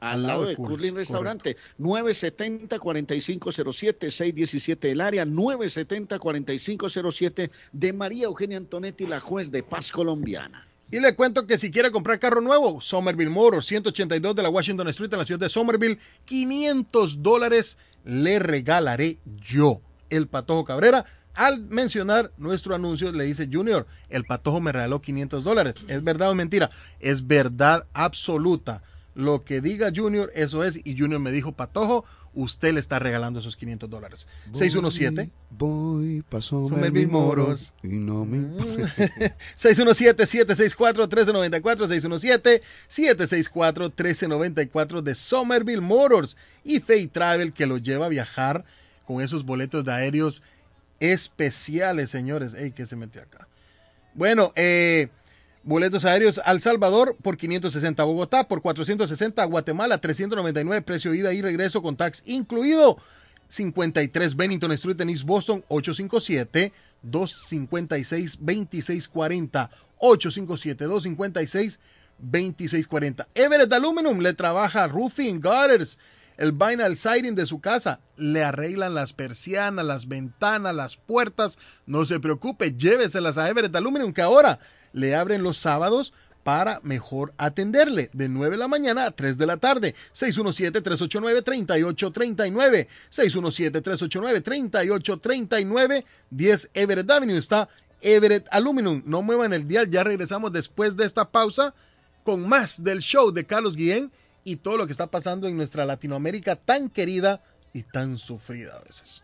Al lado de Curling Restaurante, 970-4507, 617 el área, 970-4507 de María Eugenia Antonetti, la juez de paz colombiana. Y le cuento que si quiere comprar carro nuevo, Somerville Motors, 182 de la Washington Street en la ciudad de Somerville, 500 dólares le regalaré yo, el Patojo Cabrera. Al mencionar nuestro anuncio, le dice Junior, el Patojo me regaló 500 dólares. ¿Es verdad o mentira? Es verdad absoluta. Lo que diga Junior, eso es. Y Junior me dijo, Patojo, usted le está regalando esos 500 dólares. 617. Voy, pasó Somerville Moros. Y no me... 617-764-1394, 617-764-1394 de Somerville Motors y Fay Travel que lo lleva a viajar con esos boletos de aéreos especiales, señores. Ey, ¿qué se metió acá? Bueno, eh, boletos aéreos al Salvador por 560 a Bogotá, por 460 a Guatemala, 399 precio ida y regreso con tax incluido. 53 Bennington Street en East Boston, 857 256 2640 857 256 2640 Everett Aluminum le trabaja roofing, gutters, el vinyl siding de su casa, le arreglan las persianas, las ventanas, las puertas, no se preocupe, lléveselas a Everett Aluminum que ahora le abren los sábados para mejor atenderle de 9 de la mañana a 3 de la tarde. 617-389-3839. 617-389-3839. 10 Everett Avenue está Everett Aluminum. No muevan el dial, ya regresamos después de esta pausa con más del show de Carlos Guillén y todo lo que está pasando en nuestra Latinoamérica tan querida y tan sufrida a veces.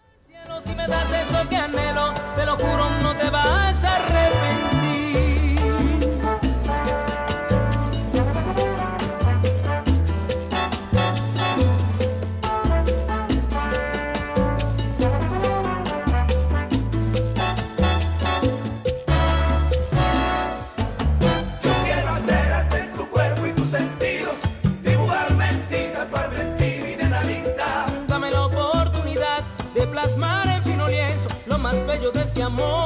Amor.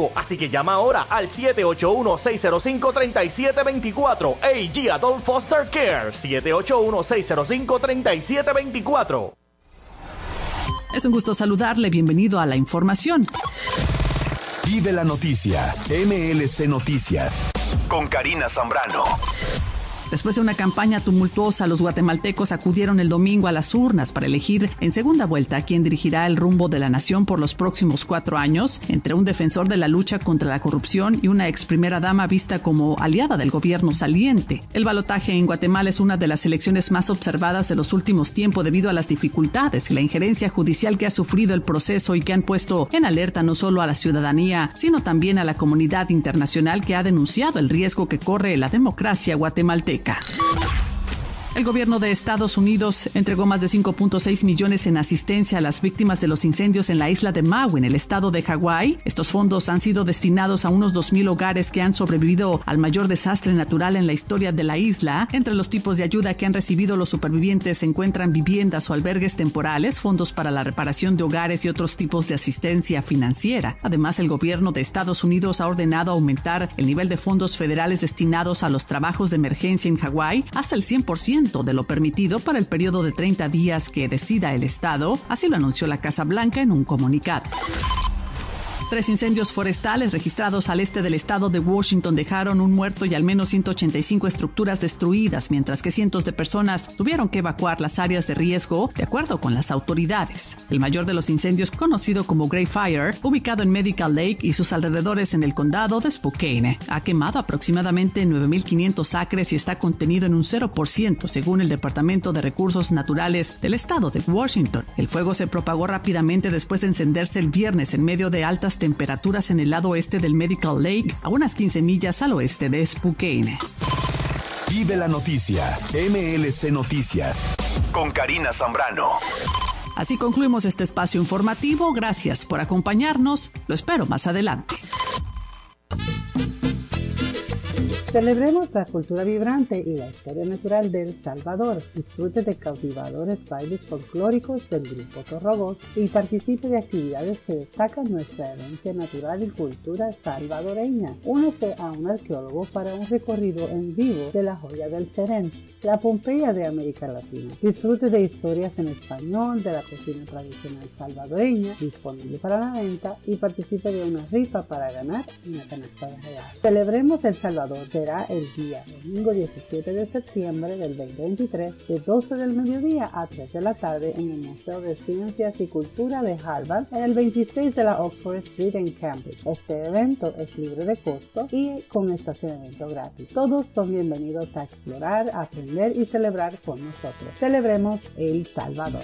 Así que llama ahora al 781-605-3724. AG Adult Foster Care. 781-605-3724. Es un gusto saludarle, bienvenido a la información. Vive la noticia, MLC Noticias, con Karina Zambrano. Después de una campaña tumultuosa, los guatemaltecos acudieron el domingo a las urnas para elegir en segunda vuelta a quien dirigirá el rumbo de la nación por los próximos cuatro años, entre un defensor de la lucha contra la corrupción y una ex primera dama vista como aliada del gobierno saliente. El balotaje en Guatemala es una de las elecciones más observadas de los últimos tiempos debido a las dificultades y la injerencia judicial que ha sufrido el proceso y que han puesto en alerta no solo a la ciudadanía, sino también a la comunidad internacional que ha denunciado el riesgo que corre la democracia guatemalteca. Azteca. El gobierno de Estados Unidos entregó más de 5.6 millones en asistencia a las víctimas de los incendios en la isla de Maui, en el estado de Hawái. Estos fondos han sido destinados a unos 2.000 hogares que han sobrevivido al mayor desastre natural en la historia de la isla. Entre los tipos de ayuda que han recibido los supervivientes se encuentran viviendas o albergues temporales, fondos para la reparación de hogares y otros tipos de asistencia financiera. Además, el gobierno de Estados Unidos ha ordenado aumentar el nivel de fondos federales destinados a los trabajos de emergencia en Hawái hasta el 100% de lo permitido para el periodo de 30 días que decida el Estado, así lo anunció la Casa Blanca en un comunicado. Tres incendios forestales registrados al este del estado de Washington dejaron un muerto y al menos 185 estructuras destruidas, mientras que cientos de personas tuvieron que evacuar las áreas de riesgo, de acuerdo con las autoridades. El mayor de los incendios, conocido como Grey Fire, ubicado en Medical Lake y sus alrededores en el condado de Spokane, ha quemado aproximadamente 9.500 acres y está contenido en un 0% según el Departamento de Recursos Naturales del estado de Washington. El fuego se propagó rápidamente después de encenderse el viernes en medio de altas temperaturas en el lado oeste del Medical Lake, a unas 15 millas al oeste de Spokane. Vive la noticia, MLC Noticias, con Karina Zambrano. Así concluimos este espacio informativo. Gracias por acompañarnos. Lo espero más adelante. Celebremos la cultura vibrante y la historia natural de El Salvador. Disfrute de cautivadores bailes folclóricos del grupo Torrobos y participe de actividades que destacan nuestra herencia natural y cultura salvadoreña. Únese a un arqueólogo para un recorrido en vivo de la joya del Serén, la Pompeya de América Latina. Disfrute de historias en español de la cocina tradicional salvadoreña, disponible para la venta y participe de una rifa para ganar una canasta de regalos. Celebremos El Salvador será el día domingo 17 de septiembre del 2023 de 12 del mediodía a 3 de la tarde en el Museo de Ciencias y Cultura de Harvard en el 26 de la Oxford Street en Cambridge. Este evento es libre de costo y con estacionamiento gratis. Todos son bienvenidos a explorar, aprender y celebrar con nosotros. Celebremos El Salvador.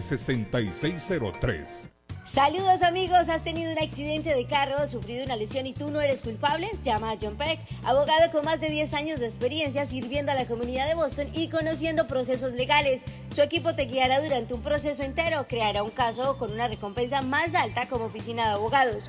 6603 Saludos amigos, ¿has tenido un accidente de carro, sufrido una lesión y tú no eres culpable? Llama a John Peck, abogado con más de 10 años de experiencia sirviendo a la comunidad de Boston y conociendo procesos legales. Su equipo te guiará durante un proceso entero, creará un caso con una recompensa más alta como oficina de abogados.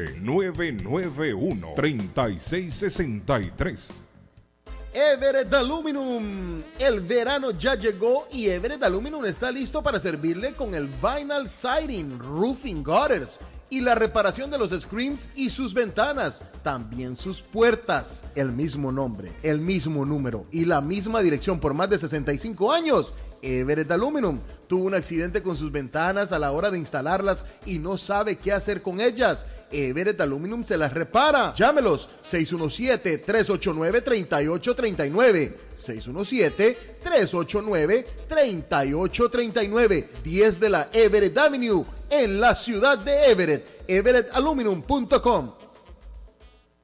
991-3663. Everett Aluminum. El verano ya llegó y Everett Aluminum está listo para servirle con el Vinyl Siding, Roofing Gutters y la reparación de los screens y sus ventanas, también sus puertas. El mismo nombre, el mismo número y la misma dirección por más de 65 años. Everett Aluminum tuvo un accidente con sus ventanas a la hora de instalarlas y no sabe qué hacer con ellas. Everett Aluminum se las repara. Llámelos 617-389-3839. 617-389-3839. 10 de la Everett Avenue en la ciudad de Everett. EverettAluminum.com.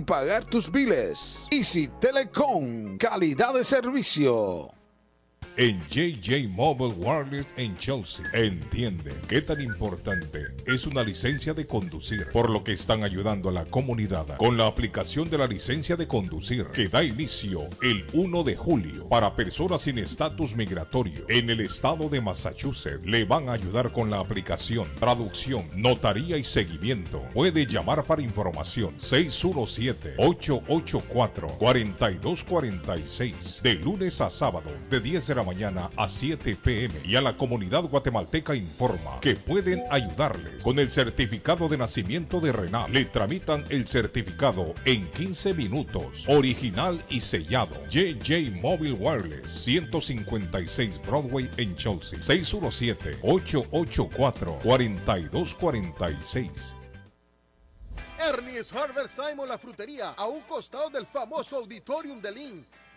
pagar tus biles. Easy Telecom, calidad de servicio. En JJ Mobile Wireless en Chelsea. Entienden qué tan importante es una licencia de conducir, por lo que están ayudando a la comunidad con la aplicación de la licencia de conducir que da inicio el 1 de julio para personas sin estatus migratorio en el estado de Massachusetts. Le van a ayudar con la aplicación, traducción, notaría y seguimiento. Puede llamar para información 617-884-4246 de lunes a sábado de 10 de la mañana a 7 pm y a la comunidad guatemalteca informa que pueden ayudarles con el certificado de nacimiento de Renal. Le tramitan el certificado en 15 minutos, original y sellado. JJ Mobile Wireless 156 Broadway en Chelsea 617-884-4246. Ernie's Harvest Time la frutería, a un costado del famoso Auditorium de Lynn.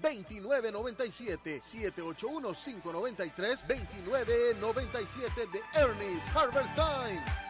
2997 781 593 2997 de Ernest Harvest Time.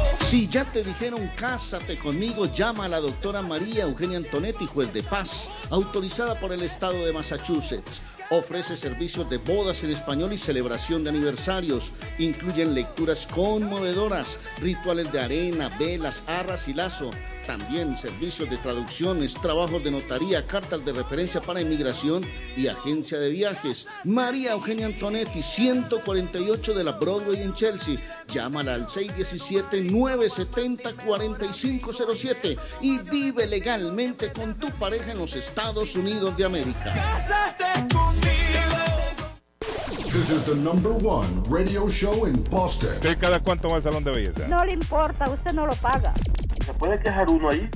Si ya te dijeron cásate conmigo, llama a la doctora María Eugenia Antonetti, juez de paz, autorizada por el estado de Massachusetts. Ofrece servicios de bodas en español y celebración de aniversarios. Incluyen lecturas conmovedoras, rituales de arena, velas, arras y lazo. También servicios de traducciones, trabajos de notaría, cartas de referencia para inmigración y agencia de viajes. María Eugenia Antonetti, 148 de la Broadway en Chelsea. Llámala al 617-970-4507 y vive legalmente con tu pareja en los Estados Unidos de América. Cásate conmigo. This is the number one radio show in Boston. ¿Usted cada cuánto va al salón de belleza? No le importa, usted no lo paga. ¿Se puede quejar uno ahí?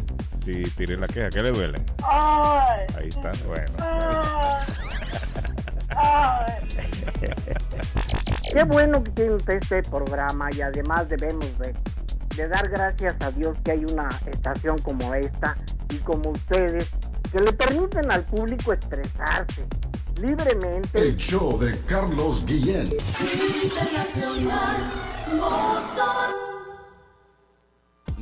Sí, tire la queja. ¿Qué le duele? Ay, Ahí está, bueno. Qué bueno que tiene usted este programa y además debemos de, de dar gracias a Dios que hay una estación como esta y como ustedes que le permiten al público expresarse libremente. El show de Carlos Guillén. Internacional Boston.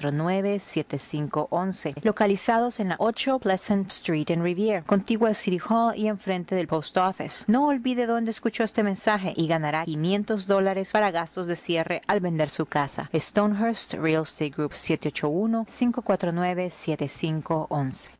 7511 localizados en la 8 Pleasant Street en Riviera, contigua al City Hall y enfrente del Post Office. No olvide dónde escuchó este mensaje y ganará 500 dólares para gastos de cierre al vender su casa. Stonehurst Real Estate Group 781-549-7511.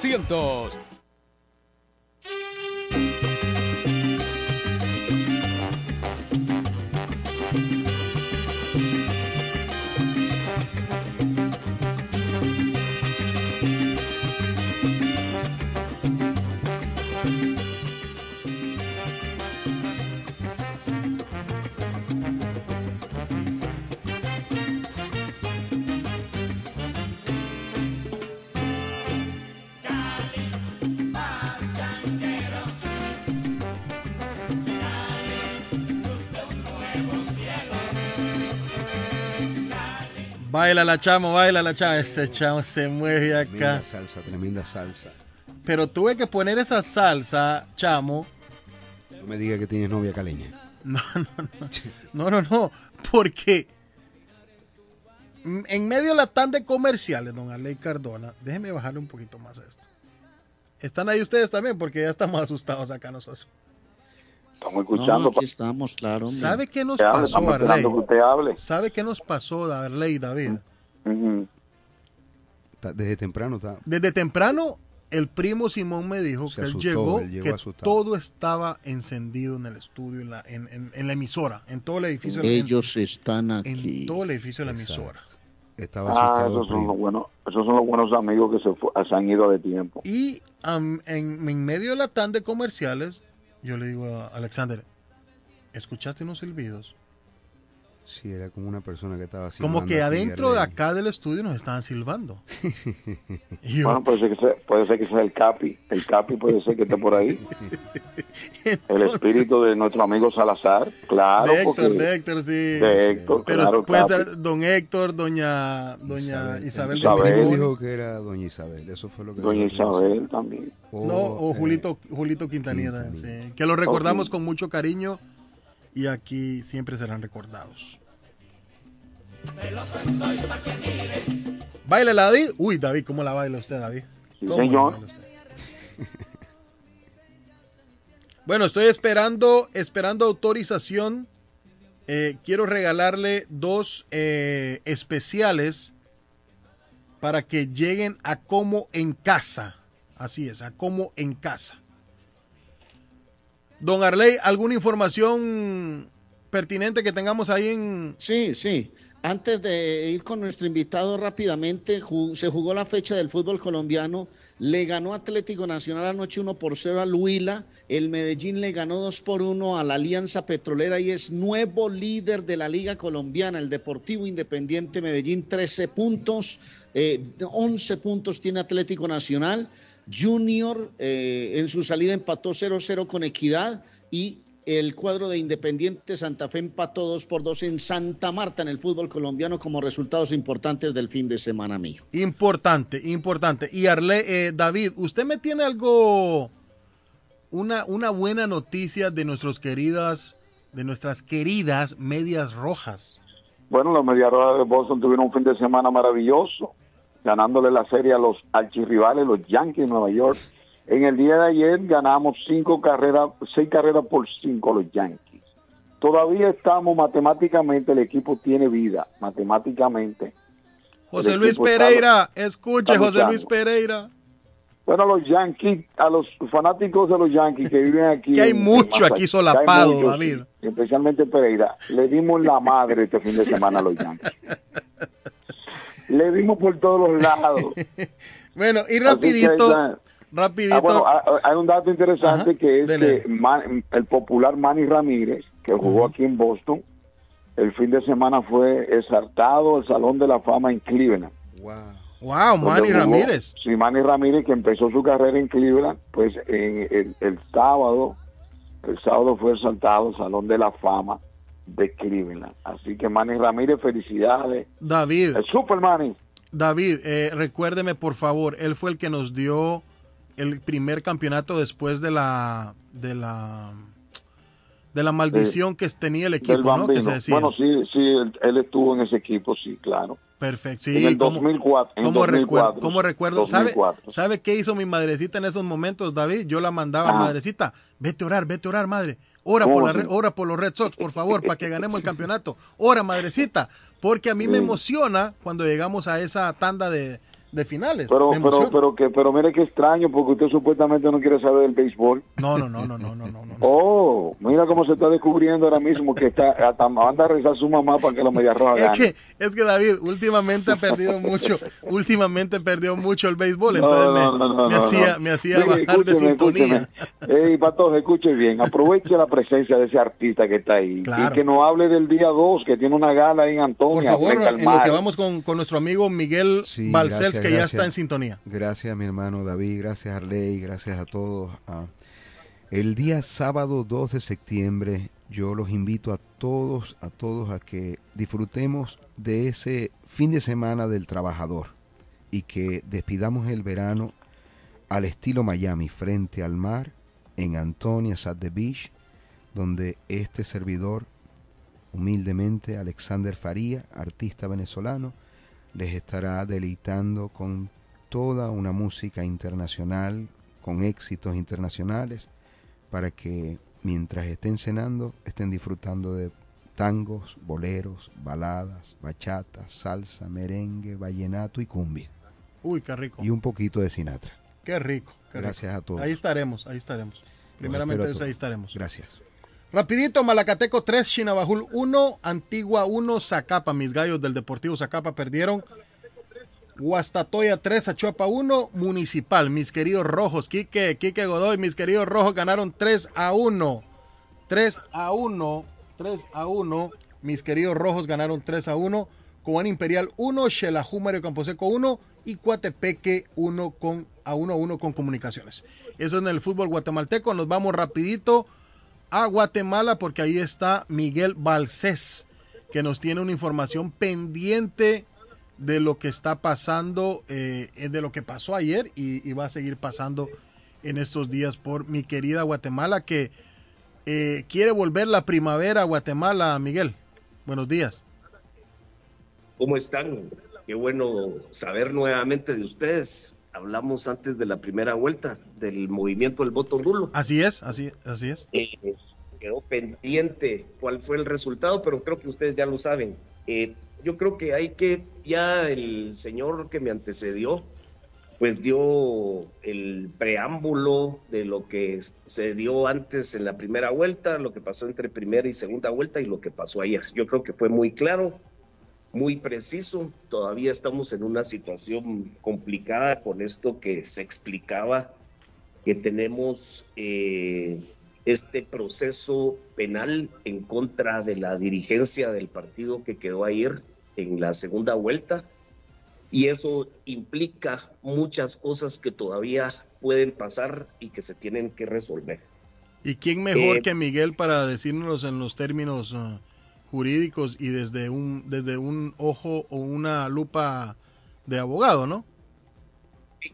617-887-0300. Baila la chamo, baila la chamo. Ese chamo se mueve acá. Tremenda salsa, tremenda salsa. Pero tuve que poner esa salsa, chamo. No me diga que tienes novia caleña. No, no, no. No, no, no. Porque en medio de la tanda de comerciales, don Arley Cardona, déjeme bajarle un poquito más a esto. Están ahí ustedes también, porque ya estamos asustados acá nosotros. Estamos escuchando. aquí estamos, claro. hombre. ¿Sabe qué nos pasó, estamos Arley? esperando que usted hable. ¿Sabe qué nos pasó, Arley, David? Desde temprano está. Desde temprano, el primo Simón me dijo Se que él llegó, él llegó que asustado. todo estaba encendido en el estudio, en la, en, en- en la emisora, en todo el edificio. en- Ellos están aquí. en todo el edificio de la emisora. Estaba Ah, asustado. esos son, los buenos, esos son los buenos amigos que se, han ido de tiempo. Y am, en, en medio de la tanda de comerciales, yo le digo a Alexander, ¿escuchaste unos silbidos? Sí, era como una persona que estaba Como silbando que aquí, adentro de acá del estudio nos estaban silbando. Y yo- Bueno, puede ser, que sea, puede ser que sea el Capi. El Capi puede ser que esté por ahí. El espíritu de nuestro amigo Salazar. Claro. de Héctor, porque- de Héctor, sí. de Héctor, Pero claro, puede Capi. ser don Héctor, doña, doña Isabel, Isabel. Piribón. dijo que era doña Isabel. Eso fue lo que Doña. Isabel también. No, o eh, Julito, Julito Quintanilla, sí, que lo recordamos con mucho cariño y aquí siempre serán recordados. ¿Baila David? Uy, David, ¿cómo la baila usted, David? Sí, ¿Cómo la señor. baila usted? Bueno, estoy esperando, esperando autorización. Eh, quiero regalarle dos eh, especiales para que lleguen a como en casa. Así es, a como en casa. Don Arley, ¿alguna información pertinente que tengamos ahí en... Sí, sí. Antes de ir con nuestro invitado rápidamente, se jugó la fecha del fútbol colombiano. Le ganó Atlético Nacional anoche 1 por 0 al Huila. El Medellín le ganó 2 por 1 a la Alianza Petrolera y es nuevo líder de la Liga Colombiana. El Deportivo Independiente Medellín, 13 puntos. eh, 11 puntos tiene Atlético Nacional. Junior eh, en su salida empató 0-0 con Equidad y el cuadro de Independiente Santa Fe empató 2 por 2 en Santa Marta en el fútbol colombiano como resultados importantes del fin de semana, amigo. Importante, importante. Y Arle, eh, David, ¿usted me tiene algo, una, una buena noticia de nuestros queridas, de nuestras queridas medias rojas? Bueno, los Mediarrojas de Boston tuvieron un fin de semana maravilloso, ganándole la serie a los archirrivales, los Yankees de Nueva York. En el día de ayer ganamos cinco carreras, seis carreras por cinco los Yankees. Todavía estamos matemáticamente, el equipo tiene vida, matemáticamente. José Luis está- Pereira, escuche, está José. Luis Pereira. Bueno, a los Yankees, a los fanáticos de los Yankees que viven aquí. Que hay en- mucho aquí solapado, muchos, David. especialmente Pereira. Le dimos la madre este fin de semana a los Yankees. Le dimos por todos los lados. Bueno, y rapidito, rapidito. Ah, bueno, ha- ha- hay un dato interesante Ajá, que es dele. que Man- el popular Manny Ramírez, que jugó aquí en Boston, el fin de semana fue exaltado al Salón de la Fama en Cleveland. wow, donde Manny jugó- Ramírez. Sí, Manny Ramírez, que empezó su carrera en Cleveland, pues en el, el sábado, el sábado fue exaltado al Salón de la Fama de Cleveland. Así que Manny Ramírez, felicidades. David. El Super Manny. David, eh, recuérdeme por favor, él fue el que nos dio el primer campeonato después de la de la de la maldición que tenía el equipo, ¿no? Que se decía. Bueno, sí, sí, él, él estuvo en ese equipo, sí, claro. Perfecto. en Sí, el ¿cómo- 2004. En ¿Cómo 2004, recuerdo? ¿Cómo recuerdo? ¿Sabe, 2004. ¿Sabe qué hizo mi madrecita en esos momentos, David? Yo la mandaba, Ajá. madrecita, vete a orar, vete a orar, madre. Ora ¿Cómo por, la, ora por los Red Sox, por favor, para que ganemos el campeonato. Ora, madrecita, porque a mí me Sí. emociona cuando llegamos a esa tanda de, de finales. Pero, pero, pero, que, pero mire qué extraño, porque usted supuestamente no quiere saber del béisbol. No, no, no, no, no, no, no. Oh, mira cómo se está descubriendo ahora mismo que está, hasta manda a rezar a su mamá para que los Medias Rojas Es ganen. que, es que David, últimamente ha perdido mucho, últimamente perdió mucho el béisbol, entonces me, no, no, no, me no, hacía, me hacía Mire, bajar de sintonía. Ey, Patojo, escuche bien, aproveche la presencia de ese artista que está ahí Claro. y que nos hable del día 2, que tiene una gala ahí en Antonia. Por favor, en lo que vamos con, con nuestro amigo Miguel Sí, Balcells, gracias, que ya gracias. está en sintonía. Gracias, mi hermano David, gracias Arley, gracias a todos. Ah, el día sábado 2 de septiembre yo los invito a todos, a todos a que disfrutemos de ese fin de semana del trabajador y que despidamos el verano al estilo Miami, frente al mar, en Antonia, at the Beach, donde este servidor, humildemente, Alexander Faría, artista venezolano, les estará deleitando con toda una música internacional, con éxitos internacionales, para que mientras estén cenando estén disfrutando de tangos, boleros, baladas, bachata, salsa, merengue, vallenato y cumbia. Uy, qué rico. Y un poquito de Sinatra. Qué rico. qué rico. Gracias a todos. Ahí estaremos, ahí estaremos. Primeramente ahí estaremos. Gracias. Rapidito, Malacateco 3, Chinabajul 1, Antigua 1, Zacapa. Mis gallos del Deportivo Zacapa perdieron. Guastatoya 3, Achuapa 1, Municipal. Mis queridos rojos, Quique, Quique Godoy, mis queridos rojos ganaron 3 a 1. 3 a 1, 3 a 1. Mis queridos rojos ganaron 3 a 1. Cobán Imperial 1, Xelajú Mario Camposeco 1 y Coatepeque 1 con, a 1 a 1 con comunicaciones. Eso en el fútbol guatemalteco. Nos vamos rapidito a Guatemala porque ahí está Miguel Balcés que nos tiene una información pendiente de lo que está pasando, eh, de lo que pasó ayer y, y va a seguir pasando en estos días por mi querida Guatemala que eh, quiere volver la primavera a Guatemala, Miguel. Buenos días. ¿Cómo están? qué bueno saber nuevamente de ustedes. Hablamos antes de la primera vuelta del movimiento del voto nulo. Así es, así, así es. Eh, quedó pendiente cuál fue el resultado, pero creo que ustedes ya lo saben. Eh, yo creo que hay que, ya el señor que me antecedió, pues dio el preámbulo de lo que se dio antes en la primera vuelta, lo que pasó entre primera y segunda vuelta y lo que pasó ayer. Yo creo que fue muy claro, muy preciso. Todavía estamos en una situación complicada con esto que se explicaba, que tenemos eh, este proceso penal en contra de la dirigencia del partido que quedó ayer en la segunda vuelta. Y eso implica muchas cosas que todavía pueden pasar y que se tienen que resolver. ¿Y quién mejor Eh, que Miguel para decirnos en los términos ah, jurídicos y desde un, desde un ojo o una lupa de abogado, ¿no?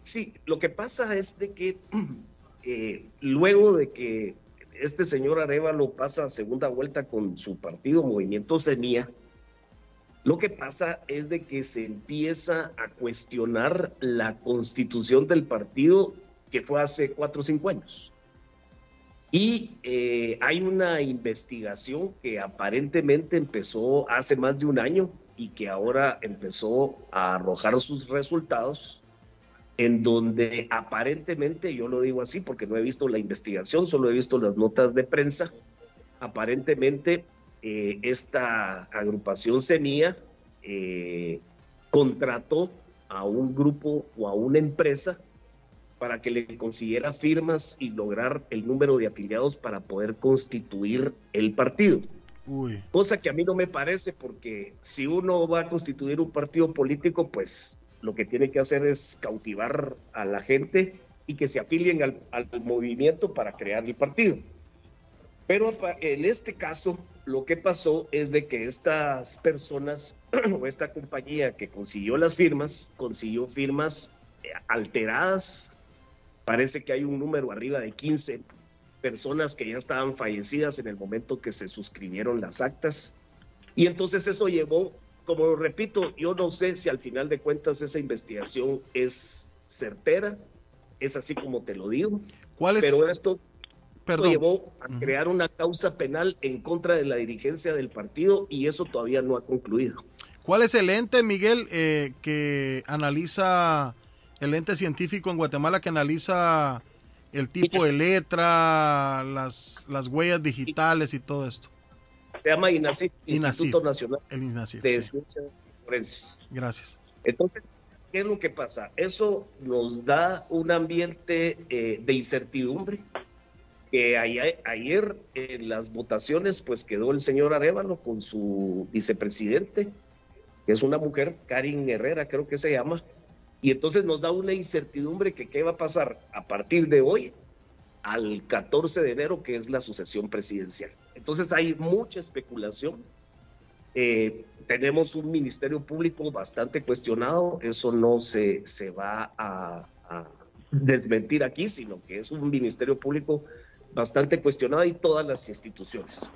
Sí, lo que pasa es de que eh, luego de que este señor Arevalo pasa a segunda vuelta con su partido Movimiento Semilla, lo que pasa es de que se empieza a cuestionar la constitución del partido que fue hace cuatro o cinco años. Y eh, hay una investigación que aparentemente empezó hace más de un año y que ahora empezó a arrojar sus resultados, en donde aparentemente, yo lo digo así porque no he visto la investigación, solo he visto las notas de prensa, aparentemente eh, esta agrupación CENIA eh, contrató a un grupo o a una empresa para que le consiguiera firmas y lograr el número de afiliados para poder constituir el partido. Uy. Cosa que a mí no me parece porque si uno va a constituir un partido político, pues lo que tiene que hacer es cautivar a la gente y que se afilien al, al movimiento para crear el partido. Pero en este caso, lo que pasó es de que estas personas o esta compañía que consiguió las firmas, consiguió firmas eh, alteradas. Parece que hay un número arriba de 15 personas que ya estaban fallecidas en el momento que se suscribieron las actas. Y entonces eso llevó, como repito, yo no sé si al final de cuentas esa investigación es certera, es así como te lo digo. ¿Cuál es- Pero esto Perdón. llevó a crear una causa penal en contra de la dirigencia del partido y eso todavía no ha concluido. ¿Cuál es el ente, Miguel, eh, que analiza, el ente científico en Guatemala que analiza el tipo de letra, las, las huellas digitales y todo esto? Se llama INACIF, INACIF, Instituto Nacional El INACIF. de Ciencias Forenses. Gracias. Entonces, ¿qué es lo que pasa? Eso nos da un ambiente eh, de incertidumbre. Que ayer, ayer en las votaciones, pues quedó el señor Arevalo con su vicepresidente, que es una mujer, Karin Herrera, creo que se llama. Y entonces nos da una incertidumbre que qué va a pasar a partir de hoy al 14 de enero, que es la sucesión presidencial. Entonces hay mucha especulación. Eh, tenemos un ministerio público bastante cuestionado, eso no se, se va a, a desmentir aquí, sino que es un ministerio público bastante cuestionado y todas las instituciones.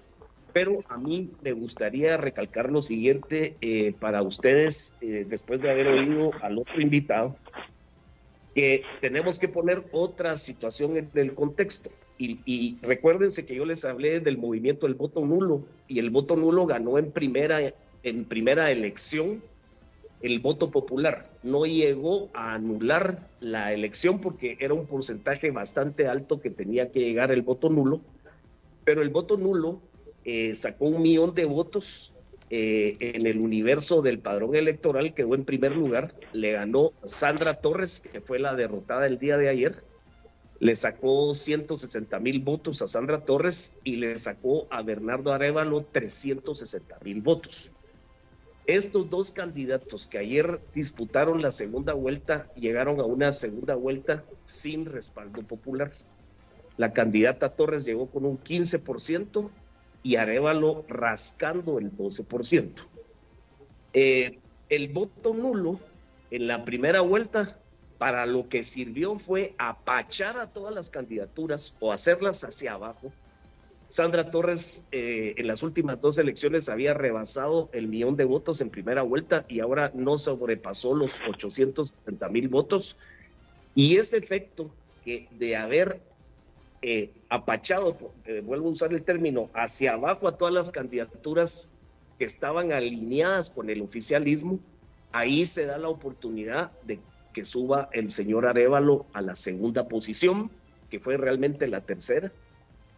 Pero a mí me gustaría recalcar lo siguiente eh, para ustedes, eh, después de haber oído al otro invitado, que tenemos que poner otra situación en el contexto. Y, y recuérdense que yo les hablé del movimiento del voto nulo y el voto nulo ganó en primera, en primera elección el voto popular. No llegó a anular la elección porque era un porcentaje bastante alto que tenía que llegar el voto nulo, pero el voto nulo eh, sacó un millón de votos eh, en el universo del padrón electoral, quedó en primer lugar, le ganó Sandra Torres, que fue la derrotada el día de ayer, le sacó 160 mil votos a Sandra Torres y le sacó a Bernardo Arevalo 360 mil votos. Estos dos candidatos que ayer disputaron la segunda vuelta llegaron a una segunda vuelta sin respaldo popular. La candidata Torres llegó con un 15% y Arevalo rascando el 12%. Eh, el voto nulo en la primera vuelta para lo que sirvió fue apachar a todas las candidaturas o hacerlas hacia abajo Sandra Torres eh, en las últimas dos elecciones había rebasado el millón de votos en primera vuelta y ahora no sobrepasó los 870 mil votos. Y ese efecto que de haber eh, apachado, eh, vuelvo a usar el término, hacia abajo a todas las candidaturas que estaban alineadas con el oficialismo, ahí se da la oportunidad de que suba el señor Arevalo a la segunda posición, que fue realmente la tercera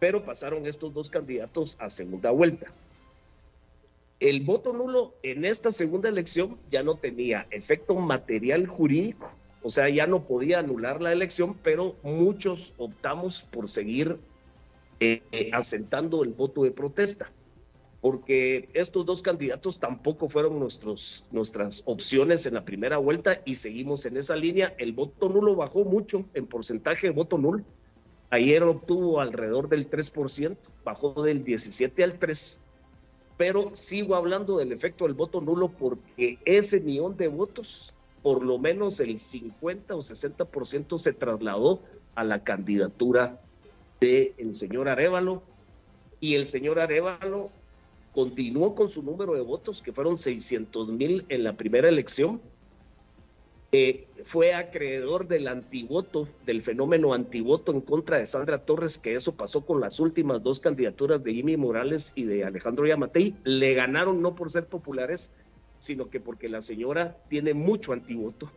pero pasaron estos dos candidatos a segunda vuelta. El voto nulo en esta segunda elección ya no tenía efecto material jurídico, o sea, ya no podía anular la elección, pero muchos optamos por seguir eh, asentando el voto de protesta, porque estos dos candidatos tampoco fueron nuestros, nuestras opciones en la primera vuelta y seguimos en esa línea. El voto nulo bajó mucho en porcentaje de voto nulo Ayer obtuvo alrededor del 3%, bajó del 17 al 3%, pero sigo hablando del efecto del voto nulo porque ese millón de votos, por lo menos el 50 o 60% se trasladó a la candidatura del señor Arevalo y el señor Arevalo continuó con su número de votos, que fueron 600 mil en la primera elección, eh, fue acreedor del antivoto, del fenómeno antivoto en contra de Sandra Torres, que eso pasó con las últimas dos candidaturas de Jimmy Morales y de Alejandro Yamatei. Le ganaron no por ser populares, sino que porque la señora tiene mucho antivoto,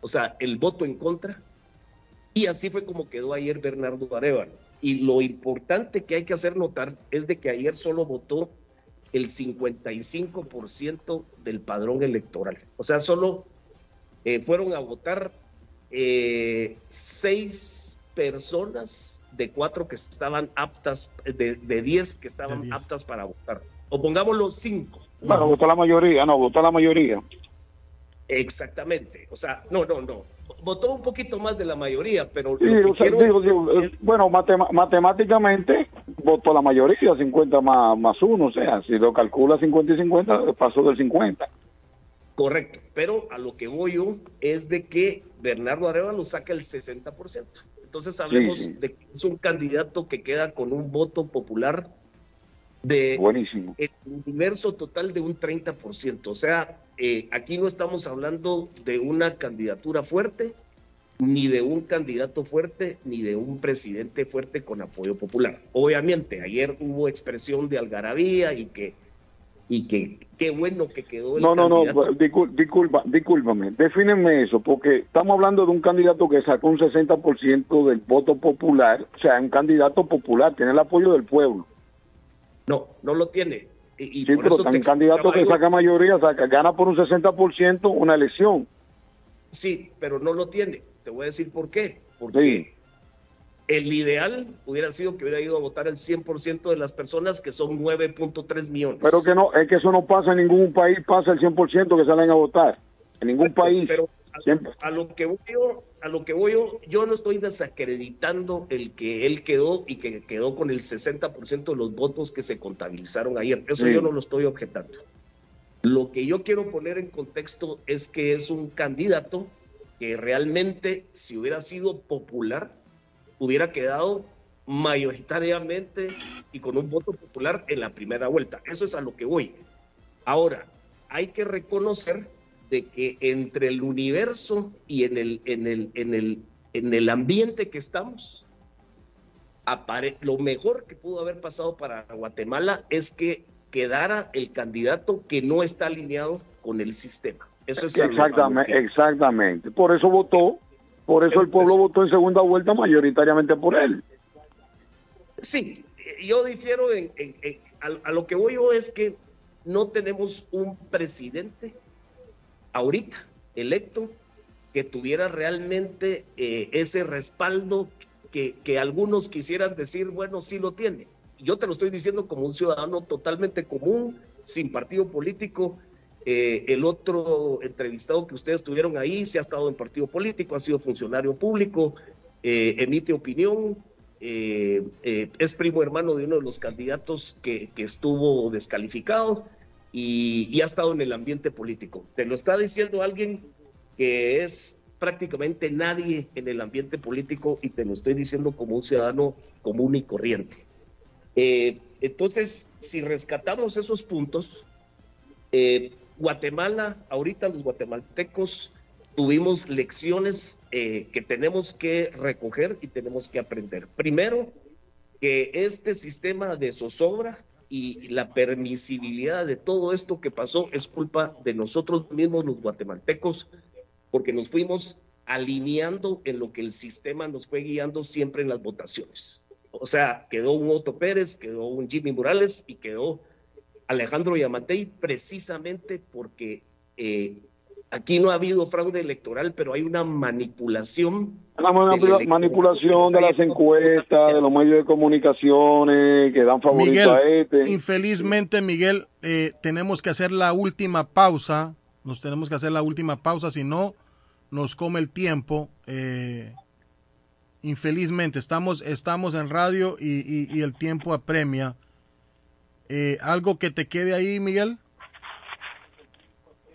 o sea, el voto en contra. Y así fue como quedó ayer Bernardo Arevalo. Y lo importante que hay que hacer notar es de que ayer solo votó el 55% del padrón electoral. O sea, solo eh, fueron a votar eh, seis personas de cuatro que estaban aptas, de, de diez que estaban aptas para votar. O pongámoslo cinco. Bueno, votó la mayoría, no, votó la mayoría. Exactamente. O sea, no, no, no. Votó un poquito más de la mayoría, pero Sí, o sea, quiero digo, digo, bueno, matemáticamente votó la mayoría, 50 más, más uno, o sea, si lo calcula 50 y 50, pasó del 50. Correcto, pero a lo que voy yo es de que Bernardo Arevalo saca el 60%. Entonces hablemos sí. de que es un candidato que queda con un voto popular de Buenísimo. el universo total de un 30%. O sea, eh, aquí no estamos hablando de una candidatura fuerte, ni de un candidato fuerte, ni de un presidente fuerte con apoyo popular. Obviamente, ayer hubo expresión de algarabía y que, y que qué bueno que quedó el No, no, no, disculpa, discúlpame, defíneme eso, porque estamos hablando de un candidato que sacó un 60% del voto popular, o sea, un candidato popular, tiene el apoyo del pueblo. No, no lo tiene. Y, y Sí, por pero eso te también candidato que saca mayoría, saca, gana por un 60% una elección. Sí, pero no lo tiene. Te voy a decir por qué. Porque el ideal hubiera sido que hubiera ido a votar el 100% de las personas, que son 9.3 millones. Pero que no, es que eso no pasa en ningún país, pasa el 100% que salen a votar. En ningún país. Pero a lo que voy yo, a lo que voy yo, yo no estoy desacreditando el que él quedó y que quedó con el 60% de los votos que se contabilizaron ayer. Eso Sí. yo no lo estoy objetando. Lo que yo quiero poner en contexto es que es un candidato que realmente, si hubiera sido popular, hubiera quedado mayoritariamente y con un voto popular en la primera vuelta. Eso es a lo que voy. Ahora, hay que reconocer de que entre el universo y en el, en el, en el, en el ambiente que estamos, apare- lo mejor que pudo haber pasado para Guatemala es que quedara el candidato que no está alineado con el sistema. Eso es Exactamente, que- exactamente. Por eso votó, por eso el pueblo votó en segunda vuelta mayoritariamente por él. Sí, yo difiero en, en- en- a, a lo que voy yo es que no tenemos un presidente ahorita electo que tuviera realmente eh, ese respaldo que, que algunos quisieran decir, bueno, sí lo tiene. Yo te lo estoy diciendo como un ciudadano totalmente común, sin partido político. Eh, el otro entrevistado que ustedes tuvieron ahí se ha estado en partido político, ha sido funcionario público, eh, emite opinión, es primo hermano de uno de los candidatos que, que estuvo descalificado y, y ha estado en el ambiente político. Te lo está diciendo alguien que es prácticamente nadie en el ambiente político y te lo estoy diciendo como un ciudadano común y corriente. Eh, entonces, si rescatamos esos puntos, eh, Guatemala, ahorita los guatemaltecos tuvimos lecciones eh, que tenemos que recoger y tenemos que aprender. Primero, que este sistema de zozobra y la permisibilidad de todo esto que pasó es culpa de nosotros mismos los guatemaltecos, porque nos fuimos alineando en lo que el sistema nos fue guiando siempre en las votaciones. O sea, quedó un Otto Pérez, quedó un Jimmy Morales y quedó Alejandro Yamatei precisamente porque eh, aquí no ha habido fraude electoral, pero hay una manipulación. La manipula- manipulación de las encuestas, de los medios de comunicaciones que dan favorito Miguel, a este. infelizmente, Miguel, eh, tenemos que hacer la última pausa. Nos tenemos que hacer la última pausa, si no, nos come el tiempo. eh, infelizmente, estamos, estamos en radio y, y- y el tiempo apremia. Eh, ¿Algo que te quede ahí, Miguel?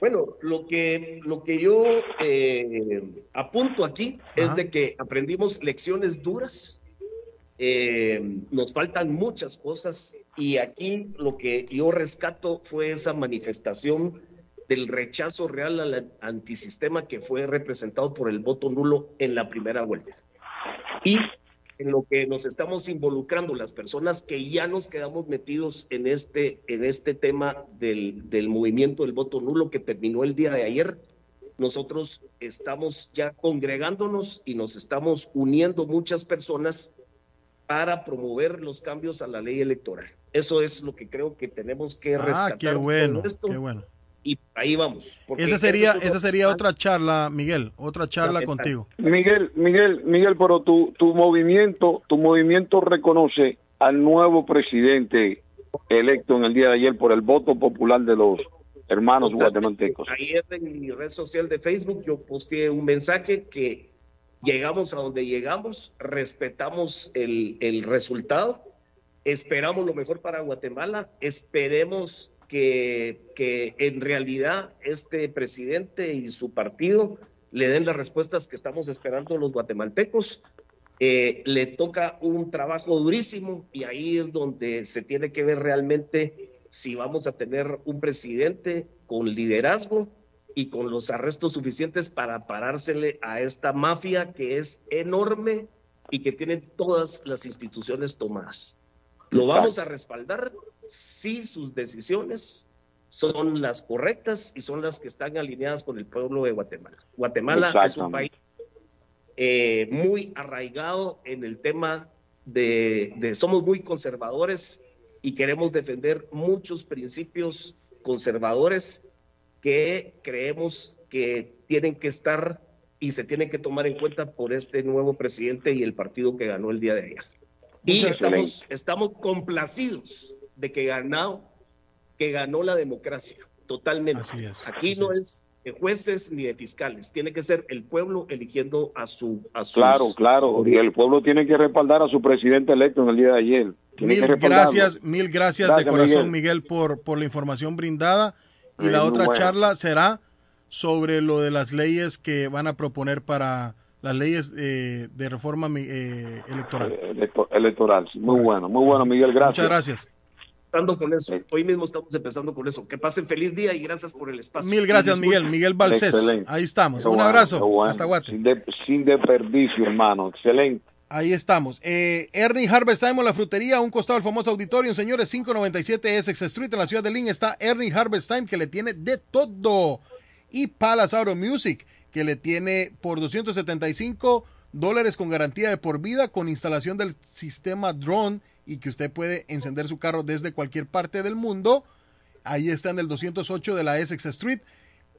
Bueno, lo que, lo que yo eh, apunto aquí es de que aprendimos lecciones duras, eh, nos faltan muchas cosas y aquí lo que yo rescato fue esa manifestación del rechazo real al antisistema que fue representado por el voto nulo en la primera vuelta. Y en lo que nos estamos involucrando las personas que ya nos quedamos metidos en este, en este tema del, del movimiento del voto nulo que terminó el día de ayer, nosotros estamos ya congregándonos y nos estamos uniendo muchas personas para promover los cambios a la ley electoral. Eso es lo que creo que tenemos que rescatar. Ah, qué bueno, esto, qué bueno. Y ahí vamos. porque Esa sería, es esa sería otra charla, Miguel, otra charla contigo. Miguel, Miguel, Miguel, pero tu, tu movimiento, tu movimiento reconoce al nuevo presidente electo en el día de ayer por el voto popular de los hermanos guatemaltecos. Ayer en mi red social de Facebook yo posteé un mensaje que llegamos a donde llegamos, respetamos el, el resultado, esperamos lo mejor para Guatemala, esperemos que, en realidad este presidente y su partido le den las respuestas que estamos esperando los guatemaltecos. Eh, le toca un trabajo durísimo y ahí es donde se tiene que ver realmente si vamos a tener un presidente con liderazgo y con los arrestos suficientes para parársele a esta mafia que es enorme y que tiene todas las instituciones tomadas. Lo vamos a respaldar si sus decisiones son las correctas y son las que están alineadas con el pueblo de Guatemala. Guatemala es un país eh, muy arraigado en el tema de, de somos muy conservadores y queremos defender muchos principios conservadores que creemos que tienen que estar y se tienen que tomar en cuenta por este nuevo presidente y el partido que ganó el día de ayer. Y estamos complacidos de que ganó, que ganó la democracia, totalmente. Aquí no es de jueces ni de fiscales, tiene que ser el pueblo eligiendo a su a sus- Claro, claro, y el pueblo tiene que respaldar a su presidente electo en el día de ayer. Tiene Mil gracias, mil gracias, de corazón, Miguel. Miguel, por, por la información brindada. Y Sí, la otra bueno. charla será sobre lo de las leyes que van a proponer para las leyes eh, de reforma mi- eh, electoral. Electo- electoral. Muy bueno, muy bueno, Miguel, gracias. Muchas gracias. Empezando con eso. Hoy mismo estamos empezando con eso. Que pasen feliz día y gracias por el espacio. Mil gracias, Miguel. Miguel Balcés. Excelente. Ahí estamos. Un abrazo. bueno. Hasta Guate. Sin, de- sin desperdicio, hermano. Excelente. Ahí estamos. Eh, Ernie Harvest Time en la frutería, a un costado del famoso auditorio, señores, 597 Essex Street en la ciudad de Lynn está Ernie Harvest Time que le tiene de todo. Y Palace Auto Music que le tiene por 275 dólares con garantía de por vida con instalación del sistema drone y que usted puede encender su carro desde cualquier parte del mundo. Ahí está en el 208 de la Essex Street.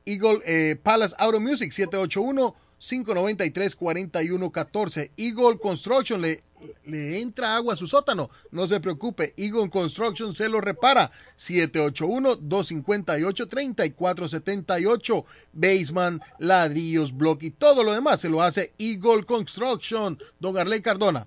Eagle eh, Palace Auto Music 781-593-4114. Eagle Construction le, le entra agua a su sótano. No se preocupe. Eagle Construction se lo repara. 781-258-3478. Basement, ladrillos, block y todo lo demás se lo hace Eagle Construction. Don Arley Cardona.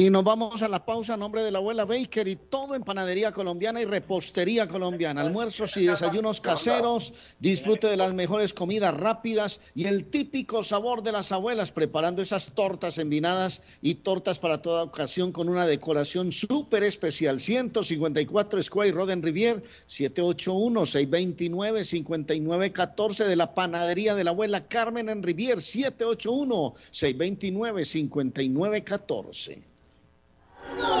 Y nos vamos a la pausa a nombre de la abuela Baker y todo en panadería colombiana y repostería colombiana. Almuerzos y desayunos caseros, disfrute de las mejores comidas rápidas y el típico sabor de las abuelas preparando esas tortas envinadas y tortas para toda ocasión con una decoración súper especial. 154 Square Roden Rivier, 781-629-5914 de la panadería de la abuela Carmen en Rivier, 781-629-5914. Yeah.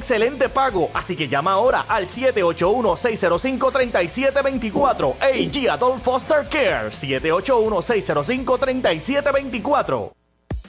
excelente pago. Así que llama ahora al 781-605-3724. AG Adult Foster Care. 781-605-3724.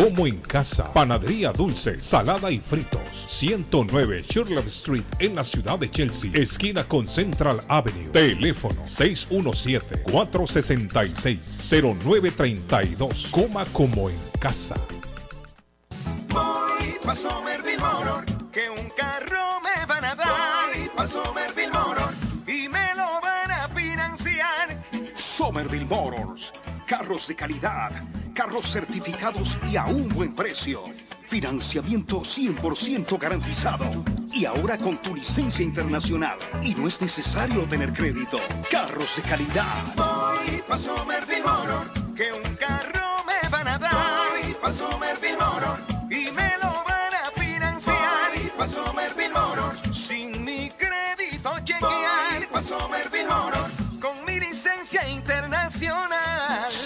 Como en casa. Panadería dulce, salada y fritos. 109 Sherlock Street en la ciudad de Chelsea. Esquina con Central Avenue. Teléfono 617-466-0932. Coma como en casa. Voy pa' Somerville Motor, que un carro me van a dar. Voy pa' Somerville Motor y me lo van a financiar. Somerville Motors. Carros de calidad, carros certificados y a un buen precio. Financiamiento 100% garantizado. Y ahora con tu licencia internacional. Y no es necesario tener crédito. Carros de calidad. Voy pa' Somerville Motor, que un carro me van a dar. Voy pa' Somerville Motor y me lo van a financiar. Voy pa' Somerville Motor, sin mi crédito chequear. Voy pa' Somerville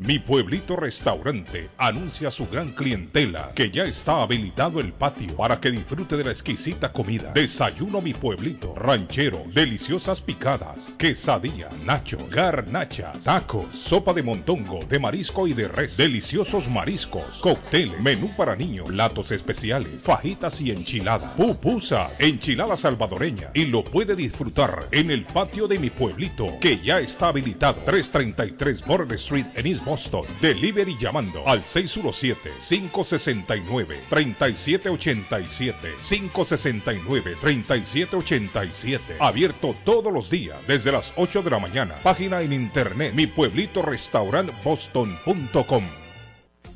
Mi Pueblito Restaurante anuncia a su gran clientela que ya está habilitado el patio para que disfrute de la exquisita comida. Desayuno Mi Pueblito, ranchero, deliciosas picadas, quesadillas, nacho, garnachas, tacos, sopa de montongo, de marisco y de res, deliciosos mariscos, cócteles, menú para niños, platos especiales, fajitas y enchiladas, pupusas, enchilada salvadoreña y lo puede disfrutar en el patio de Mi Pueblito que ya está habilitado. 333 Border Street en East Boston. Delivery llamando al 617-569-3787. 569-3787. Abierto todos los días desde las 8 de la mañana. Página en internet mi pueblito restaurant boston.com.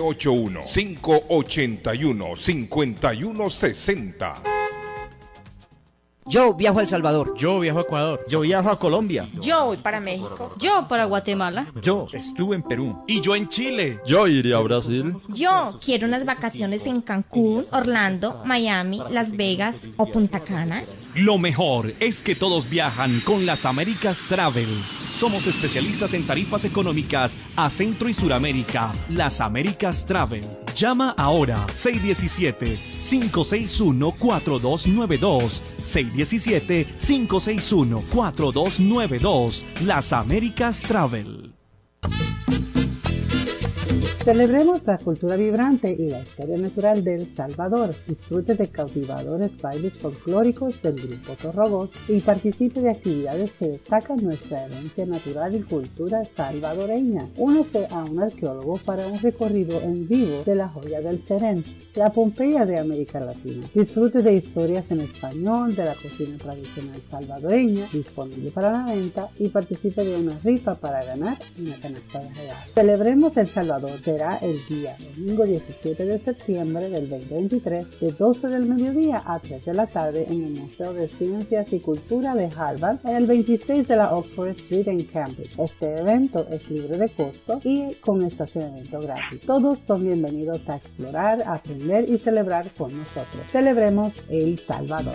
781-581-5160. Yo viajo a El Salvador. Yo viajo a Ecuador. Yo viajo a Colombia. Yo voy para México. Yo para Guatemala. Yo estuve en Perú. Y yo en Chile. Yo iría a Brasil. Yo quiero unas vacaciones en Cancún, Orlando, Miami, Las Vegas o Punta Cana. Lo mejor es que todos viajan con las Américas Travel. Somos especialistas en tarifas económicas a Centro y Suramérica. Las Américas Travel. Llama ahora 617-561-4292. 617-561-4292. Las Américas Travel. Celebremos la cultura vibrante y la historia natural de El Salvador. Disfrute de cautivadores bailes folclóricos del grupo Torrobos y participe de actividades que destacan nuestra herencia natural y cultura salvadoreña. Únese a un arqueólogo para un recorrido en vivo de la joya del Serén, la Pompeya de América Latina. Disfrute de historias en español de la cocina tradicional salvadoreña, disponible para la venta y participe de una rifa para ganar una canasta de regalos. Celebremos El Salvador será el día domingo 17 de septiembre del 2023 de 12 del mediodía a 3 de la tarde en el Museo de Ciencias y Cultura de Harvard en el 26 de la Oxford Street en Cambridge. Este evento es libre de costo y con estacionamiento gratis. Todos son bienvenidos a explorar, aprender y celebrar con nosotros. Celebremos El Salvador.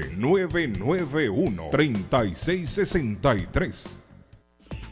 991-3663.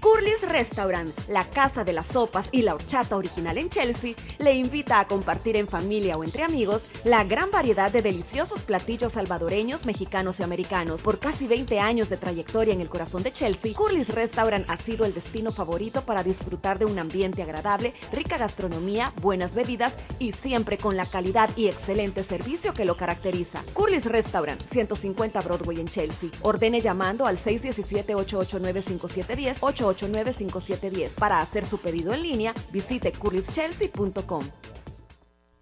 Curly's Restaurant, la casa de las sopas y la horchata original en Chelsea, le invita a compartir en familia o entre amigos la gran variedad de deliciosos platillos salvadoreños, mexicanos y americanos. Por casi 20 años de trayectoria en el corazón de Chelsea, Curly's Restaurant ha sido el destino favorito para disfrutar de un ambiente agradable, rica gastronomía, buenas bebidas y siempre con la calidad y excelente servicio que lo caracteriza. Curly's Restaurant, 150 Broadway en Chelsea. Ordene llamando al 617-889-5710, 789-5710. Para hacer su pedido en línea, visite curlyschelsea.com.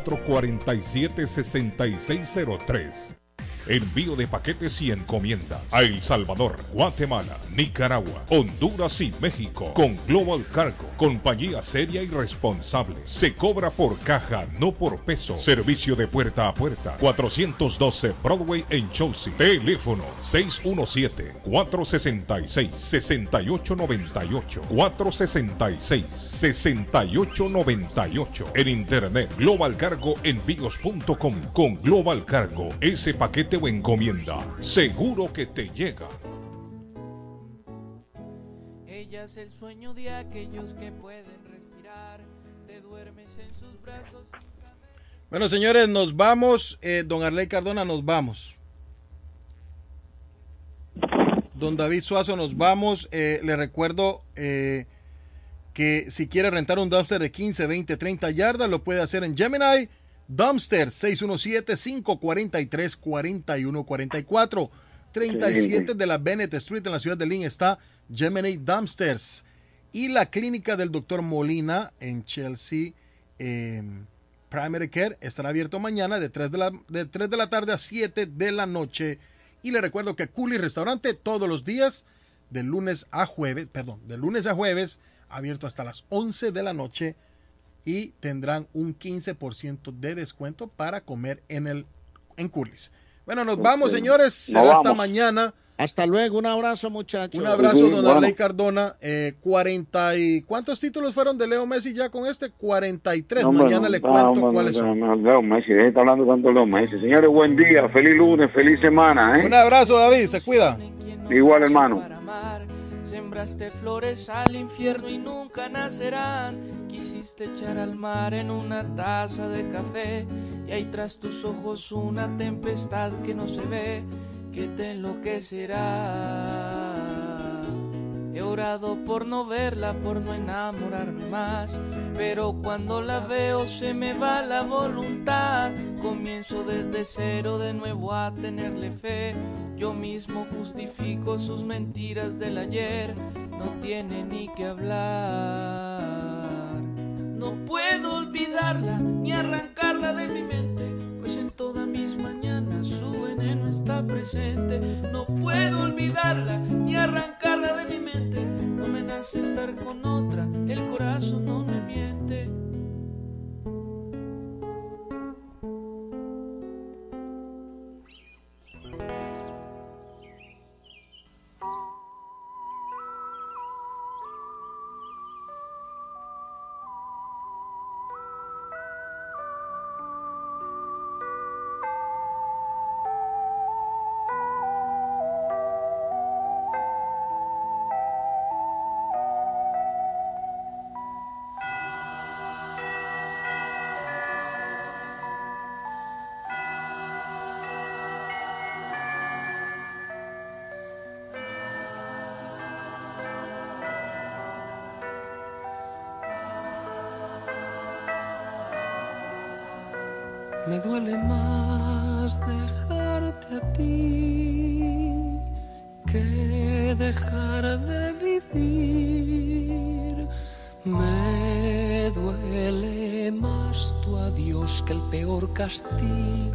447-6603. Envío de paquetes y encomiendas a El Salvador, Guatemala, Nicaragua, Honduras y México con Global Cargo, compañía seria y responsable. Se cobra por caja, no por peso. Servicio de puerta a puerta. 412 Broadway en Chelsea. Teléfono 617-466-6898. 466-6898. En internet, globalcargoenvíos.com. Con Global Cargo, ese paquete o encomienda, seguro que te llega. Ella es el sueño de aquellos que pueden respirar. Te duermes en sus brazos. Bueno, señores, nos vamos. Eh, don Arley Cardona, nos vamos. Don David Suazo, nos vamos. Eh, le recuerdo eh, que si quiere rentar un dumpster de 15, 20, 30 yardas, lo puede hacer en Gemini Dumpster 617-543-4144. 37 de la Bennett Street en la ciudad de Lynn está Gemini Dumpsters. Y la clínica del doctor Molina en Chelsea eh, Primary Care estará abierto mañana de 3 de, la, de 3 de la tarde a 7 de la noche. Y le recuerdo que Culi Restaurante todos los días, de lunes a jueves, perdón, de lunes a jueves, abierto hasta las 11 de la noche y tendrán un 15% de descuento para comer en el en Curlis. Bueno, nos vamos, señores. Será hasta mañana. Hasta luego, un abrazo, muchachos. Un abrazo, don Arley Cardona. Eh, 40 y ¿cuántos títulos fueron de Leo Messi ya con este? 43. No, Mañana no, le no, cuento cuáles no, son. no, Leo Messi, estar hablando tanto de Leo Messi. Señores, buen día, feliz lunes, feliz semana, ¿eh? Un abrazo, David. Se cuida. Igual, hermano. Sembraste flores al infierno y nunca nacerán. Quisiste echar al mar en una taza de café y hay tras tus ojos una tempestad que no se ve, que te enloquecerá. He orado por no verla, por no enamorarme más, pero cuando la veo se me va la voluntad. Comienzo desde cero de nuevo a tenerle fe. Yo mismo justifico sus mentiras del ayer, no tiene ni que hablar. No puedo olvidarla ni arrancarla de mi mente, pues en todas mis mañanas veneno está presente. No puedo olvidarla ni arrancarla de mi mente, no me nace estar con otra, el corazón no me Me duele más dejarte a ti que dejar de vivir. Me duele más que el peor castigo